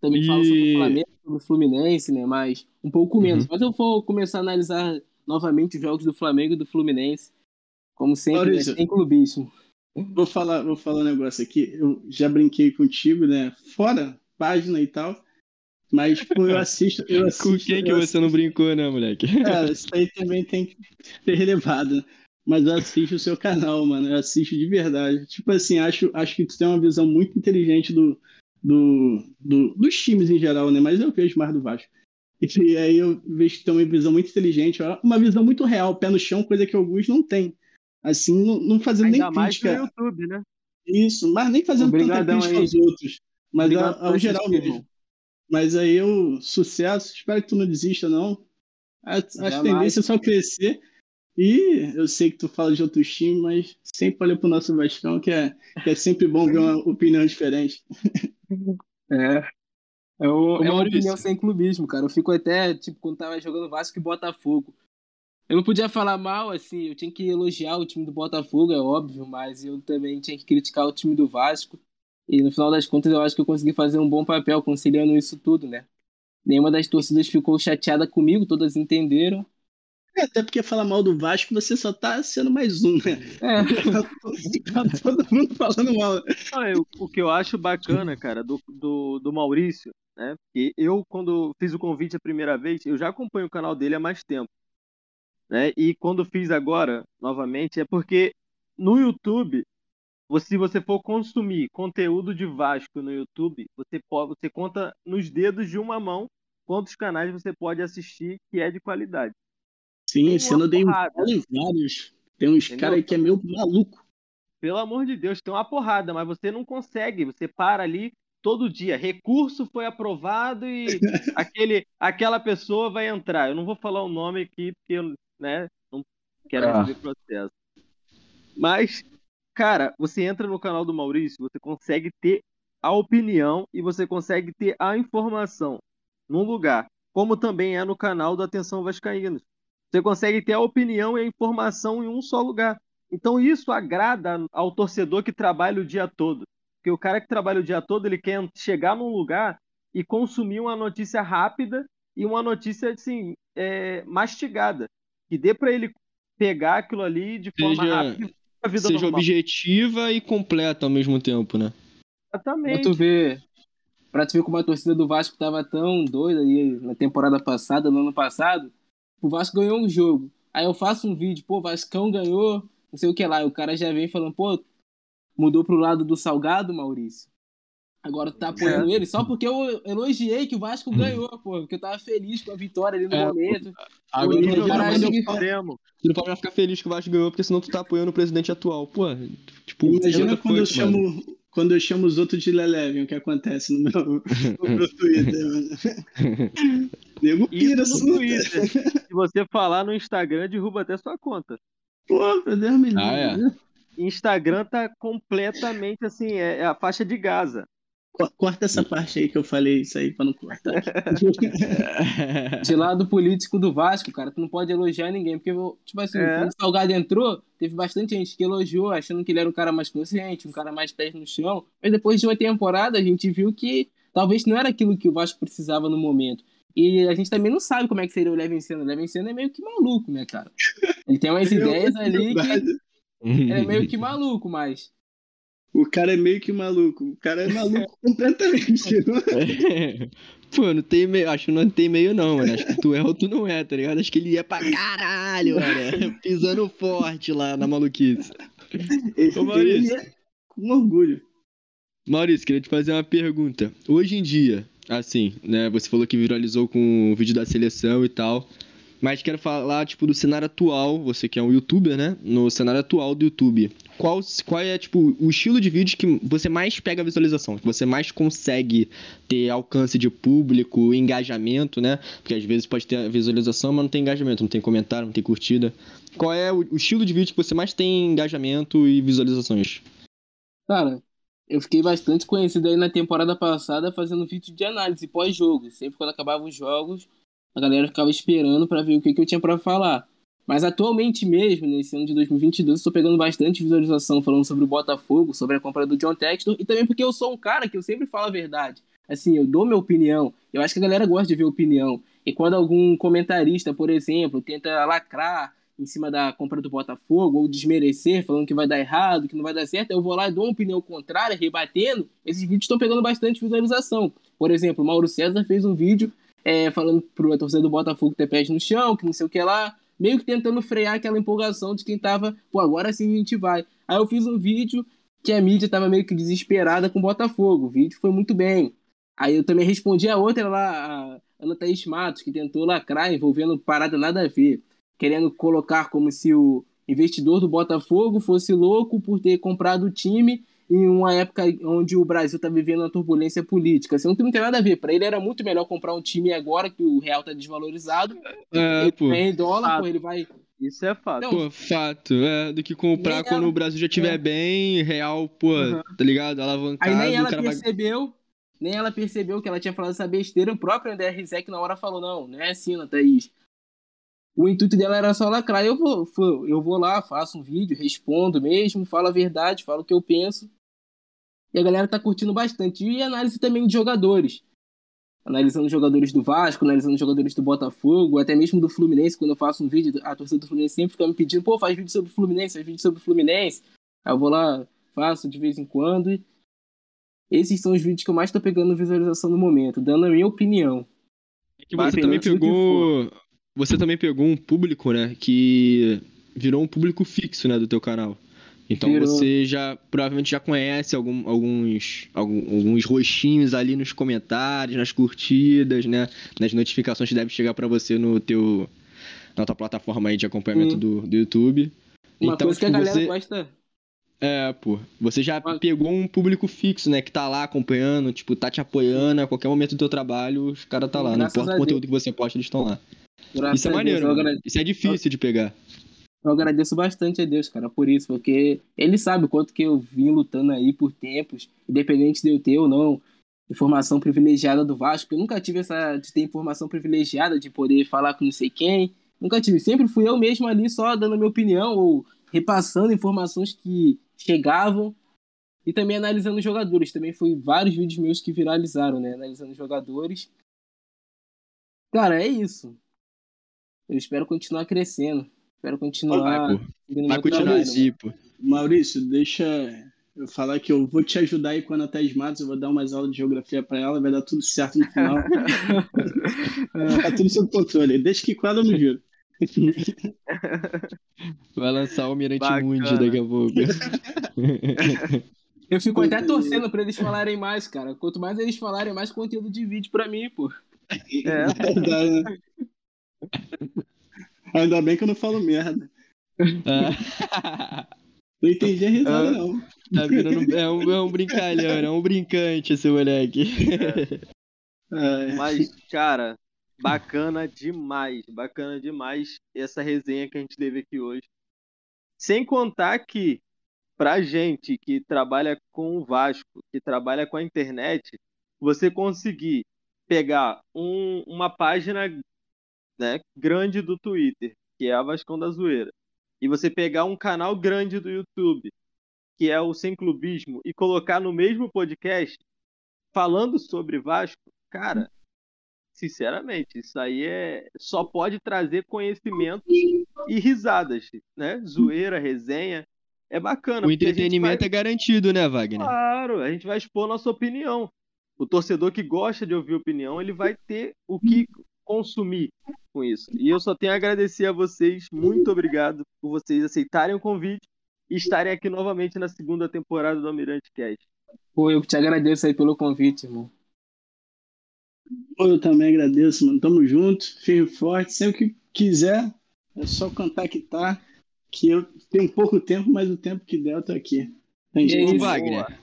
Também E- falo sobre o Flamengo, sobre o Fluminense, né? Mas um pouco menos. Uhum. Mas eu vou começar a analisar novamente os jogos do Flamengo e do Fluminense. Como sempre, né? Maurício. sem clubismo. Vou falar, vou falar um negócio aqui. Eu já brinquei contigo, né? Fora página e tal. Mas tipo, eu assisto. Eu assisto Com quem que eu você não brincou, né, moleque? Cara, isso aí também tem que ser relevado. Mas eu assisto o seu canal, mano. Eu assisto de verdade. Tipo assim, acho, acho que tu tem uma visão muito inteligente do, do, do- dos times em geral, né? Mas eu vejo mais do Vasco. E aí eu vejo que tu tem uma visão muito inteligente, uma visão muito real, pé no chão, coisa que alguns não têm. Assim, não, não fazendo Ainda nem mais no crítica. YouTube, né? Isso, mas nem fazendo Obrigadão tanta crítica aos outros. Mas Obrigado ao, ao geral mesmo. irmão. Mas aí eu, sucesso, espero que tu não desista, não. A, a Jamais. tendência é só crescer. E eu sei que tu fala de outros times, mas sempre olha pro nosso Vascão, que é, que é sempre bom ver uma opinião diferente. É. É, o, é uma Maurício. opinião sem clubismo, cara. Eu fico até, tipo, quando tava jogando Vasco e Botafogo. Eu não podia falar mal, assim, eu tinha que elogiar o time do Botafogo, é óbvio, mas eu também tinha que criticar o time do Vasco. E no final das contas eu acho que eu consegui fazer um bom papel conciliando isso tudo, né? Nenhuma das torcidas ficou chateada comigo, todas entenderam. É, até porque falar mal do Vasco, você só tá sendo mais um, né? É, Tá todo mundo falando mal. Não, eu- o que eu acho bacana, cara, do, do, do Maurício, né? Porque eu, quando fiz o convite a primeira vez, eu já acompanho o canal dele há mais tempo. Né? E quando fiz agora, novamente, é porque no YouTube, você- se você for consumir conteúdo de Vasco no YouTube, você, pode, você conta nos dedos de uma mão quantos canais você pode assistir que é de qualidade. Sim, Tem esse ano eu dei vários. Tem uns caras aí que é meio maluco. Pelo amor de Deus, tem uma porrada, mas você não consegue. Você para ali todo dia. Recurso foi aprovado e aquele, aquela pessoa vai entrar. Eu não vou falar o nome aqui porque eu né, não quero Ah. receber processo. Mas, cara, você entra no canal do Maurício, você consegue ter a opinião e você consegue ter a informação num lugar, como também é no canal do Atenção Vascaínos. Você consegue ter a opinião e a informação em um só lugar. Então isso agrada ao torcedor que trabalha o dia todo. Porque o cara que trabalha o dia todo, ele quer chegar num lugar e consumir uma notícia rápida e uma notícia assim, é, mastigada. Que dê para ele pegar aquilo ali de forma Seja- rápida e a vida Seja normal. objetiva e completa ao mesmo tempo, né? pra Exatamente. tu ver. Pra tu ver como a torcida do Vasco tava tão doida aí na temporada passada, no ano passado. O Vasco ganhou um jogo. Aí eu faço um vídeo, pô, Vascão ganhou, não sei o que lá. E o cara já vem falando, pô, mudou pro lado do Salgado, Maurício. Agora tu tá apoiando ele só porque eu elogiei que o Vasco ganhou, pô. Porque eu tava feliz com a vitória ali no É, momento. Agora O cara acha que- extremo. tu não pode ficar feliz que o Vasco ganhou, porque senão tu tá apoiando o presidente atual. Pô, tipo, Imagina outra quando eu, coisa, mano. Quando eu chamo os outros de Leleven, o que acontece no meu, no meu Twitter, mano. Nego pira, Isso no. Twitter. Se você falar no Instagram, derruba até sua conta. Pô, meu Deus me livre. Ah, é? Instagram tá completamente assim, é, é a faixa de Gaza. Co- Corta essa parte aí que eu falei isso aí pra não cortar. De lado político do Vasco, cara, tu não pode elogiar ninguém. Porque, tipo assim, É. quando o Salgado entrou, teve bastante gente que elogiou, achando que ele era um cara mais consciente, um cara mais pés no chão. Mas depois de uma temporada, a gente viu que talvez não era aquilo que o Vasco precisava no momento. E a gente também não sabe como é que seria o Leven Senna. O Leven Senna é meio que maluco, né, cara? Ele tem umas ideias ali que ele é meio que maluco, mas. O cara é meio que maluco. O cara é maluco completamente. Pô, não tem meio. Acho que não tem meio, não, mano. Acho que tu é ou tu não é, tá ligado? Acho que ele ia pra caralho, mano. Pisando forte lá na maluquice. Ele, Ô, Maurício. é com orgulho. Maurício, queria te fazer uma pergunta. Hoje em dia, assim, né? Você falou que viralizou com o vídeo da seleção e tal. Mas quero falar, tipo, do cenário atual. Você que é um youtuber, né? No cenário atual do YouTube. Qual, qual é, tipo, o estilo de vídeo que você mais pega visualização? Que você mais consegue ter alcance de público, engajamento, né? Porque às vezes pode ter visualização, mas não tem engajamento, não tem comentário, não tem curtida. Qual é o, o estilo de vídeo que você mais tem engajamento e visualizações? Cara, Eu fiquei bastante conhecido aí na temporada passada fazendo vídeo de análise pós-jogo. Sempre quando acabavam os jogos, a galera ficava esperando para ver o que, que eu tinha para falar. Mas atualmente mesmo, nesse ano de 2022, estou pegando bastante visualização falando sobre o Botafogo, sobre a compra do John Textor e também porque eu sou um cara que eu sempre falo a verdade. Assim, eu dou minha opinião. Eu acho que a galera gosta de ver opinião. E quando algum comentarista, por exemplo, tenta lacrar em cima da compra do Botafogo ou desmerecer, falando que vai dar errado, que não vai dar certo, eu vou lá e dou uma opinião contrária, rebatendo. Esses vídeos estão pegando bastante visualização. Por exemplo, o Mauro César fez um vídeo é, falando pro torcedor do Botafogo ter pés no chão, que não sei o que lá, meio que tentando frear aquela empolgação de quem tava, pô, agora sim a gente vai. Aí eu fiz um vídeo que a mídia tava meio que desesperada com o Botafogo. O vídeo foi muito bem. Aí eu também respondi a outra lá, a Ana Thaís Matos, que tentou lacrar envolvendo parada nada a ver querendo colocar como se o investidor do Botafogo fosse louco por ter comprado o time em uma época onde o Brasil está vivendo uma turbulência política. Assim, não tem nada a ver. Para ele era muito melhor comprar um time agora que o real está desvalorizado. É, ele pô. em dólar, pô, ele vai. Isso é fato. Pô, fato. É, do que comprar nem quando ela... o Brasil já estiver é. bem, real, pô, uhum. tá ligado? Alavancado. Aí nem ela percebeu. Vai... Nem ela percebeu que ela tinha falado essa besteira. O próprio André Rizek na hora falou: não, não é assim, Thaís o intuito dela era só lacrar. Eu vou, eu vou lá, faço um vídeo, respondo mesmo, falo a verdade, falo o que eu penso. E a galera tá curtindo bastante. E análise também de jogadores. Analisando jogadores do Vasco, analisando jogadores do Botafogo, até mesmo do Fluminense. Quando eu faço um vídeo, a torcida do Fluminense sempre fica me pedindo: pô, faz vídeo sobre o Fluminense, faz vídeo sobre o Fluminense. Aí eu vou lá, faço de vez em quando. E esses são os vídeos que eu mais tô pegando visualização no momento, dando a minha opinião. É que você também pegou você também pegou um público, né, que virou um público fixo, né, do teu canal. Então virou. você já provavelmente já conhece algum, alguns, alguns rostinhos ali nos comentários, nas curtidas, né, nas notificações que devem chegar para você no teu na tua plataforma aí de acompanhamento do, do YouTube. Uma então, coisa tipo, que a tipo, galera você... gosta é, pô. Você já pegou um público fixo, né? Que tá lá acompanhando, tipo, tá te apoiando a qualquer momento do teu trabalho, os caras tá lá. Não importa o conteúdo que você posta, eles estão lá. Graças Isso é maneiro, Isso é difícil de pegar. Eu agradeço bastante a Deus, cara, por isso, porque ele sabe o quanto que eu vim lutando aí por tempos, independente de eu ter ou não informação privilegiada do Vasco. Eu nunca tive essa de ter informação privilegiada de poder falar com não sei quem. Nunca tive. Sempre fui eu mesmo ali só dando minha opinião ou repassando informações que chegavam e também analisando jogadores. Também foi vários vídeos meus que viralizaram, né? Analisando jogadores. Cara, é isso. Eu espero continuar crescendo. Espero continuar. Vai, Vai continuar assim, pô. Maurício, deixa eu falar que eu vou te ajudar aí com a Natais Matos, eu vou dar umas aulas de geografia para ela, vai dar tudo certo no final. tá tudo sob controle. Deixa que quadra no giro. Vai lançar o Almirante Mundi daqui a pouco. Eu fico até torcendo pra eles falarem mais, cara. Quanto mais eles falarem, mais conteúdo de vídeo pra mim, pô. É, né? Ainda bem que eu não falo merda. É. Não entendi a risada, não. Tá virando, é, um, é um brincalhão, é um brincante esse moleque. É. Mas, cara, bacana demais, bacana demais essa resenha que a gente teve aqui hoje. Sem contar que, pra gente que trabalha com o Vasco, que trabalha com a internet, você conseguir pegar um, uma página né, grande do Twitter, que é a Vascão da Zoeira, e você pegar um canal grande do YouTube, que é o Sem Clubismo, e colocar no mesmo podcast falando sobre Vasco, cara, sinceramente, isso aí é só pode trazer conhecimento e risadas, né? Zoeira, resenha. É bacana. O entretenimento vai... é garantido, né, Wagner? Claro, a gente vai expor nossa opinião. O torcedor que gosta de ouvir opinião, ele vai ter o que consumir com isso. E eu só tenho a agradecer a vocês, muito obrigado por vocês aceitarem o convite e estarem aqui novamente na segunda temporada do Almirante Cast. Pô, eu te agradeço aí pelo convite, irmão. Pô, eu também agradeço, mano. Tamo junto, firme e forte. Sempre que quiser, é só contactar. Que eu tenho pouco tempo, mas o tempo que der eu tô aqui. Tem Ô, Wagner.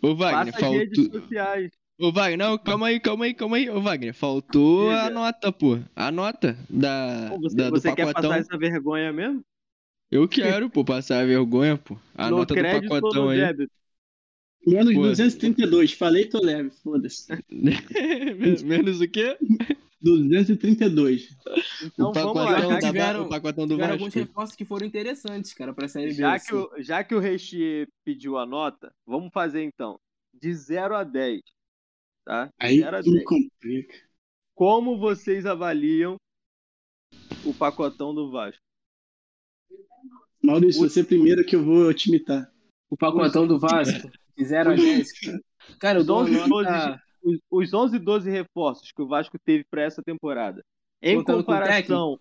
Ô, Wagner, faltou. Ô, Wagner, não, calma aí, calma aí, calma aí. Ô, Wagner, faltou a nota, pô. A nota da, pô, você, da, do você pacotão. quer passar essa vergonha mesmo? Eu quero, pô, passar a vergonha, pô. A no nota do pacotão aí. Débito? Menos Pô. 232. Falei, tô leve. Foda-se. Menos o quê? 232. Então o vamos lá. pacotão, Já da, que, tiveram- o pacotão do Vasco. alguns reforços que foram interessantes, cara, pra Série B. já assim. que o, já que o pediu a nota, vamos fazer então. De 0 a 10. Tá? Aí 0 a me 10. complica. Como vocês avaliam o pacotão do Vasco? Maurício, você primeiro que eu vou te imitar. O pacotão do Vasco, de 0 a 10. cara. Eu dou Os 11, nota... Os, os 11 e 12 reforços que o Vasco teve para essa temporada. Em Contando comparação,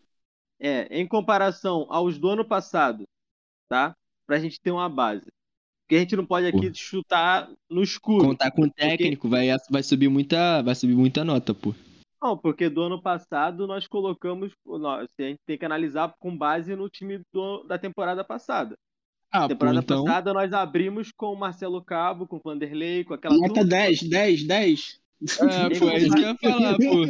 é, em comparação aos do ano passado, tá? Pra gente ter uma base. Porque a gente não pode aqui Pô. chutar no escuro. Contar com o técnico, vai, vai, subir muita, vai subir muita nota, pô. Não, porque do ano passado nós colocamos. Nós, a gente tem que analisar com base no time do- da temporada passada. Ah, pô, temporada então. passada nós abrimos com o Marcelo Cabo, com o Vanderlei, com aquela Nota turma. 10, 10, 10. É, pô, é isso que eu ia falar, pô.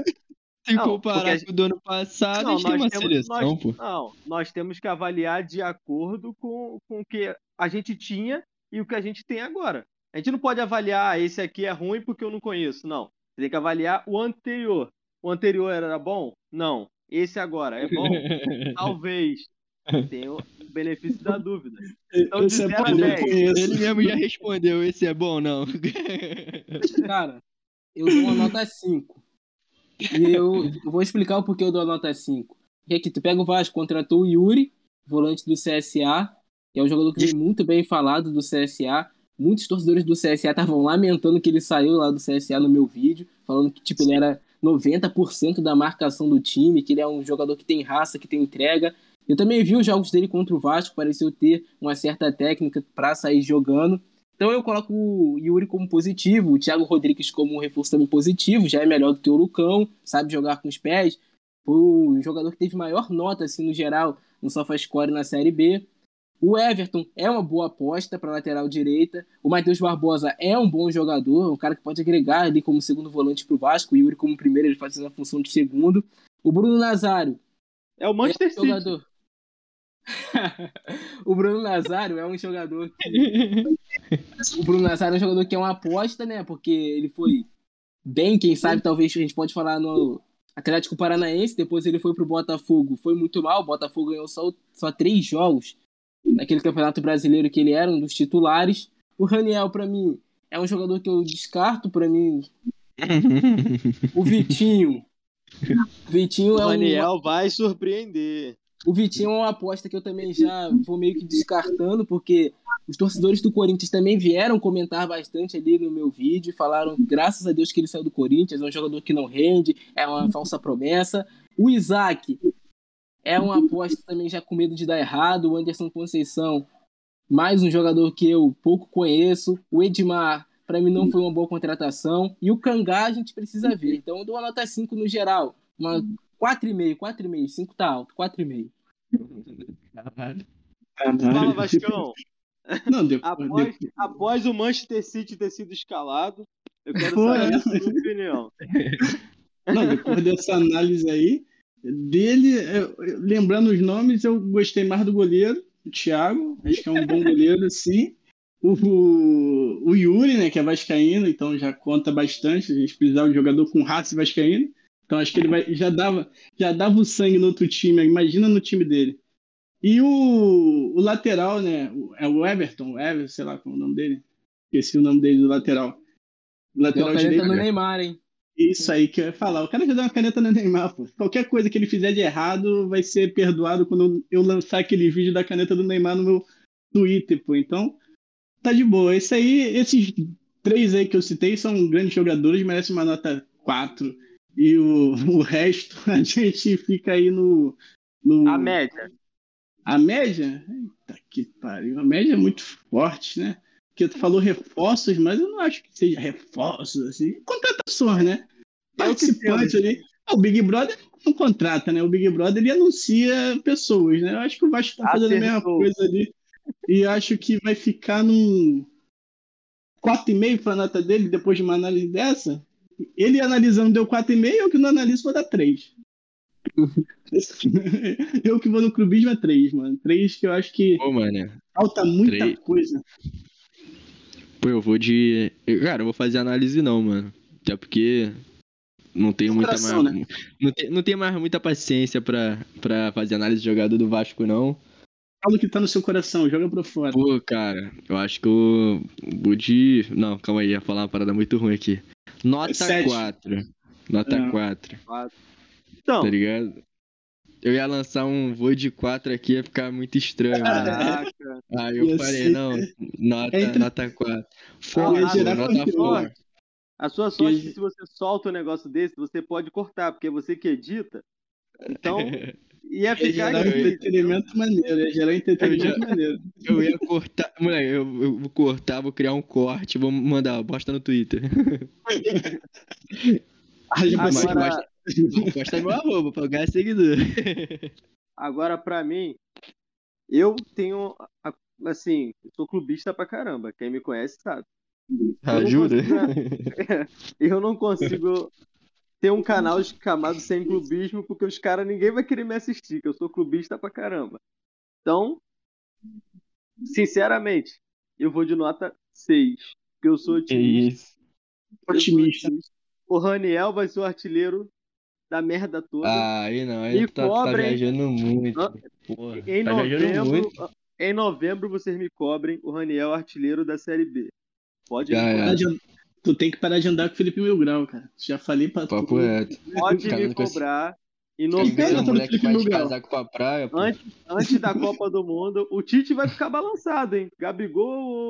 Se Não, comparar porque com o do ano passado, Não, a gente tem uma temos- seleção, nós- pô. Não, nós temos que avaliar de acordo com, com o que a gente tinha e o que a gente tem agora. A gente não pode avaliar, ah, esse aqui é ruim porque eu não conheço. Não. Tem que avaliar o anterior. O anterior era bom? Não. Esse agora é bom? Talvez. Tem o benefício da dúvida. Então, Esse é 0 a bom, eu 10. conheço. Ele mesmo já respondeu, esse é bom ou não? Cara, eu dou uma nota 5. E eu, eu vou explicar o porquê eu dou a nota 5. Porque aqui, tu pega o Vasco, contratou o Yuri, volante do CSA, que é um jogador que vem muito bem falado do CSA. Muitos torcedores do CSA estavam lamentando que ele saiu lá do CSA no meu vídeo, falando que tipo, ele era 90% da marcação do time, que ele é um jogador que tem raça, que tem entrega. Eu também vi os jogos dele contra o Vasco, pareceu ter uma certa técnica para sair jogando. Então eu coloco o Yuri como positivo, o Thiago Rodrigues como um reforço também positivo, já é melhor do que o Lucão, sabe jogar com os pés. Foi o jogador que teve maior nota, assim, no geral, no SofaScore na Série B. O Everton é uma boa aposta para lateral direita. O Matheus Barbosa é um bom jogador, um cara que pode agregar ali como segundo volante para o Vasco. O Yuri como primeiro, ele fazendo a função de segundo. O Bruno Nazário É o Manchester é um City. jogador. o Bruno Nazário é um jogador que. o Bruno Nazário é um jogador que é uma aposta, né? Porque ele foi bem, quem sabe, talvez a gente pode falar no Atlético Paranaense, depois ele foi pro Botafogo, foi muito mal, o Botafogo ganhou só, só três jogos naquele campeonato brasileiro que ele era um dos titulares. O Raniel, pra mim, é um jogador que eu descarto, pra mim. O Vitinho. O Vitinho O é um. Daniel vai surpreender. O Vitinho é uma aposta que eu também já vou meio que descartando, porque os torcedores do Corinthians também vieram comentar bastante ali no meu vídeo, falaram graças a Deus que ele saiu do Corinthians, é um jogador que não rende, é uma falsa promessa. O Isaac é uma aposta também já com medo de dar errado. O Anderson Conceição, mais um jogador que eu pouco conheço. O Edmar, para mim, não foi uma boa contratação. E o Cangá a gente precisa ver. Então eu dou uma nota 5 no geral. Uma 4,5, 4,5, 5 tá alto, 4,5. Caralho. Fala, Vascão. Não, depois, Após, depois- após o Manchester City ter sido escalado, eu quero Pô, saber é. a sua opinião. não, depois dessa análise aí, dele, eu- eu- lembrando os nomes, eu gostei mais do goleiro, o Thiago, acho que é um bom goleiro, sim. O, o, o Yuri, né, que é vascaíno, então já conta bastante, a gente precisava de jogador com raça vascaíno, então acho que ele vai, já, dava, já dava o sangue no outro time, imagina no time dele. E o, o lateral, né, o- é o Everton, o Everton, sei lá qual é o nome dele, esqueci o nome dele do lateral. Deu Lateral direito. no Neymar, hein? Isso aí que eu ia falar. O cara já deu uma caneta no Neymar, pô. Qualquer coisa que ele fizer de errado vai ser perdoado quando eu lançar aquele vídeo da caneta do Neymar no meu Twitter, pô. Então, tá de boa. Esse aí, esses três aí que eu citei são grandes jogadores, merecem uma nota 4. E o, o resto, a gente fica aí no. no A média. a média? Eita que pariu. A média é muito forte, né? Porque tu falou reforços, mas eu não acho que seja reforços, assim. Contratações, né? É que Participante ali. Ah, O Big Brother não contrata, né? O Big Brother ele anuncia pessoas, né? Eu acho que o Vasco tá fazendo a mesma Acertou. coisa ali. E acho que vai ficar num 4,5 para a nota dele depois de uma análise dessa. Ele analisando deu 4,5, eu que não analiso vou dar 3. eu que vou no clubismo é 3, mano. 3 que eu acho que Pô, mano. falta muita Três. coisa. Pô, eu vou de. Cara, eu vou fazer análise não, mano. Até porque não tenho muita mais. né? Não, tenho, não tenho mais muita paciência pra, pra fazer análise de jogador do Vasco, não. Fala o que tá no seu coração, joga pra fora. Pô, cara, eu acho que eu vou de. Não, calma aí, ia falar uma parada muito ruim aqui. Nota Sete. 4. Nota Ah. 4, Então, tá ligado? Eu ia lançar um voo de 4 aqui, ia ficar muito estranho, caraca. Aí eu Ia falei, ser- não, nota, Entre- nota 4. Ah, Foda, ia gerar nota. 4. A sua sorte é E- que se você solta um negócio desse, você pode cortar, porque é você que edita. Então, ia Ia ficar gerar um entretenimento maneiro, ia gerar um entretenimento maneiro. Eu ia cortar. Moleque, eu, eu vou cortar, vou criar um corte, vou mandar, posta no Twitter. Haja mas paciência. Agora, Posta meu arroba pra ganhar seguidor. agora pra mim, eu tenho, assim, eu sou clubista pra caramba. Quem me conhece sabe. Ajuda? Eu não consigo ter um canal chamado Sem Clubismo, porque os caras, ninguém vai querer me assistir, que eu sou clubista pra caramba. Então, sinceramente, eu vou de nota 6, porque eu sou otimista. isso. Eu sou Otimista. O Raniel vai ser o artilheiro da merda toda. Ah, aí não, aí Me tu tá, tá cobrem. viajando muito. Porra, em, tá viajando novembro, muito. em novembro, vocês me cobrem o Raniel artilheiro da Série B. Pode Já me é. cobrar. Tu tem que parar de andar com o Felipe Mil Grau, cara. Já falei pra Papo tu. reto. Pode Cara, me cobrar. Tá no moleque vai de Lugar. casaco pra praia, pô. antes, antes da Copa do Mundo, o Tite vai ficar balançado, hein? Gabigol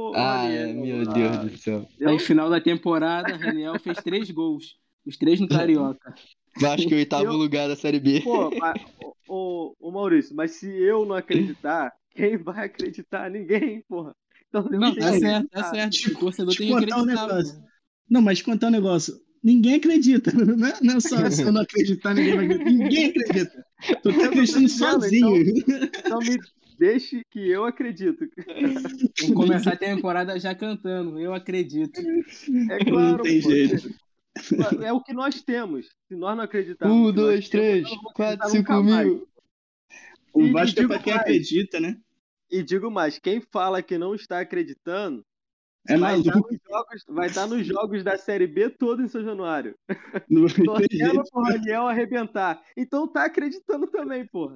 ou Ah, Raniel? meu Ah, Deus do céu. Aí, final da temporada, Raniel fez três gols. Os três no Carioca. Vasco em oitavo Eu- lugar da Série B. Pô, mas, ô, ô, Maurício, mas se eu não acreditar, quem vai acreditar? Ninguém, porra. Então, Não, tá que certo, tá acreditar. certo. O torcedor Te tem que contar um acreditar. negócio. Não, mas contar um negócio. Ninguém acredita. Não é, não é só se eu não acreditar, ninguém vai acreditar. Ninguém acredita. Tu tá acreditando sozinho. Então me deixe que eu acredito. Vamos começar a temporada já cantando. Eu acredito. É claro, não tem pô. jeito. É o que nós temos. Se nós não acreditarmos. Um, dois, temos, três, não quatro, cinco mil. O E Vasco é digo pra quem mais. acredita, né? E digo mais, quem fala que não está acreditando É vai, estar jogos, vai estar nos jogos da Série B todo em São Januário. Não vai ter Torcendo jeito. pro Raniel arrebentar. Então tá acreditando também, porra.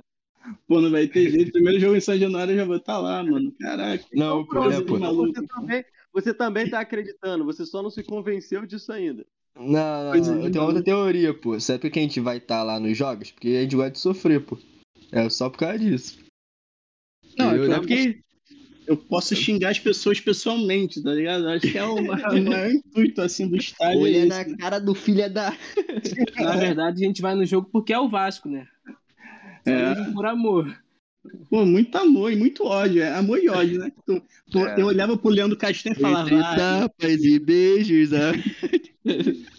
Pô, não vai ter jeito. Primeiro jogo em São Januário eu já vou estar lá, mano. Caraca. Não, pô, né, Pronto, pô. então maluco. você também, você também tá acreditando, você só não se convenceu disso ainda. Não, não, é, não. Eu tenho outra teoria, pô. Sabe por que a gente vai estar lá nos jogos? Porque a gente gosta de sofrer, pô. É só por causa disso. Não, eu, é não é porque. Eu posso xingar as pessoas pessoalmente, tá ligado? Acho que é o ma- o maior intuito, assim, do estádio. Olha é na esse. cara do filho da. Na verdade, a gente vai no jogo porque é o Vasco, né? Só É. mesmo por amor. Pô, muito amor e muito ódio. É amor e ódio, né? Tu- tu- É. Eu olhava pro Leandro Castanho e falava, Entre ah, tapas e beijos, ah.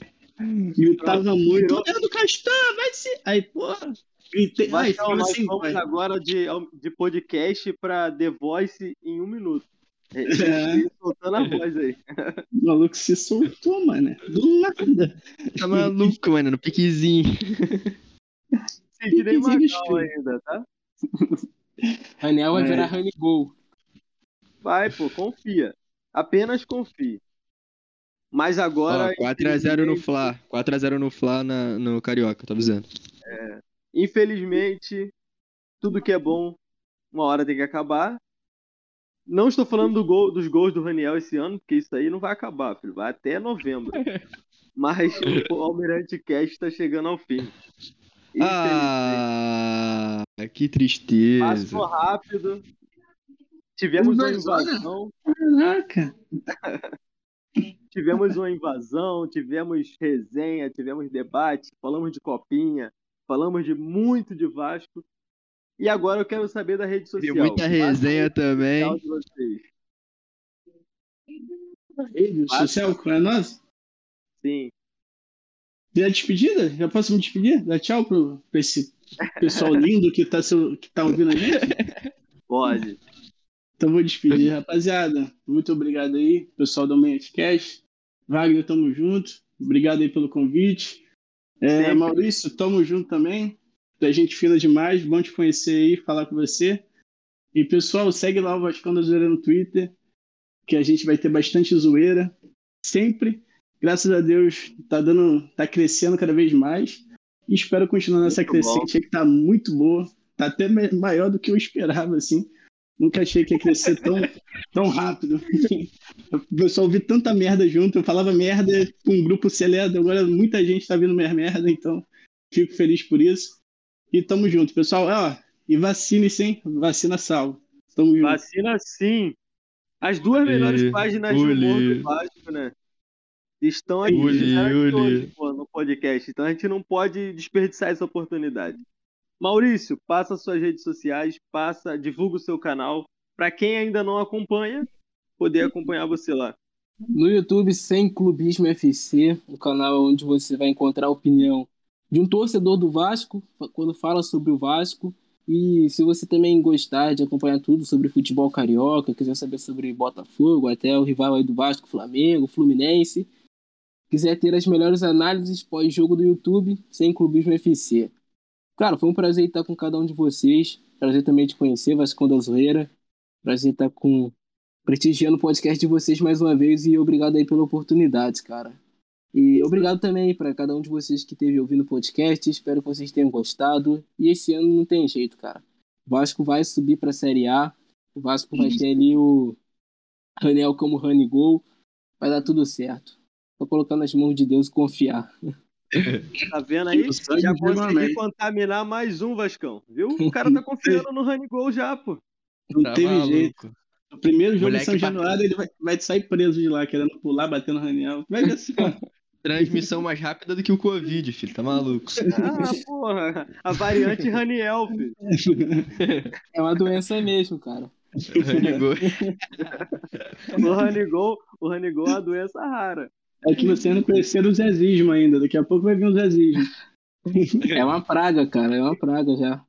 gritava muito, Leandro Castanho, vai se. Aí, pô, gritei. Ai, Então, ficava nós assim, vamos pai. agora de, de podcast pra The Voice em um minuto. É. Soltando a voz aí. O maluco se soltou, mano. Do nada. Tá maluco, mano, no piquezinho. Existe. Magal ainda, tá? Raniel vai É. virar Rani Gol. Vai, pô, confia. Apenas confia. Mas agora. Ó, 4x0 no Fla. 4x0 no Fla na, no Carioca, tô avisando. Infelizmente, tudo que é bom, uma hora tem que acabar. Não estou falando do gol- dos gols do Raniel esse ano, porque isso aí não vai acabar, filho. Vai até novembro. Mas o Almirante Cast está chegando ao fim. Infelizmente. Ah, que tristeza. Passou rápido. Tivemos uma invasão. Caraca. Tivemos uma invasão, tivemos resenha, tivemos debate, falamos de copinha, falamos de muito de Vasco. E agora eu quero saber da rede Tem social. muita resenha também. Qual de vocês? Rede social a nossa? Sim. Já despedida? Já posso me despedir? Dá tchau pro, pra esse pessoal lindo que tá, seu- que tá ouvindo a gente? Pode. Então vou despedir, rapaziada. Muito obrigado aí, pessoal do Maincast. Wagner, tamo junto. Obrigado aí pelo convite. É. Maurício, tamo junto também. Da gente fina demais, bom te conhecer aí, falar com você. E pessoal, segue lá o Vascão da Zoeira no Twitter. que a gente vai ter bastante zoeira, sempre. Graças a Deus, tá dando, tá crescendo cada vez mais. E espero continuar nessa muito crescente aí que tá muito boa. Tá até maior do que eu esperava, assim. Nunca achei que ia crescer tão, tão rápido. Eu só ouvi tanta merda junto. Eu falava merda com um grupo seleto. Agora muita gente tá vindo minha merda, então fico feliz por isso. E tamo junto, pessoal. Ó, e vacine sim, vacina salva. Tamo junto. Vacina sim. As duas melhores páginas humor do Vasco, né? Estão aqui uli, Pô, no podcast. Então a gente não pode desperdiçar essa oportunidade. Maurício, passa suas redes sociais, passa, divulga o seu canal. Para quem ainda não acompanha, poder acompanhar você lá. No YouTube, Sem Clubismo FC, o canal onde você vai encontrar a opinião de um torcedor do Vasco, quando fala sobre o Vasco. E se você também gostar de acompanhar tudo sobre futebol carioca, quiser saber sobre Botafogo, até o rival aí do Vasco, Flamengo, Fluminense, quiser ter as melhores análises pós-jogo do YouTube, sem Clubismo FC. Cara, foi um prazer estar com cada um de vocês. Prazer também te conhecer, Vascão da Zoeira. Prazer estar com prestigiando o podcast de vocês mais uma vez e obrigado aí pela oportunidade, cara. E obrigado também para cada um de vocês que esteve ouvindo o podcast. Espero que vocês tenham gostado. E esse ano não tem jeito, cara. O Vasco vai subir para a Série A. O Vasco vai ter ali o Raniel como running goal. Vai dar tudo certo. Só colocar nas mãos de Deus e confiar. Tá vendo aí? Já consegui contaminar mais um Vascão, viu? O cara tá confiando no goal já, pô. Não tá teve maluco. jeito. No primeiro jogo Moleque de São Januário, ele vai, vai sair preso de lá, querendo pular, batendo no Raniel. Vai ver assim, Transmissão mais rápida do que o Covid, filho. Tá maluco. Ah, porra. A variante Raniel, filho. É uma doença mesmo, cara. o Ranigol, o Ranigol é uma doença rara. É que você não conheceu o zezismo ainda. Daqui a pouco vai vir o zezismo. É uma praga, cara. É uma praga já.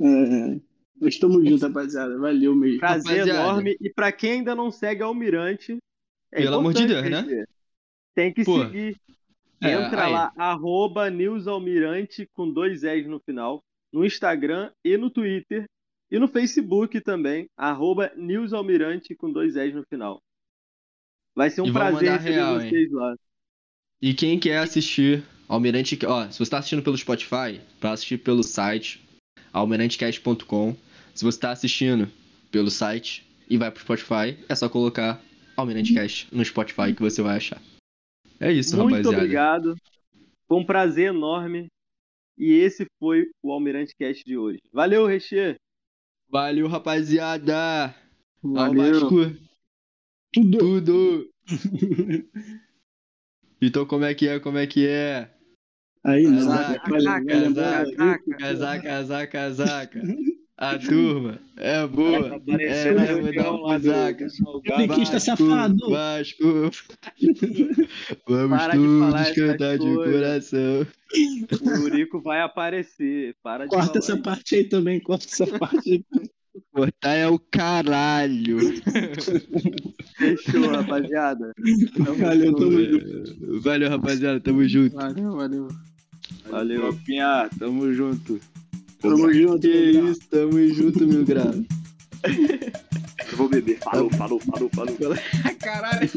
É. Nós estamos juntos, rapaziada. Valeu mesmo. Prazer rapaziada. enorme. E pra quem ainda não segue Almirante, é Pelo amor de Deus, né? Tem que Pô. seguir. É, Entra aí. lá, arroba Newsalmirante com dois S no final, no Instagram e no Twitter. E no Facebook também, arroba Newsalmirante com dois S no final. Vai ser um prazer receber real, vocês hein? lá. E quem quer assistir Almirante, ó, se você está assistindo pelo Spotify, para assistir pelo site almirantecast.com. Se você está assistindo pelo site e vai pro Spotify, é só colocar Almirante Cast no Spotify que você vai achar. É isso, Muito rapaziada. Muito obrigado. Foi um prazer enorme. E esse foi o Almirante Cast de hoje. Valeu, Reche. Valeu, rapaziada. Valeu. Tudo. Tudo. então como é que é? Como é que é? Aí, casaca, casaca, casaca, casaca, casaca. A turma é boa. É, leva da casaca. Biquista safado. Vasco. Vamos Para todos cantar de coração. O Urico vai aparecer. Para de corta essa parte aí também, corta essa parte aí. Cortar é o caralho. Fechou, rapaziada. Tamo valeu, tamo junto. Valeu, rapaziada. Tamo junto. Valeu, valeu. Valeu. Tropinha, tamo junto. Tamo junto, que isso, tamo junto, meu grau. Eu vou beber. Falou, falou, falou, falou. Caralho.